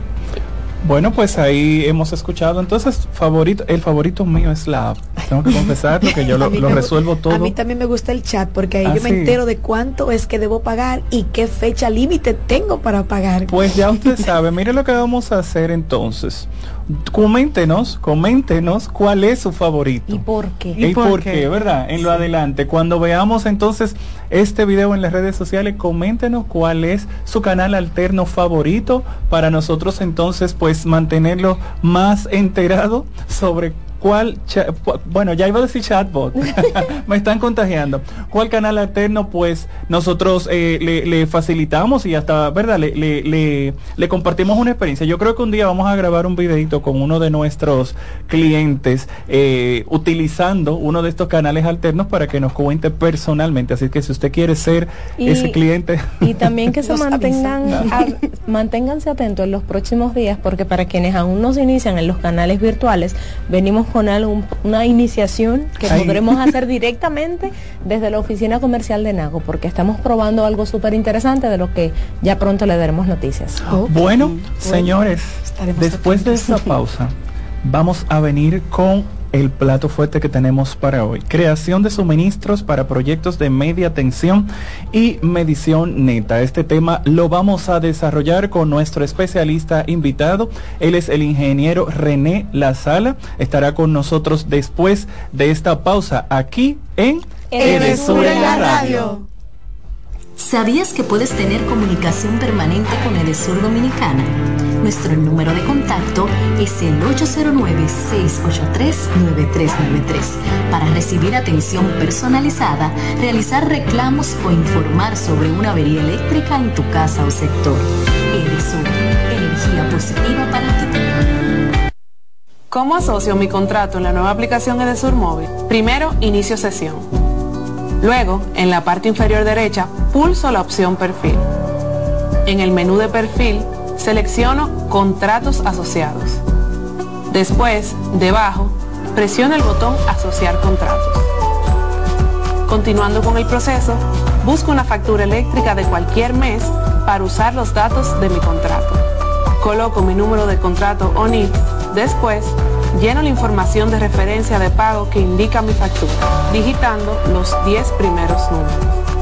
Bueno, pues ahí hemos escuchado. Entonces, favorito, el favorito mío es la app. Tengo que confesarlo que yo lo, resuelvo todo. A mí también me gusta el chat porque ahí Ah, yo me sí. entero de cuánto es que debo pagar y qué fecha límite tengo para pagar. Pues ya usted sabe, mire lo que vamos a hacer entonces. Coméntenos, coméntenos cuál es su favorito. ¿Y por qué? ¿Y, por qué? ¿Verdad? En lo adelante. Cuando veamos entonces este video en las redes sociales, coméntenos cuál es su canal alterno favorito para nosotros entonces pues mantenerlo más enterado sobre cuál, bueno, ya iba a decir chatbot, me están contagiando. ¿Cuál canal alterno pues nosotros eh, le, le facilitamos y hasta, ¿verdad? Le, le, le, le compartimos una experiencia. Yo creo que un día vamos a grabar un videito con uno de nuestros clientes eh, utilizando uno de estos canales alternos para que nos cuente personalmente. Así que si usted quiere ser Y- ese cliente, Y también que se mantengan, a- manténganse atentos en los próximos días, porque para quienes aún no se inician en los canales virtuales, venimos con algo, una iniciación que Ay. podremos hacer directamente desde la oficina comercial de Nago, porque estamos probando algo súper interesante de lo que ya pronto le daremos noticias. Bueno, señores, después de esta pausa, vamos a venir con el plato fuerte que tenemos para hoy. Creación de suministros para proyectos de media tensión y medición neta. Este tema lo vamos a desarrollar con nuestro especialista invitado. Él es el ingeniero René Lazala. Estará con nosotros después de esta pausa aquí en Edesur en la radio. ¿Sabías que puedes tener comunicación permanente con Edesur Dominicana? Nuestro número de contacto es el 809-683-9393 para recibir atención personalizada, realizar reclamos o informar sobre una avería eléctrica en tu casa o sector. Edesur, energía positiva para ti. ¿Cómo asocio mi contrato en la nueva aplicación Edesur Móvil? Primero, inicio sesión. Luego, en la parte inferior derecha, pulso la opción Perfil. En el menú de Perfil, selecciono Contratos asociados. Después, debajo, presiono el botón Asociar contratos. Continuando con el proceso, busco una factura eléctrica de cualquier mes para usar los datos de mi contrato. Coloco mi número de contrato o NIF. Después, lleno la información de referencia de pago que indica mi factura, digitando los 10 primeros números.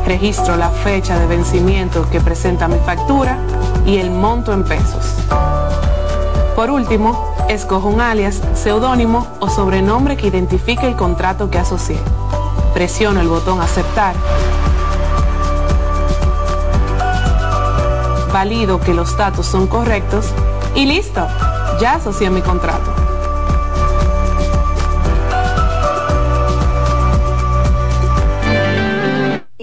Registro la fecha de vencimiento que presenta mi factura y el monto en pesos. Por último, escoja un alias, seudónimo o sobrenombre que identifique el contrato que asocié. Presiono el botón Aceptar. Valido que los datos son correctos y listo, ya asocié mi contrato.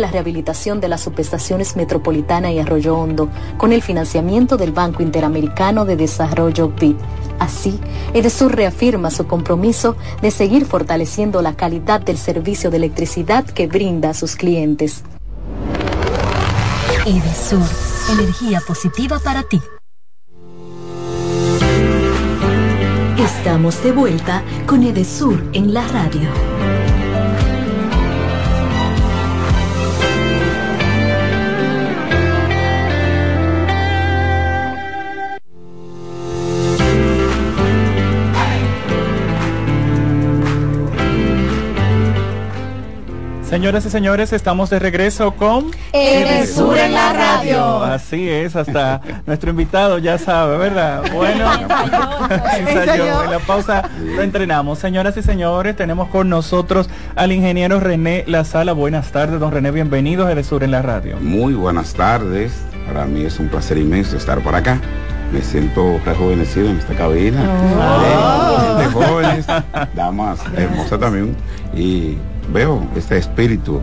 la rehabilitación de las subestaciones Metropolitana y Arroyo Hondo con el financiamiento del Banco Interamericano de Desarrollo BID. Así, Edesur reafirma su compromiso de seguir fortaleciendo la calidad del servicio de electricidad que brinda a sus clientes. Edesur, energía positiva para ti. Estamos de vuelta con Edesur en la radio. Señoras y señores, estamos de regreso con Edesur en la radio. Así es, hasta nuestro invitado ya sabe, ¿verdad? Bueno, ensayó. En la pausa lo entrenamos. Señoras y señores, tenemos con nosotros al ingeniero René La Sala. Buenas tardes, don René, bienvenidos a Edesur en la radio. Muy buenas tardes. Para mí es un placer inmenso estar por acá. Me siento rejuvenecido en esta cabina. Oh. De jóvenes, damas hermosas también. Y veo este espíritu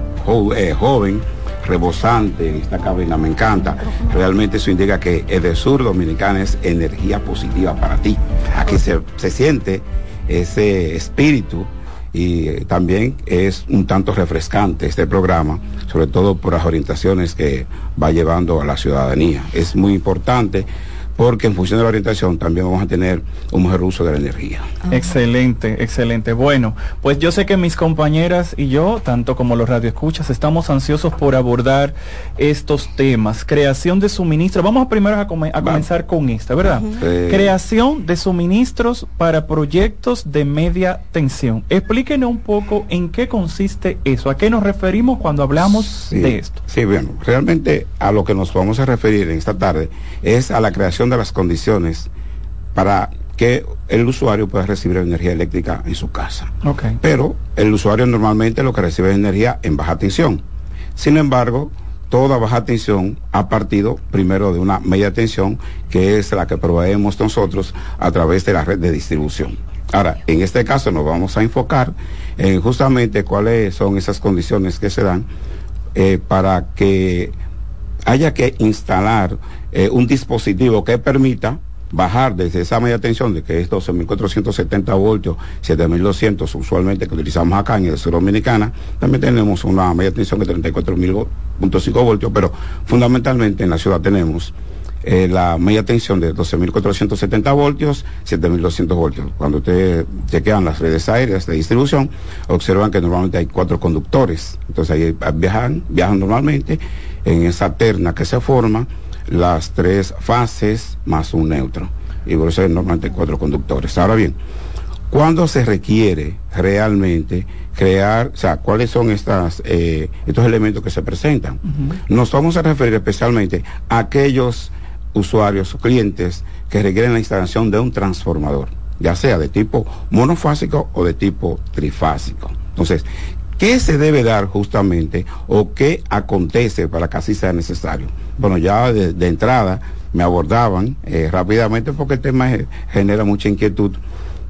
eh, joven, rebosante en esta cabina, me encanta. Realmente eso indica que Edesur Dominicana es energía positiva para ti. Aquí se, se siente ese espíritu y eh, también es un tanto refrescante este programa, sobre todo por las orientaciones que va llevando a la ciudadanía. Es muy importante porque en función de la orientación también vamos a tener un mejor uso de la energía. Excelente, excelente. Bueno, pues yo sé que mis compañeras y yo, tanto como los radioescuchas, estamos ansiosos por abordar estos temas. Creación de suministros. Vamos a primero a, come- a comenzar con esta, ¿verdad? Creación de suministros para proyectos de media tensión. Explíquenos un poco en qué consiste eso, a qué nos referimos cuando hablamos Sí, de esto. Sí, bueno, realmente a lo que nos vamos a referir en esta tarde es a la creación de las condiciones para que el usuario pueda recibir energía eléctrica en su casa. Ok. Pero el usuario normalmente lo que recibe es energía en baja tensión. Sin embargo, toda baja tensión ha partido primero de una media tensión, que es la que proveemos nosotros a través de la red de distribución. Ahora, en este caso nos vamos a enfocar en justamente cuáles son esas condiciones que se dan eh, para que haya que instalar eh, un dispositivo que permita bajar desde esa media tensión de que es 12.470 voltios, 7.200 usualmente que utilizamos acá en el sur dominicana, también tenemos una media tensión de 34.5 voltios, pero fundamentalmente en la ciudad tenemos eh, la media tensión de 12.470 voltios, 7.200 voltios. Cuando ustedes chequean las redes aéreas de distribución, observan que normalmente hay cuatro conductores. Entonces ahí viajan, viajan normalmente en esa terna que se forma las tres fases más un neutro. Y por eso hay normalmente cuatro conductores. Ahora bien, ¿cuándo se requiere realmente crear, o sea, cuáles son estas, eh, estos elementos que se presentan? Nos vamos a referir especialmente a aquellos usuarios o clientes que requieren la instalación de un transformador, ya sea de tipo monofásico o de tipo trifásico. Entonces, ¿qué se debe dar justamente o qué acontece para que así sea necesario? Bueno, ya de, de entrada me abordaban eh, rápidamente porque el tema genera mucha inquietud.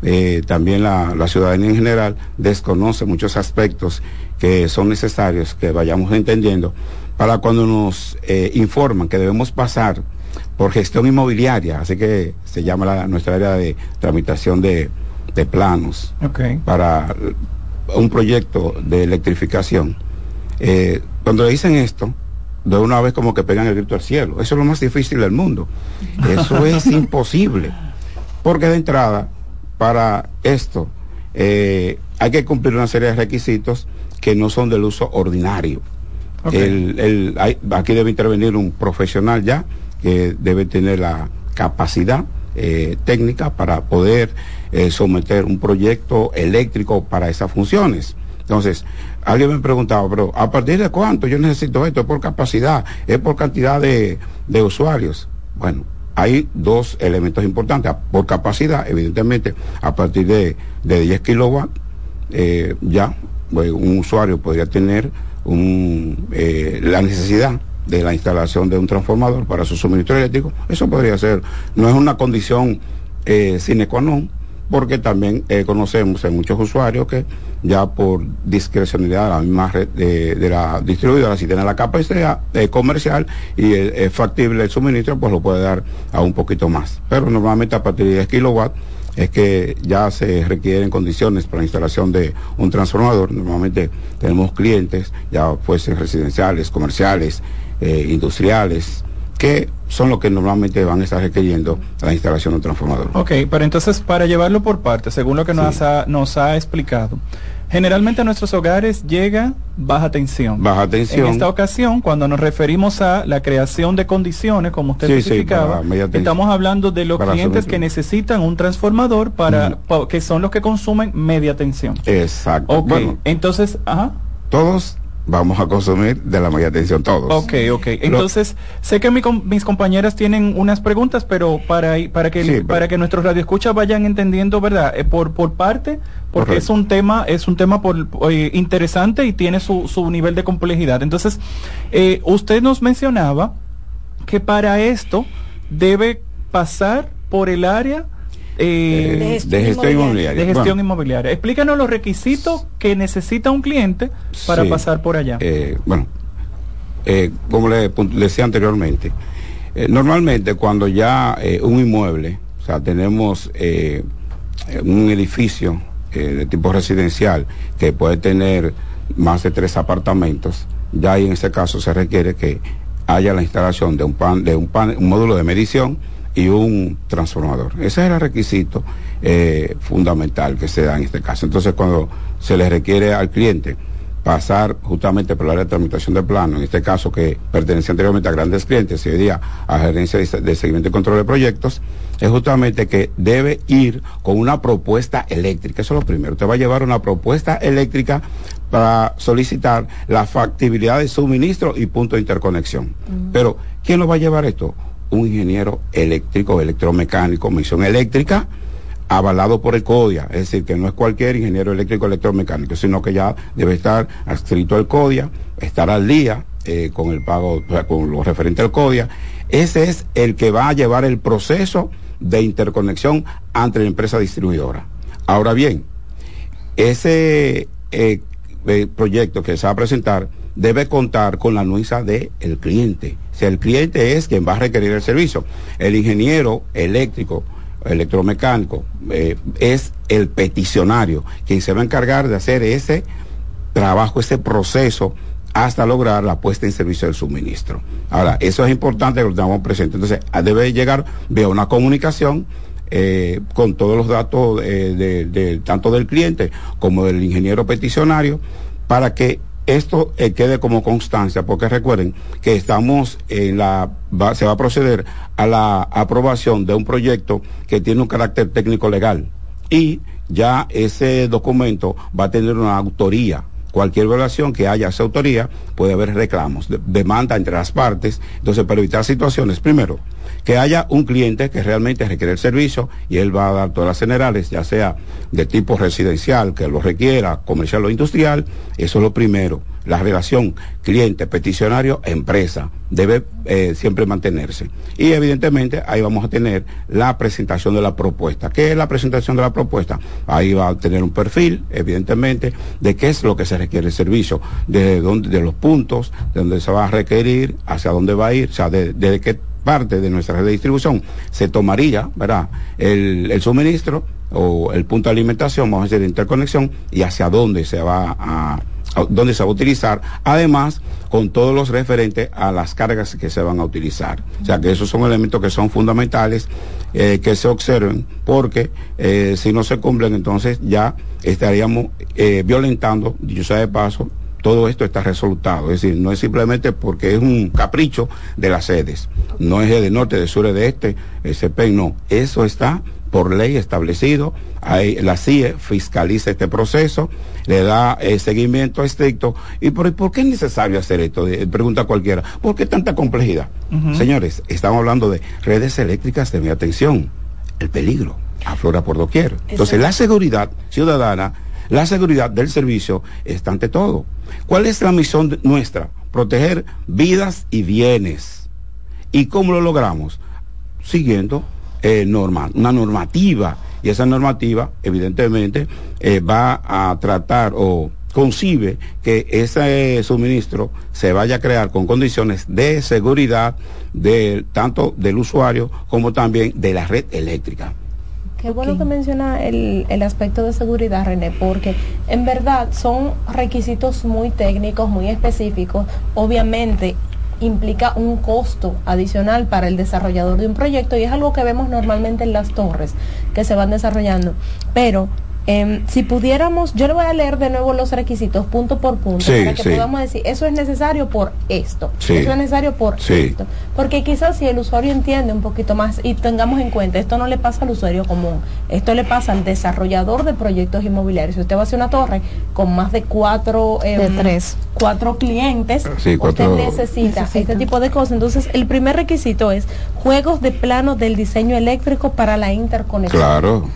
Eh, también la, la ciudadanía en general desconoce muchos aspectos que son necesarios que vayamos entendiendo para cuando nos eh, informan que debemos pasar por gestión inmobiliaria, así que se llama la- nuestra área de tramitación de, de planos Ok. para un proyecto de electrificación. Eh, cuando le dicen esto, de una vez como que pegan el grito al cielo. Eso es lo más difícil del mundo. Eso es imposible. Porque de entrada, para esto, eh, hay que cumplir una serie de requisitos que no son del uso ordinario. El- el- hay- aquí debe intervenir un profesional ya que debe tener la capacidad eh, técnica para poder eh, someter un proyecto eléctrico para esas funciones. Entonces, alguien me preguntaba, pero ¿a partir de cuánto yo necesito esto? ¿Es por capacidad? ¿Es por cantidad de, de usuarios? Bueno, hay dos elementos importantes. Por capacidad, evidentemente, a partir de, de 10 kilowatts, eh, ya pues, un usuario podría tener un, eh, la necesidad de la instalación de un transformador para su suministro eléctrico. Eso podría ser, no es una condición eh, sine qua non, porque también eh, conocemos en muchos usuarios que ya por discrecionalidad de la distribuidora, si tiene la capacidad eh, comercial y es, es factible el suministro, pues lo puede dar a un poquito más. Pero normalmente a partir de 10 kilowatts es que ya se requieren condiciones para la instalación de un transformador. Normalmente tenemos clientes, ya fuesen residenciales, comerciales, eh, industriales, que son los que normalmente van a estar requiriendo la instalación de un transformador. Ok, pero entonces para llevarlo por partes, según lo que nos, ha, nos ha explicado, generalmente a nuestros hogares llega baja tensión. Baja tensión. En esta ocasión, cuando nos referimos a la creación de condiciones, como usted Sí, tensión. estamos hablando de los clientes que necesitan un transformador para, pa- que son los que consumen media tensión. Exacto. Ok, Bueno, entonces, ajá. todos vamos a consumir de la media tensión, todos. Ok, ok. Entonces, sé que mi com- mis compañeras tienen unas preguntas, pero para, para que Sí, pero- para que nuestros radioescuchas vayan entendiendo, ¿verdad? Eh, por por parte, porque Correcto. es un tema es un tema por, eh, interesante y tiene su, su nivel de complejidad. Entonces, eh, usted nos mencionaba que para esto debe pasar por el área eh, De gestión De gestión inmobiliaria. De gestión Bueno. inmobiliaria. Explícanos los requisitos que necesita un cliente para Sí. pasar por allá. Eh, bueno, eh, como le, decía anteriormente, eh, normalmente cuando ya eh, un inmueble, o sea, tenemos un edificio eh, de tipo residencial que puede tener más de tres apartamentos, ya ahí en ese caso se requiere que haya la instalación de un pan, de un pan, un módulo de medición y un transformador. Ese es el requisito eh, fundamental que se da en este caso. Entonces, cuando se le requiere al cliente pasar justamente por la área de tramitación de plano, en este caso que pertenece anteriormente a grandes clientes y hoy día a gerencia de, de seguimiento y control de proyectos, es justamente que debe ir con una propuesta eléctrica. Eso es lo primero. Usted va a llevar una propuesta eléctrica para solicitar la factibilidad de suministro y punto de interconexión. Pero, ¿quién lo va a llevar esto? Un ingeniero eléctrico, electromecánico, misión eléctrica, avalado por el CODIA, es decir, que no es cualquier ingeniero eléctrico electromecánico, sino que ya debe estar adscrito al CODIA, estar al día eh, con el pago, con lo referente al CODIA. Ese es el que va a llevar el proceso de interconexión ante la empresa distribuidora. Ahora bien, ese eh, eh, proyecto que se va a presentar debe contar con la anuencia del cliente. Sea, el cliente es quien va a requerir el servicio. El ingeniero eléctrico, electromecánico, eh, es el peticionario, quien se va a encargar de hacer ese trabajo, ese proceso hasta lograr la puesta en servicio del suministro. Ahora, eso es importante que lo tengamos presente. Entonces, ah, debe llegar vía una comunicación eh, con todos los datos eh, tanto del cliente como del ingeniero peticionario para que esto eh, quede como constancia, porque recuerden que estamos en la, se va a proceder a la aprobación de un proyecto que tiene un carácter técnico legal y ya ese documento va a tener una autoría. Cualquier violación que haya esa autoría puede haber reclamos, de- demanda entre las partes. Entonces, para evitar situaciones, primero, que haya un cliente que realmente requiere el servicio y él va a dar todas las generales, ya sea de tipo residencial, que lo requiera, comercial o industrial. Eso es lo primero. La relación cliente-peticionario-empresa debe eh, siempre mantenerse. Y evidentemente ahí vamos a tener la presentación de la propuesta. ¿Qué es la presentación de la propuesta? Ahí va a tener un perfil, evidentemente, de qué es lo que se requiere el servicio, de dónde, de los puntos, de dónde se va a requerir, hacia dónde va a ir, o sea, de, de qué parte de nuestra red de distribución se tomaría, ¿verdad? El, el suministro o el punto de alimentación, vamos a decir, de interconexión, y hacia dónde se va a, donde se va a utilizar, además con todos los referentes a las cargas que se van a utilizar. O sea que esos son elementos que son fundamentales eh, que se observen, porque eh, si no se cumplen, entonces ya estaríamos eh, violentando, dicho sea de paso, todo esto está resultado. Es decir, no es simplemente porque es un capricho de las sedes. No es de norte, de sur, de este, SP, no. Eso está por ley establecido. Ahí, la CIE fiscaliza este proceso, le da eh, seguimiento estricto. ¿Y por, por, qué es necesario hacer esto? Eh, pregunta cualquiera. ¿Por qué tanta complejidad? Uh -huh. Señores, estamos hablando de redes eléctricas de mi atención. El peligro aflora por doquier. Entonces, la seguridad ciudadana, la seguridad del servicio está ante todo. ¿Cuál es la misión nuestra? Proteger vidas y bienes. ¿Y cómo lo logramos? Siguiendo eh, norma, una normativa y esa normativa evidentemente eh, va a tratar o concibe que ese suministro se vaya a crear con condiciones de seguridad de tanto del usuario como también de la red eléctrica. Qué bueno que menciona el, el, aspecto de seguridad, René, porque en verdad son requisitos muy técnicos, muy específicos. Obviamente implica un costo adicional para el desarrollador de un proyecto y es algo que vemos normalmente en las torres que se van desarrollando. Pero eh, si pudiéramos, yo le voy a leer de nuevo los requisitos punto por punto sí, para que sí. podamos decir, eso es necesario por esto, Sí. eso es necesario por Sí. esto. Porque quizás si el usuario entiende un poquito más y tengamos en cuenta, esto no le pasa al usuario común, esto le pasa al desarrollador de proyectos inmobiliarios. Si usted va a hacer una torre con más de cuatro, eh, De tres. cuatro clientes, Sí, cuatro- usted necesita, este tipo de cosas. Entonces, el primer requisito es juegos de plano del diseño eléctrico para la interconexión. Claro,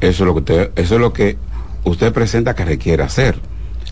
eso es lo que usted, eso es lo que usted presenta que requiere hacer.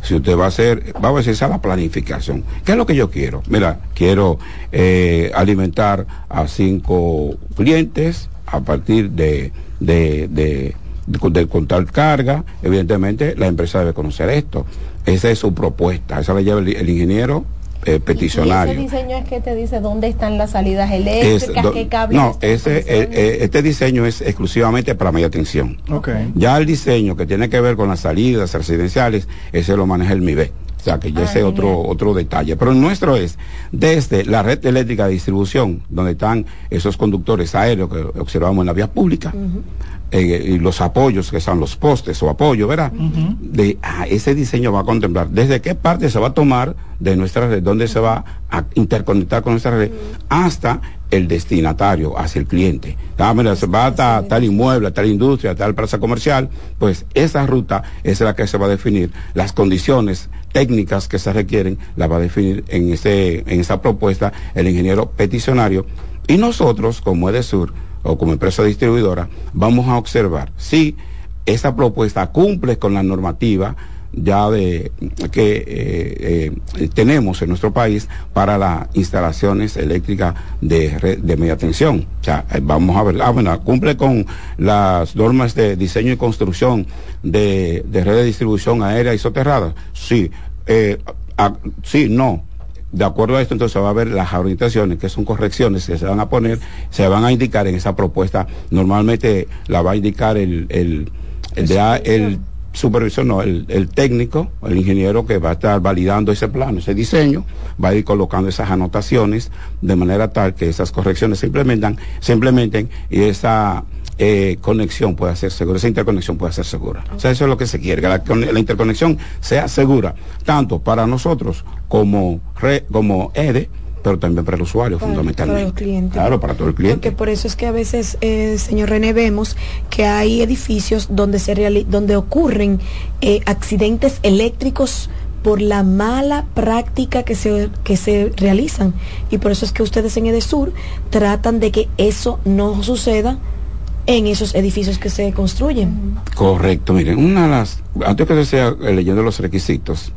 Si usted va a hacer, vamos a decir, esa es la planificación. ¿Qué es lo que yo quiero? Mira, quiero eh, alimentar a cinco clientes a partir de, de, de, contar carga. Evidentemente, la empresa debe conocer esto. Esa es su propuesta. Esa la lleva el ingeniero eh, Y peticionario. ese diseño es que te dice dónde están las salidas Es eléctricas, do- qué cables. no, ese, eh, eh, este diseño es exclusivamente para media tensión. Ok. Ya el diseño que tiene que ver con las salidas residenciales, ese lo maneja el MIBE. O sea que ya ese es otro, otro detalle. Pero el nuestro es desde la red eléctrica de distribución, donde están esos conductores aéreos que observamos en la vía pública, eh, y los apoyos que son los postes o apoyo, ¿verdad? De ah, ese diseño va a contemplar desde qué parte se va a tomar de nuestra red, dónde se va a interconectar con nuestra red, hasta el destinatario, hacia el cliente. Ah, mira, se va hasta tal inmueble, a tal industria, a tal plaza comercial, pues esa ruta es la que se va a definir. Las condiciones técnicas que se requieren las va a definir en, ese, en esa propuesta el ingeniero peticionario. Y nosotros, como EDESUR, o como empresa distribuidora, vamos a observar si esa propuesta cumple con la normativa ya de que eh, eh, tenemos en nuestro país para las instalaciones eléctricas de, de media tensión. O sea, eh, vamos a ver, ah, bueno, cumple con las normas de diseño y construcción de, de red de distribución aérea y soterrada. Sí, ah, sí, no de acuerdo a esto, entonces va a haber las orientaciones, que son correcciones que se van a poner, se van a indicar en esa propuesta. Normalmente la va a indicar el, el, el supervisor, no, el, el técnico, el ingeniero que va a estar validando ese plano, ese diseño, va a ir colocando esas anotaciones de manera tal que esas correcciones se implementan, se implementen y esa eh, conexión pueda ser segura, esa interconexión pueda ser segura. O sea, eso es lo que se quiere, que la, la interconexión sea segura, tanto para nosotros como, re- como EDE, pero también para el usuario, Para- fundamentalmente. para los clientes. Claro, para todo el cliente. Porque por eso es que a veces, eh, señor René, vemos que hay edificios donde se reali- donde ocurren eh, accidentes eléctricos por la mala práctica que se, que se realizan. Y por eso es que ustedes en Edesur tratan de que eso no suceda en esos edificios que se construyen. Correcto, miren, una de las, antes que yo sea eh, leyendo los requisitos,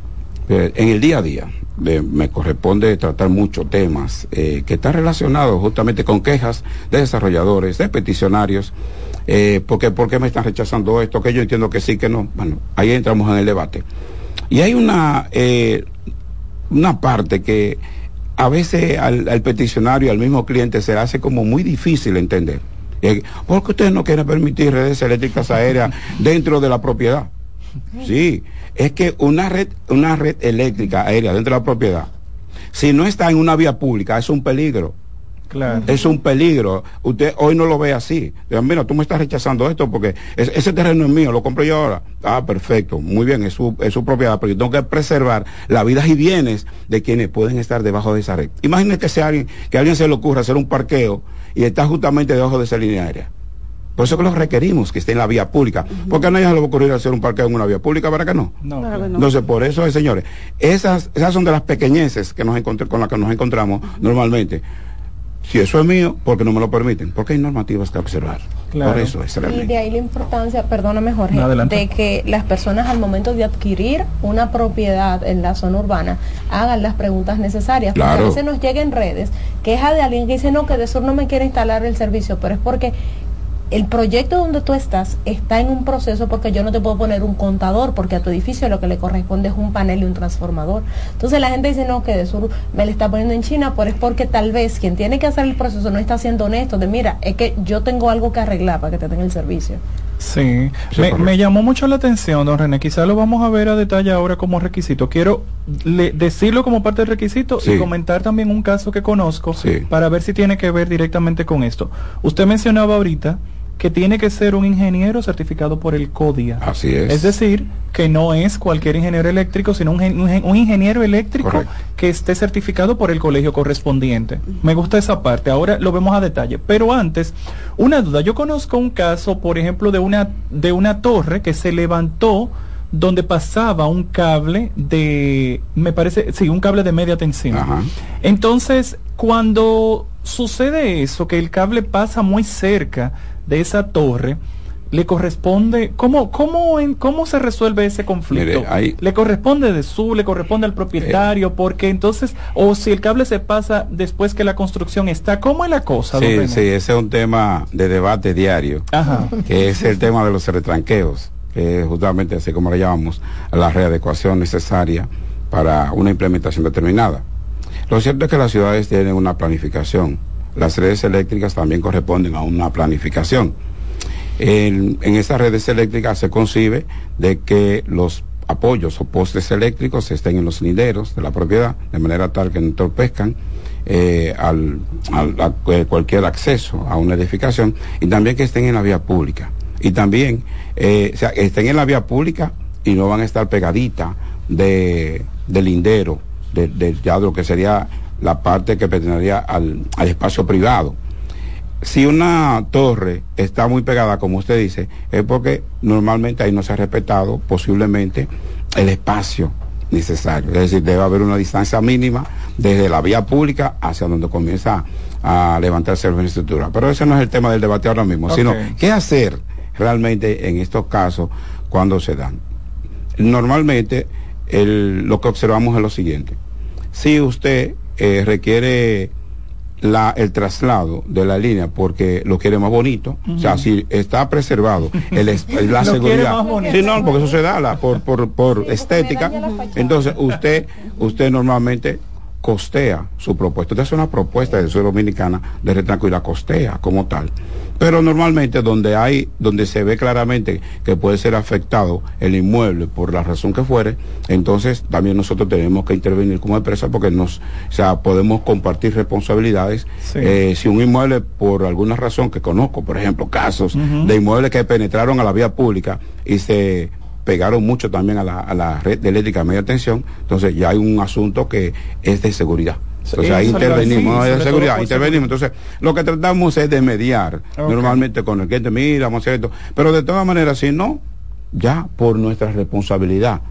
eh, en el día a día me corresponde tratar muchos temas eh, que están relacionados justamente con quejas de desarrolladores, de peticionarios, porque ¿por qué me están rechazando esto? Que yo entiendo que sí, que no. Bueno, ahí entramos en el debate. Y hay una, una parte que a veces al, al peticionario, al mismo cliente, se le hace como muy difícil entender. Eh, ¿Por qué ustedes no quieren permitir redes eléctricas aéreas dentro de la propiedad? Sí, es que una red, una red eléctrica aérea dentro de la propiedad, si no está en una vía pública, es un peligro. Claro. Es un peligro. Usted hoy no lo ve así. Digan, mira, tú me estás rechazando esto porque es- ese terreno es mío, lo compro yo ahora. Ah, perfecto, muy bien, es su, es su propiedad, pero yo tengo que preservar las vidas y bienes de quienes pueden estar debajo de esa red. Imagínese que, sea alguien, que a alguien se le ocurra hacer un parqueo y está justamente debajo de esa línea aérea. Por eso que los requerimos que esté en la vía pública. Porque a nadie se le va a ocurrir hacer un parqueo en una vía pública, ¿para que no? No, Claro que no. Entonces, por eso, eh, señores, esas, esas son de las pequeñeces que nos encontré, con las que nos encontramos normalmente. Si eso es mío, porque no me lo permiten, porque hay normativas que observar. Claro. Por eso es Y realmente. de ahí la importancia, perdóname Jorge, No, de que las personas al momento de adquirir una propiedad en la zona urbana hagan las preguntas necesarias. Porque Claro. a veces nos llega en redes queja de alguien que dice, no, que de sur no me quiere instalar el servicio, pero es porque el proyecto donde tú estás está en un proceso porque yo no te puedo poner un contador porque a tu edificio lo que le corresponde es un panel y un transformador. Entonces la gente dice, no, que de sur me le está poniendo en China, pero es porque tal vez quien tiene que hacer el proceso no está siendo honesto de, mira, es que yo tengo algo que arreglar para que te den el servicio. Sí, me, me llamó mucho la atención, don René. Quizá lo vamos a ver a detalle ahora como requisito. Quiero le- decirlo como parte del requisito Sí. y comentar también un caso que conozco Sí. para ver si tiene que ver directamente con esto. Usted mencionaba ahorita que tiene que ser un ingeniero certificado por el CODIA. Así es. Es decir, que no es cualquier ingeniero eléctrico, sino un, un un ingeniero eléctrico Correcto. que esté certificado por el colegio correspondiente. Me gusta esa parte. Ahora lo vemos a detalle. Pero antes, una duda. Yo conozco un caso, por ejemplo, de una, de una torre que se levantó donde pasaba un cable de, me parece, sí, un cable de media tensión. Entonces, cuando sucede eso, que el cable pasa muy cerca de esa torre, le corresponde, ¿cómo, cómo, en, cómo se resuelve ese conflicto? Mire, ¿Le corresponde de su, le corresponde al propietario? porque entonces, o si el cable se pasa después que la construcción está, ¿cómo es la cosa? Sí, sí, ese es un tema de debate diario, Ajá. que es el tema de los retranqueos, que es justamente así como le llamamos la readecuación necesaria para una implementación determinada. Lo cierto es que las ciudades tienen una planificación. Las redes eléctricas también corresponden a una planificación. En, esas redes eléctricas se concibe de que los apoyos o postes eléctricos estén en los linderos de la propiedad, de manera tal que no entorpezcan eh, al, cualquier acceso a una edificación y también que estén en la vía pública. Y también, eh, o sea, estén en la vía pública y no van a estar pegaditas de, del lindero, de, de- ya de lo que sería la parte que pertenecería al, al espacio privado si una torre está muy pegada, como usted dice, es porque normalmente ahí no se ha respetado posiblemente el espacio necesario. Es decir, debe haber una distancia mínima desde la vía pública hacia donde comienza a levantarse la infraestructura. Pero ese no es el tema del debate ahora mismo, sino qué hacer realmente en estos casos cuando se dan. Normalmente el- lo que observamos es lo siguiente. Si usted eh, requiere la, el traslado de la línea porque lo quiere más bonito, o sea, si está preservado el, la seguridad, sí, no, porque eso se da la, por, por, por estética, entonces usted, usted normalmente costea su propuesta. Usted hace una propuesta de suelo dominicana de retranco y la costea como tal. Pero normalmente donde hay, donde se ve claramente que puede ser afectado el inmueble por la razón que fuere, entonces también nosotros tenemos que intervenir como empresa porque nos, o sea, podemos compartir responsabilidades. Sí. Eh, si un inmueble por alguna razón que conozco, por ejemplo, casos de inmuebles que penetraron a la vía pública y se pegaron mucho también a la, a la red de eléctrica de media tensión, entonces ya hay un asunto que es de seguridad. Entonces ahí intervenimos, no es de seguridad, intervenimos. Entonces, lo que tratamos es de mediar normalmente con el cliente, mira, vamos a hacer esto. Pero de todas maneras, si no, ya por nuestra responsabilidad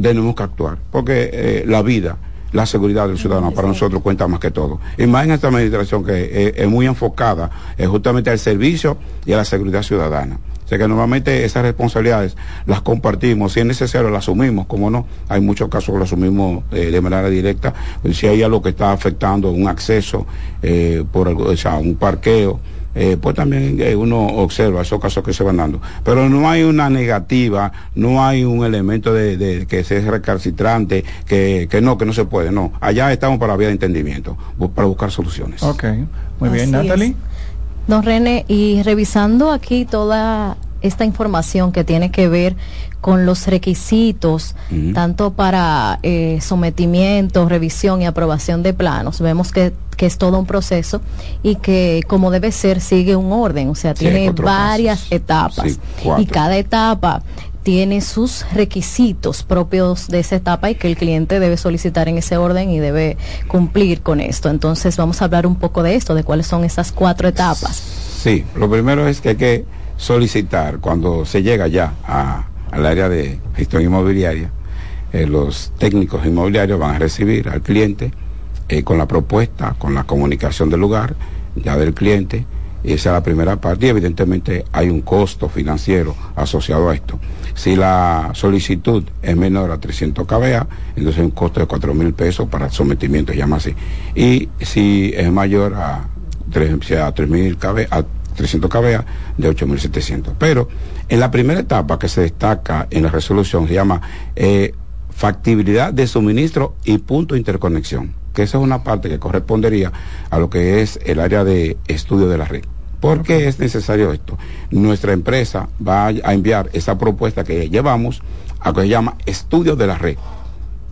tenemos que actuar. Porque eh, la vida, la seguridad del ciudadano para nosotros cuenta más que todo. Y más en esta administración que eh, es muy enfocada eh, justamente al servicio y a la seguridad ciudadana. Sea que normalmente esas responsabilidades las compartimos, si es necesario las asumimos, como no, hay muchos casos que las asumimos eh, de manera directa, si hay algo que está afectando un acceso eh, por algo, o sea, un parqueo, eh, pues también eh, uno observa esos casos que se van dando. Pero no hay una negativa, no hay un elemento de, de que sea recalcitrante, que, que no, que no se puede, no. Allá estamos para vía de entendimiento, para buscar soluciones. Ok, muy bien, Natalie. Don René, y revisando aquí toda esta información que tiene que ver con los requisitos, tanto para eh, sometimiento, revisión y aprobación de planos. Vemos que, que, es todo un proceso y que como debe ser sigue un orden, o sea, tiene varias etapas. Y cada etapa tiene sus requisitos propios de esa etapa y que el cliente debe solicitar en ese orden y debe cumplir con esto. Entonces vamos a hablar un poco de esto, de cuáles son esas cuatro etapas. Sí, lo primero es que hay que solicitar cuando se llega ya al área de gestión inmobiliaria, eh, los técnicos inmobiliarios van a recibir al cliente eh, con la propuesta, con la comunicación del lugar, ya del cliente, esa es la primera parte y evidentemente hay un costo financiero asociado a esto. Si la solicitud es menor a 300 kVA, entonces un costo de 4 mil pesos para sometimiento, se llama así. Y si es mayor a, 3, a 3 kVA, a 300 kVA, de 8.700. Pero en la primera etapa que se destaca en la resolución se llama eh, factibilidad de suministro y punto de interconexión, que esa es una parte que correspondería a lo que es el área de estudio de la red. ¿Por qué es necesario esto? Nuestra empresa va a enviar esa propuesta que llevamos a lo que se llama estudio de la red,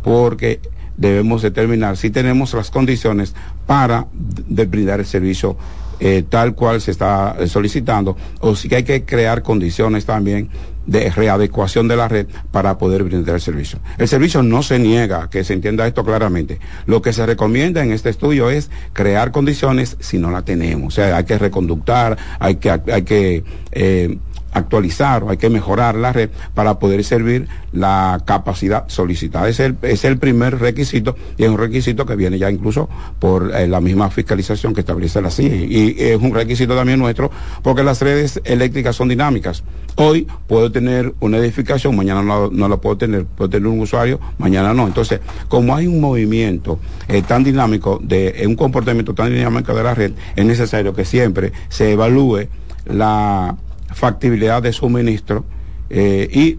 porque debemos determinar si tenemos las condiciones para brindar el servicio eh, tal cual se está solicitando, o si hay que crear condiciones también de readecuación de la red para poder brindar el servicio. El servicio no se niega, que se entienda esto claramente. Lo que se recomienda en este estudio es crear condiciones si no la tenemos. O sea, hay que reconductar, hay que, hay que eh, actualizar o hay que mejorar la red para poder servir la capacidad solicitada. Es el, es el primer requisito y es un requisito que viene ya incluso por eh, la misma fiscalización que establece la CIE. Y es un requisito también nuestro porque las redes eléctricas son dinámicas. Hoy puedo tener una edificación, mañana no, no la puedo tener, puedo tener un usuario, mañana no. Entonces, como hay un movimiento eh, tan dinámico, de un comportamiento tan dinámico de la red, es necesario que siempre se evalúe la factibilidad de suministro eh, y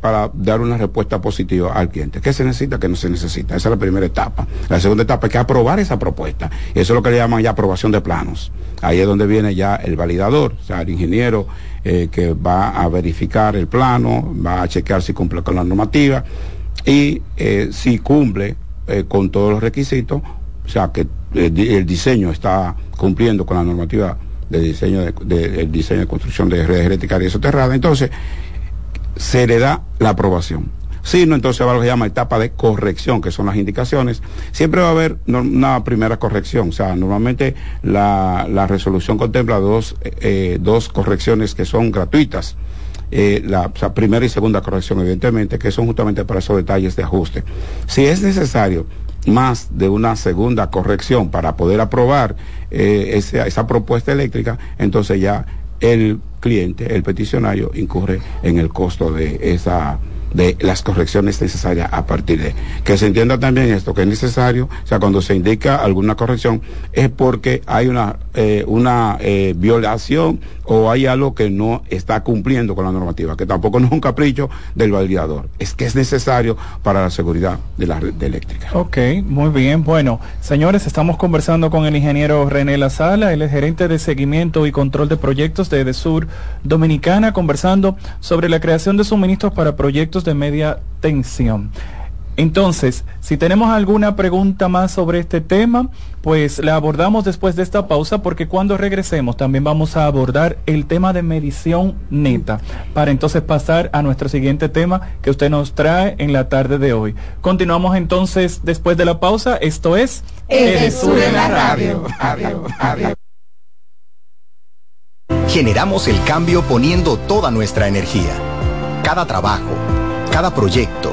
para dar una respuesta positiva al cliente. ¿Qué se necesita? ¿Qué no se necesita? Esa es la primera etapa. La segunda etapa es que aprobar esa propuesta. Eso es lo que le llaman ya aprobación de planos. Ahí es donde viene ya el validador, o sea, el ingeniero eh, que va a verificar el plano, va a chequear si cumple con la normativa y eh, si cumple con todos los requisitos, o sea, que el diseño está cumpliendo con la normativa de diseño de, diseño de construcción de redes eléctricas y soterradas. Entonces, se le da la aprobación. Si no, entonces va a lo que se llama etapa de corrección, que son las indicaciones. Siempre va a haber una primera corrección. O sea, normalmente la, la resolución contempla dos, eh, dos correcciones que son gratuitas. Eh, la primera y segunda corrección, evidentemente, que son justamente para esos detalles de ajuste. Si es necesario más de una segunda corrección para poder aprobar eh, esa, esa propuesta eléctrica, entonces ya el cliente, el peticionario, incurre en el costo de esa de las correcciones necesarias a partir de. Que se entienda también esto, que es necesario, o sea, cuando se indica alguna corrección, es porque hay una, eh, una eh, violación o hay algo que no está cumpliendo con la normativa, que tampoco es un capricho del validador, es que es necesario para la seguridad de la red eléctrica. Ok, muy bien. Bueno, señores, estamos conversando con el ingeniero René Lazala, él es gerente de seguimiento y control de proyectos de EDESUR Dominicana, conversando sobre la creación de suministros para proyectos de media tensión. Entonces, si tenemos alguna pregunta más sobre este tema, pues la abordamos después de esta pausa porque cuando regresemos también vamos a abordar el tema de medición neta para entonces pasar a nuestro siguiente tema que usted nos trae en la tarde de hoy. Continuamos entonces después de la pausa. Esto es El en la radio. Generamos el cambio poniendo toda nuestra energía. Cada trabajo cada proyecto,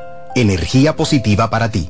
energía positiva para ti.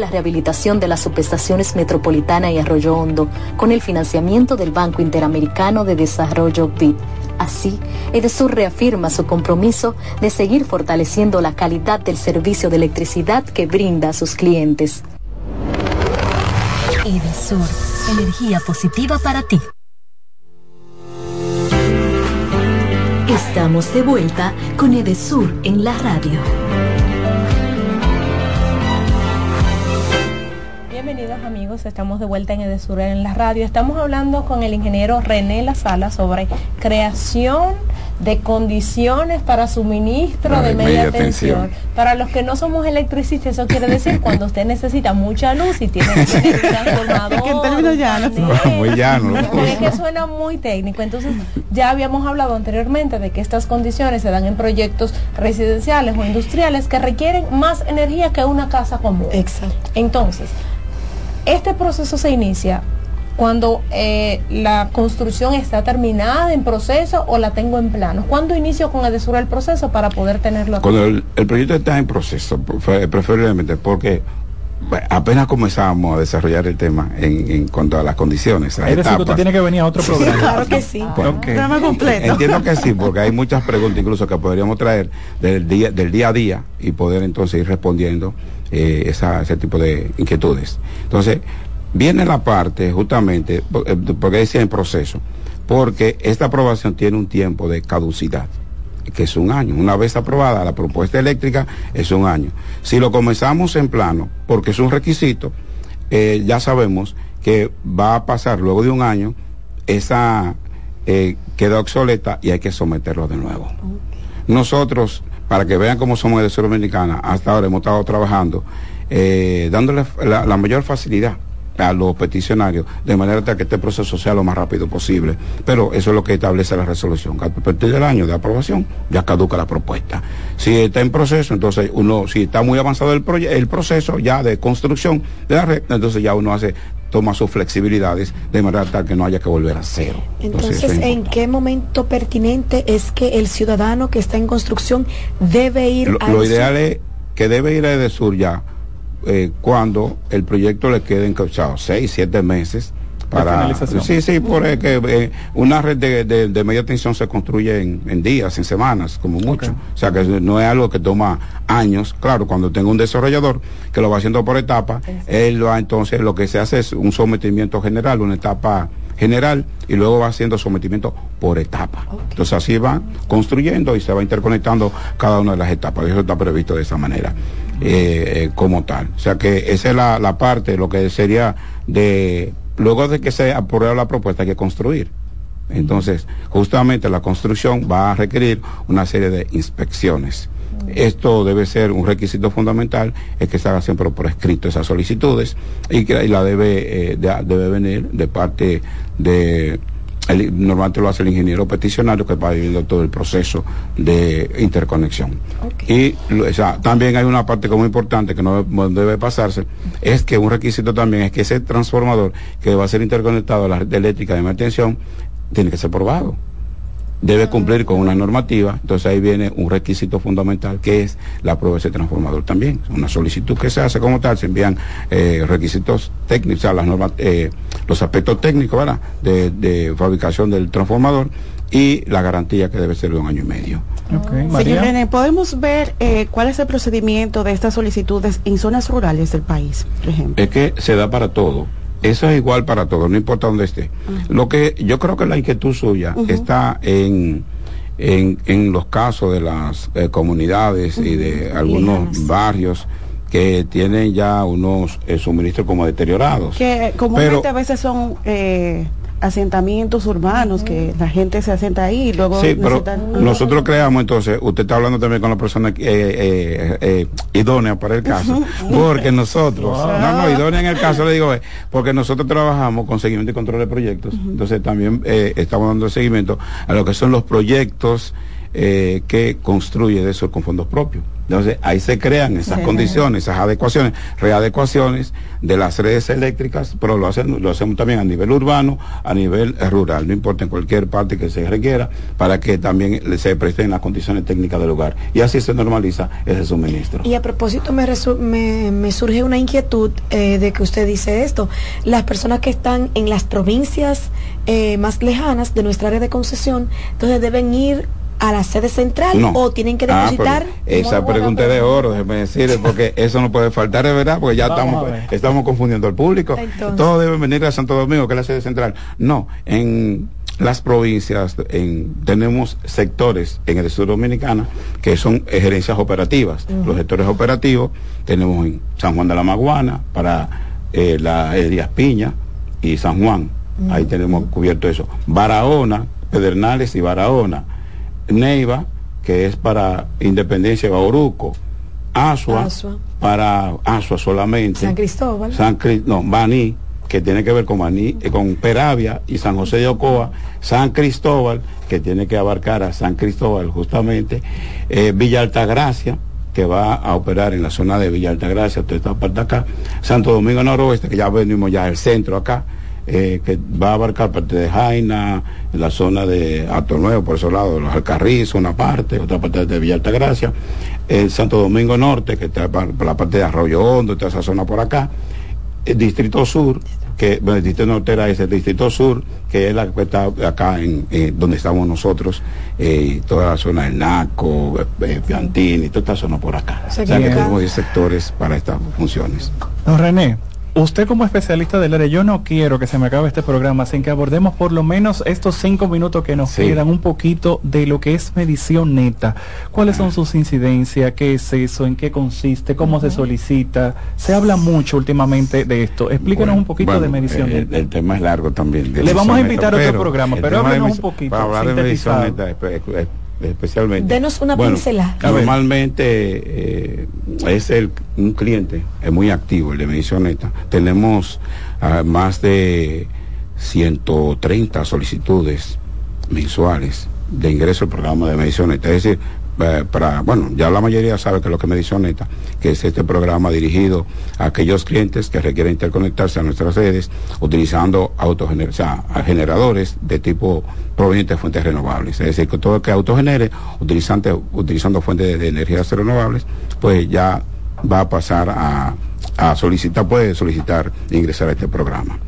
la rehabilitación de las subestaciones Metropolitana y Arroyo Hondo con el financiamiento del Banco Interamericano de Desarrollo BID. Así, Edesur reafirma su compromiso de seguir fortaleciendo la calidad del servicio de electricidad que brinda a sus clientes. Edesur, energía positiva para ti. Estamos de vuelta con Edesur en la radio. Amigos, estamos de vuelta en Edesur en la radio. Estamos hablando con el ingeniero René La Sala sobre creación de condiciones para suministro de media, tensión. Para los que no somos electricistas, eso quiere decir cuando usted necesita mucha luz y tiene que tener un transformador. que en términos llanos. muy llano. Es que suena muy técnico. Entonces, ya habíamos hablado anteriormente de que estas condiciones se dan en proyectos residenciales o industriales que requieren más energía que una casa común. Exacto. Entonces, este proceso se inicia cuando eh, la construcción está terminada en proceso o la tengo en plano. ¿Cuándo inicio con Edesur el proceso para poder tenerlo aquí? Cuando el, el proyecto está en proceso, pre- preferiblemente porque apenas comenzamos a desarrollar el tema en, en cuanto a las condiciones. las Es decir, usted tiene que venir a otro programa. Claro que sí. Programa completo. Entiendo que sí, porque hay muchas preguntas incluso que podríamos traer del día, del día a día y poder entonces ir respondiendo eh, ese tipo de inquietudes. Entonces, viene la parte justamente, eh, porque decía en proceso, porque esta aprobación tiene un tiempo de caducidad que es un año. Una vez aprobada la propuesta eléctrica, es un año. Si lo comenzamos en plano, porque es un requisito, eh, ya sabemos que va a pasar luego de un año, esa queda obsoleta y hay que someterlo de nuevo. Nosotros, para que vean cómo somos de Sur Dominicana, hasta ahora hemos estado trabajando, eh, dándole la, mayor facilidad a los peticionarios, de manera tal que este proceso sea lo más rápido posible. Pero eso es lo que establece la resolución. A partir del año de aprobación ya caduca la propuesta. Si está en proceso, entonces uno, si está muy avanzado el, el proceso ya de construcción de la red, entonces ya uno hace toma sus flexibilidades de manera tal que no haya que volver a cero. Entonces, ¿en qué momento pertinente es que el ciudadano que está en construcción debe ir Lo, a lo ideal es que debe ir a Edesur ya eh, cuando el proyecto le quede encauchado, seis, siete meses. Para, sí, sí, porque eh, una red de, de- de media tensión se construye en, en días, en semanas, como mucho. O sea que no es algo que toma años. Claro, cuando tenga un desarrollador que lo va haciendo por etapa, él va entonces, lo que se hace es un sometimiento general, una etapa general, y luego va haciendo sometimiento por etapa. Entonces así va construyendo y se va interconectando cada una de las etapas. Eso está previsto de esa manera, eh, eh, como tal. O sea que esa es la, la parte, lo que sería de, luego de que se apruebe la propuesta, hay que construir. Entonces, justamente la construcción va a requerir una serie de inspecciones. Esto debe ser un requisito fundamental, es que se haga siempre por escrito esas solicitudes y que la debe, eh, de- debe venir de parte de, el- normalmente lo hace el ingeniero peticionario que va viviendo todo el proceso de interconexión. Y lo- o sea, también hay una parte que es muy importante que no debe pasarse, es que un requisito también es que ese transformador que va a ser interconectado a la red eléctrica de mantención tiene que ser probado. Debe cumplir con una normativa, entonces ahí viene un requisito fundamental que es la prueba de ese transformador también. Una solicitud que se hace como tal, se envían eh, requisitos técnicos, o sea, las normas, eh, los aspectos técnicos ¿verdad? De, de fabricación del transformador y la garantía que debe ser de un año y medio. Señor René, ¿podemos ver eh, cuál es el procedimiento de estas solicitudes en zonas rurales del país, por ejemplo? Es que se da para todo. Eso es igual para todo, no importa dónde esté. Lo que yo creo que la inquietud suya está en, en, en los casos de las eh, comunidades y de algunos barrios que tienen ya unos eh, suministros como deteriorados. Que comúnmente Pero- a veces son eh, asentamientos urbanos que la gente se asenta ahí y luego Sí, pero necesitan- nosotros creamos entonces, usted está hablando también con la persona eh, eh, eh, idónea para el caso, porque nosotros, no, no, idónea en el caso le digo, eh, porque nosotros trabajamos con seguimiento y control de proyectos, entonces también eh, estamos dando seguimiento a lo que son los proyectos eh, que construye de eso con fondos propios. Entonces ahí se crean esas Sí. condiciones, esas adecuaciones, readecuaciones de las redes eléctricas, pero lo, hacen, lo hacemos también a nivel urbano, a nivel rural, no importa en cualquier parte que se requiera, para que también se presten las condiciones técnicas del lugar. Y así se normaliza ese suministro. Y a propósito me, resu- me, me surge una inquietud eh, de que usted dice esto. Las personas que están en las provincias eh, más lejanas de nuestra área de concesión, entonces deben ir a la sede central No. o tienen que Ah, depositar. pero esa pregunta es de oro, déjeme decirle, porque eso no puede faltar, es verdad, porque ya Vamos estamos, estamos confundiendo al público. Entonces. Todos deben venir a Santo Domingo, que es la sede central. No, en las provincias en- tenemos sectores en el sur dominicana que son gerencias operativas. Los sectores operativos tenemos en San Juan de la Maguana, para eh, la Elías Piña y San Juan. Ahí tenemos cubierto eso. Barahona, Pedernales y Barahona. Neiva, que es para Independencia de Bauruco. Asua, Asua. para Asua solamente. San Cristóbal. San Cri- no, Baní, que tiene que ver con Baní, eh, con Peravia y San José de Ocoa, San Cristóbal, que tiene que abarcar a San Cristóbal justamente, eh, Villa Altagracia, que va a operar en la zona de Villa Altagracia, toda esta parte acá, Santo Domingo Noroeste, que ya venimos ya el centro acá, eh, que va a abarcar parte de Jaina, en la zona de Ato Nuevo, por esos lados, los Alcarrizos, una parte, otra parte de Villa Altagracia, el Santo Domingo Norte, que está por por la parte de Arroyo Hondo, toda esa zona por acá, el Distrito Sur, que bueno, el Distrito Norte era ese, el Distrito Sur, que es la que está acá en eh, donde estamos nosotros, eh, toda la zona del Naco, eh, Piantini, toda esta zona por acá. O sea que tenemos 10 sectores para estas funciones. Don René, usted como especialista del área, yo no quiero que se me acabe este programa sin que abordemos por lo menos estos cinco minutos que nos Sí. quedan un poquito de lo que es medición neta. ¿Cuáles son sus incidencias? ¿Qué es eso? ¿En qué consiste? ¿Cómo se solicita? Se habla mucho últimamente de esto. Explíquenos un poquito Bueno, de medición eh, neta. el, tema es largo también. Le vamos a invitar a otro programa, pero háblenos un poquito, Para hablar de medición neta, especialmente. Denos una Bueno, pincelada. Normalmente eh, es el, un cliente, es muy activo el de medición neta. Tenemos ah, más de 130 solicitudes mensuales de ingreso al programa de medición neta. Es decir, eh, para, bueno, ya la mayoría sabe que lo que es medición neta, que es este programa dirigido a aquellos clientes que requieren interconectarse a nuestras redes utilizando autogener o sea, generadores de tipo proveniente de fuentes renovables. Es decir, que todo el que autogenere utilizando, utilizando fuentes de, de energías renovables, pues ya va a pasar a, a solicitar, puede solicitar ingresar a este programa.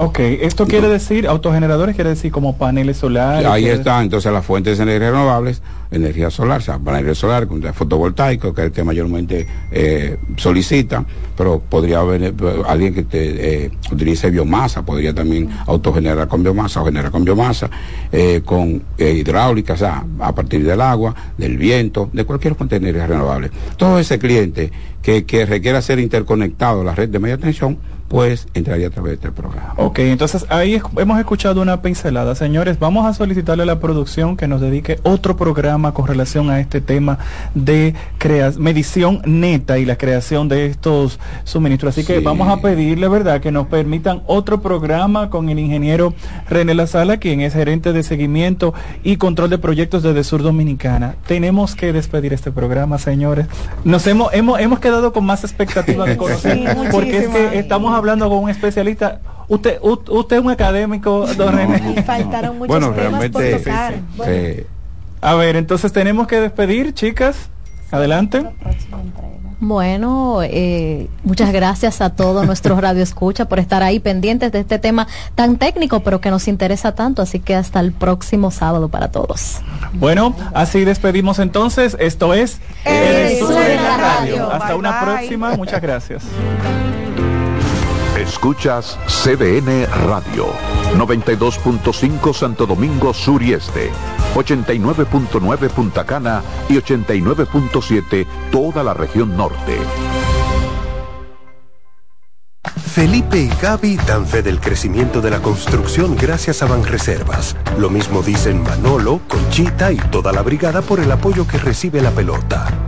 Ok, esto quiere decir, autogeneradores quiere decir como paneles solares. Ahí está, entonces las fuentes de energía renovables, energía solar, o sea, paneles solar, fotovoltaico, que es el que mayormente eh, solicita, pero podría haber eh, alguien que te, eh, utilice biomasa, podría también autogenerar con biomasa o generar con biomasa, eh, con eh, hidráulica, o sea, a partir del agua, del viento, de cualquier fuente de energía renovable. Todo ese cliente que, que requiera ser interconectado a la red de media tensión, pues entraría a través de este programa. Ok, entonces ahí es- hemos escuchado una pincelada. Señores, vamos a solicitarle a la producción que nos dedique otro programa con relación a este tema de crea medición neta y la creación de estos suministros. Así que vamos a pedirle, ¿verdad?, que nos permitan otro programa con el ingeniero René Lazala, quien es gerente de seguimiento y control de proyectos desde Sur Dominicana. Tenemos que despedir este programa, señores. Nos hemos, hemos, hemos quedado con más expectativas de conocer, Sí, porque es que estamos hablando con un especialista. Usted, usted es un académico, don René. Y faltaron muchos Bueno, temas por realmente, tocar. sí, sí. Bueno, Eh, A ver, entonces tenemos que despedir, chicas. Adelante. Bueno, eh, muchas gracias a todos nuestros radioescuchas por estar ahí pendientes de este tema tan técnico, pero que nos interesa tanto. Así que hasta el próximo sábado para todos. Bueno, así despedimos entonces. Esto es El Sur en la Radio. Hasta Bye, una bye. próxima. Muchas gracias. Escuchas CDN Radio, 92.5 Santo Domingo Sur y Este, 89.9 Punta Cana y 89.7 toda la región norte. Felipe y Gaby dan fe del crecimiento de la construcción gracias a Banreservas. Lo mismo dicen Manolo, Conchita y toda la brigada por el apoyo que recibe la pelota.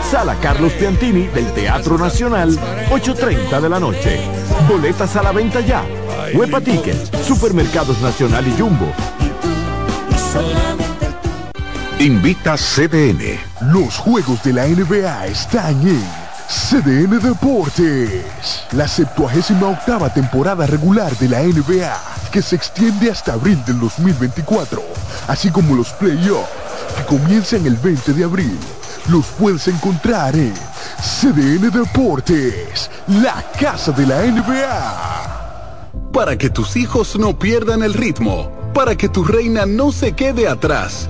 Sala Carlos Piantini del Teatro Nacional, 8.30 de la noche. Boletas a la venta ya. Huepa Tickets, Supermercados Nacional y Jumbo. Invita CDN. Los juegos de la NBA están en CDN Deportes. La 78 octava temporada regular de la NBA, que se extiende hasta abril del 2024, así como los playoffs, que comienzan el 20 de abril. Los puedes encontrar en CDN Deportes, la casa de la NBA. Para que tus hijos no pierdan el ritmo, para que tu reina no se quede atrás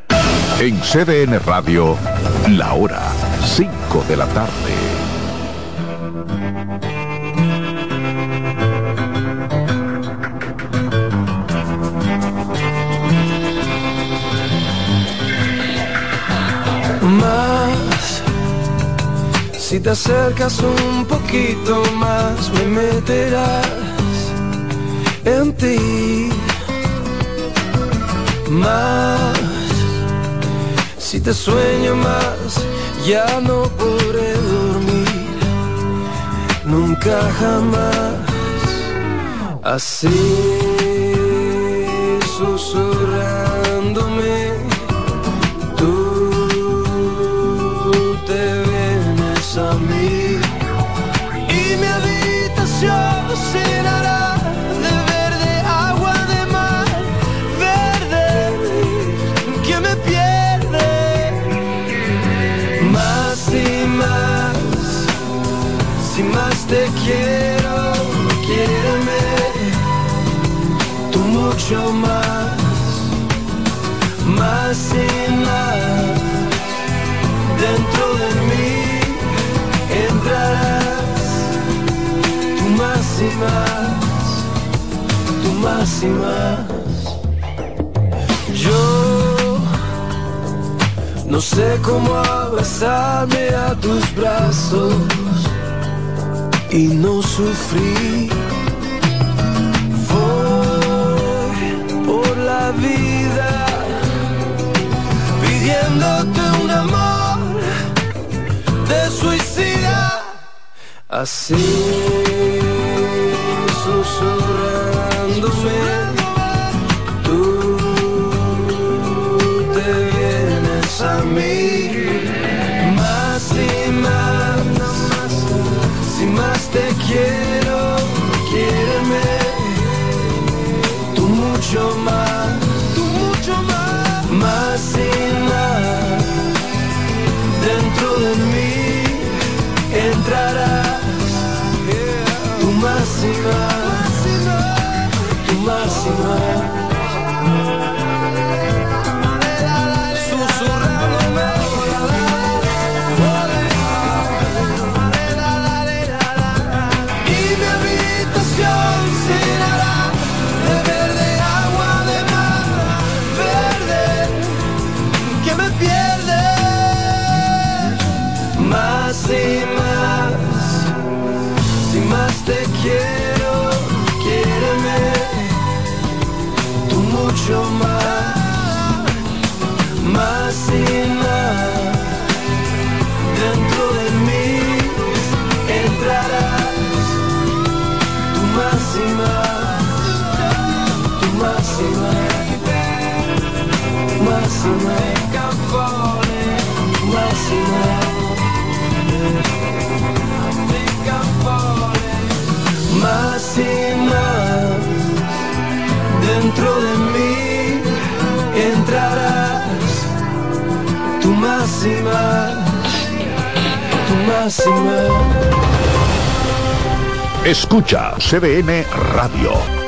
En CDN Radio, la hora 5 de la tarde. Más, si te acercas un poquito más, me meterás en ti. Más, si te sueño más, ya no podré dormir, nunca jamás. Así susurrándome, tú te vienes a mí más y más. Yo no sé cómo abrazarme a tus brazos y no sufrir. Voy por la vida pidiéndote un amor de suicida. Así Escucha CDN Radio.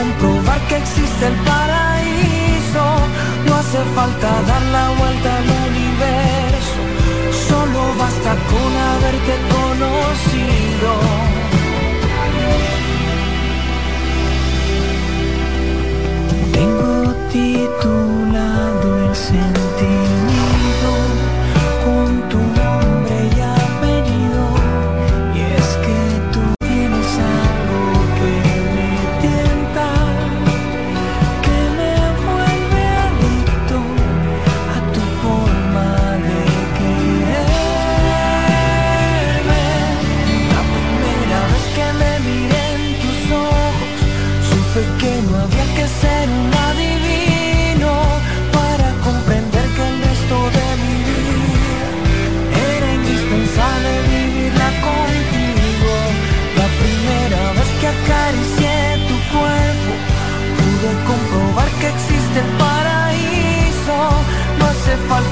comprobar que existe el paraíso. No hace falta dar la vuelta al universo, solo basta con haberte conocido. Tengo titulado el Señor. hace falta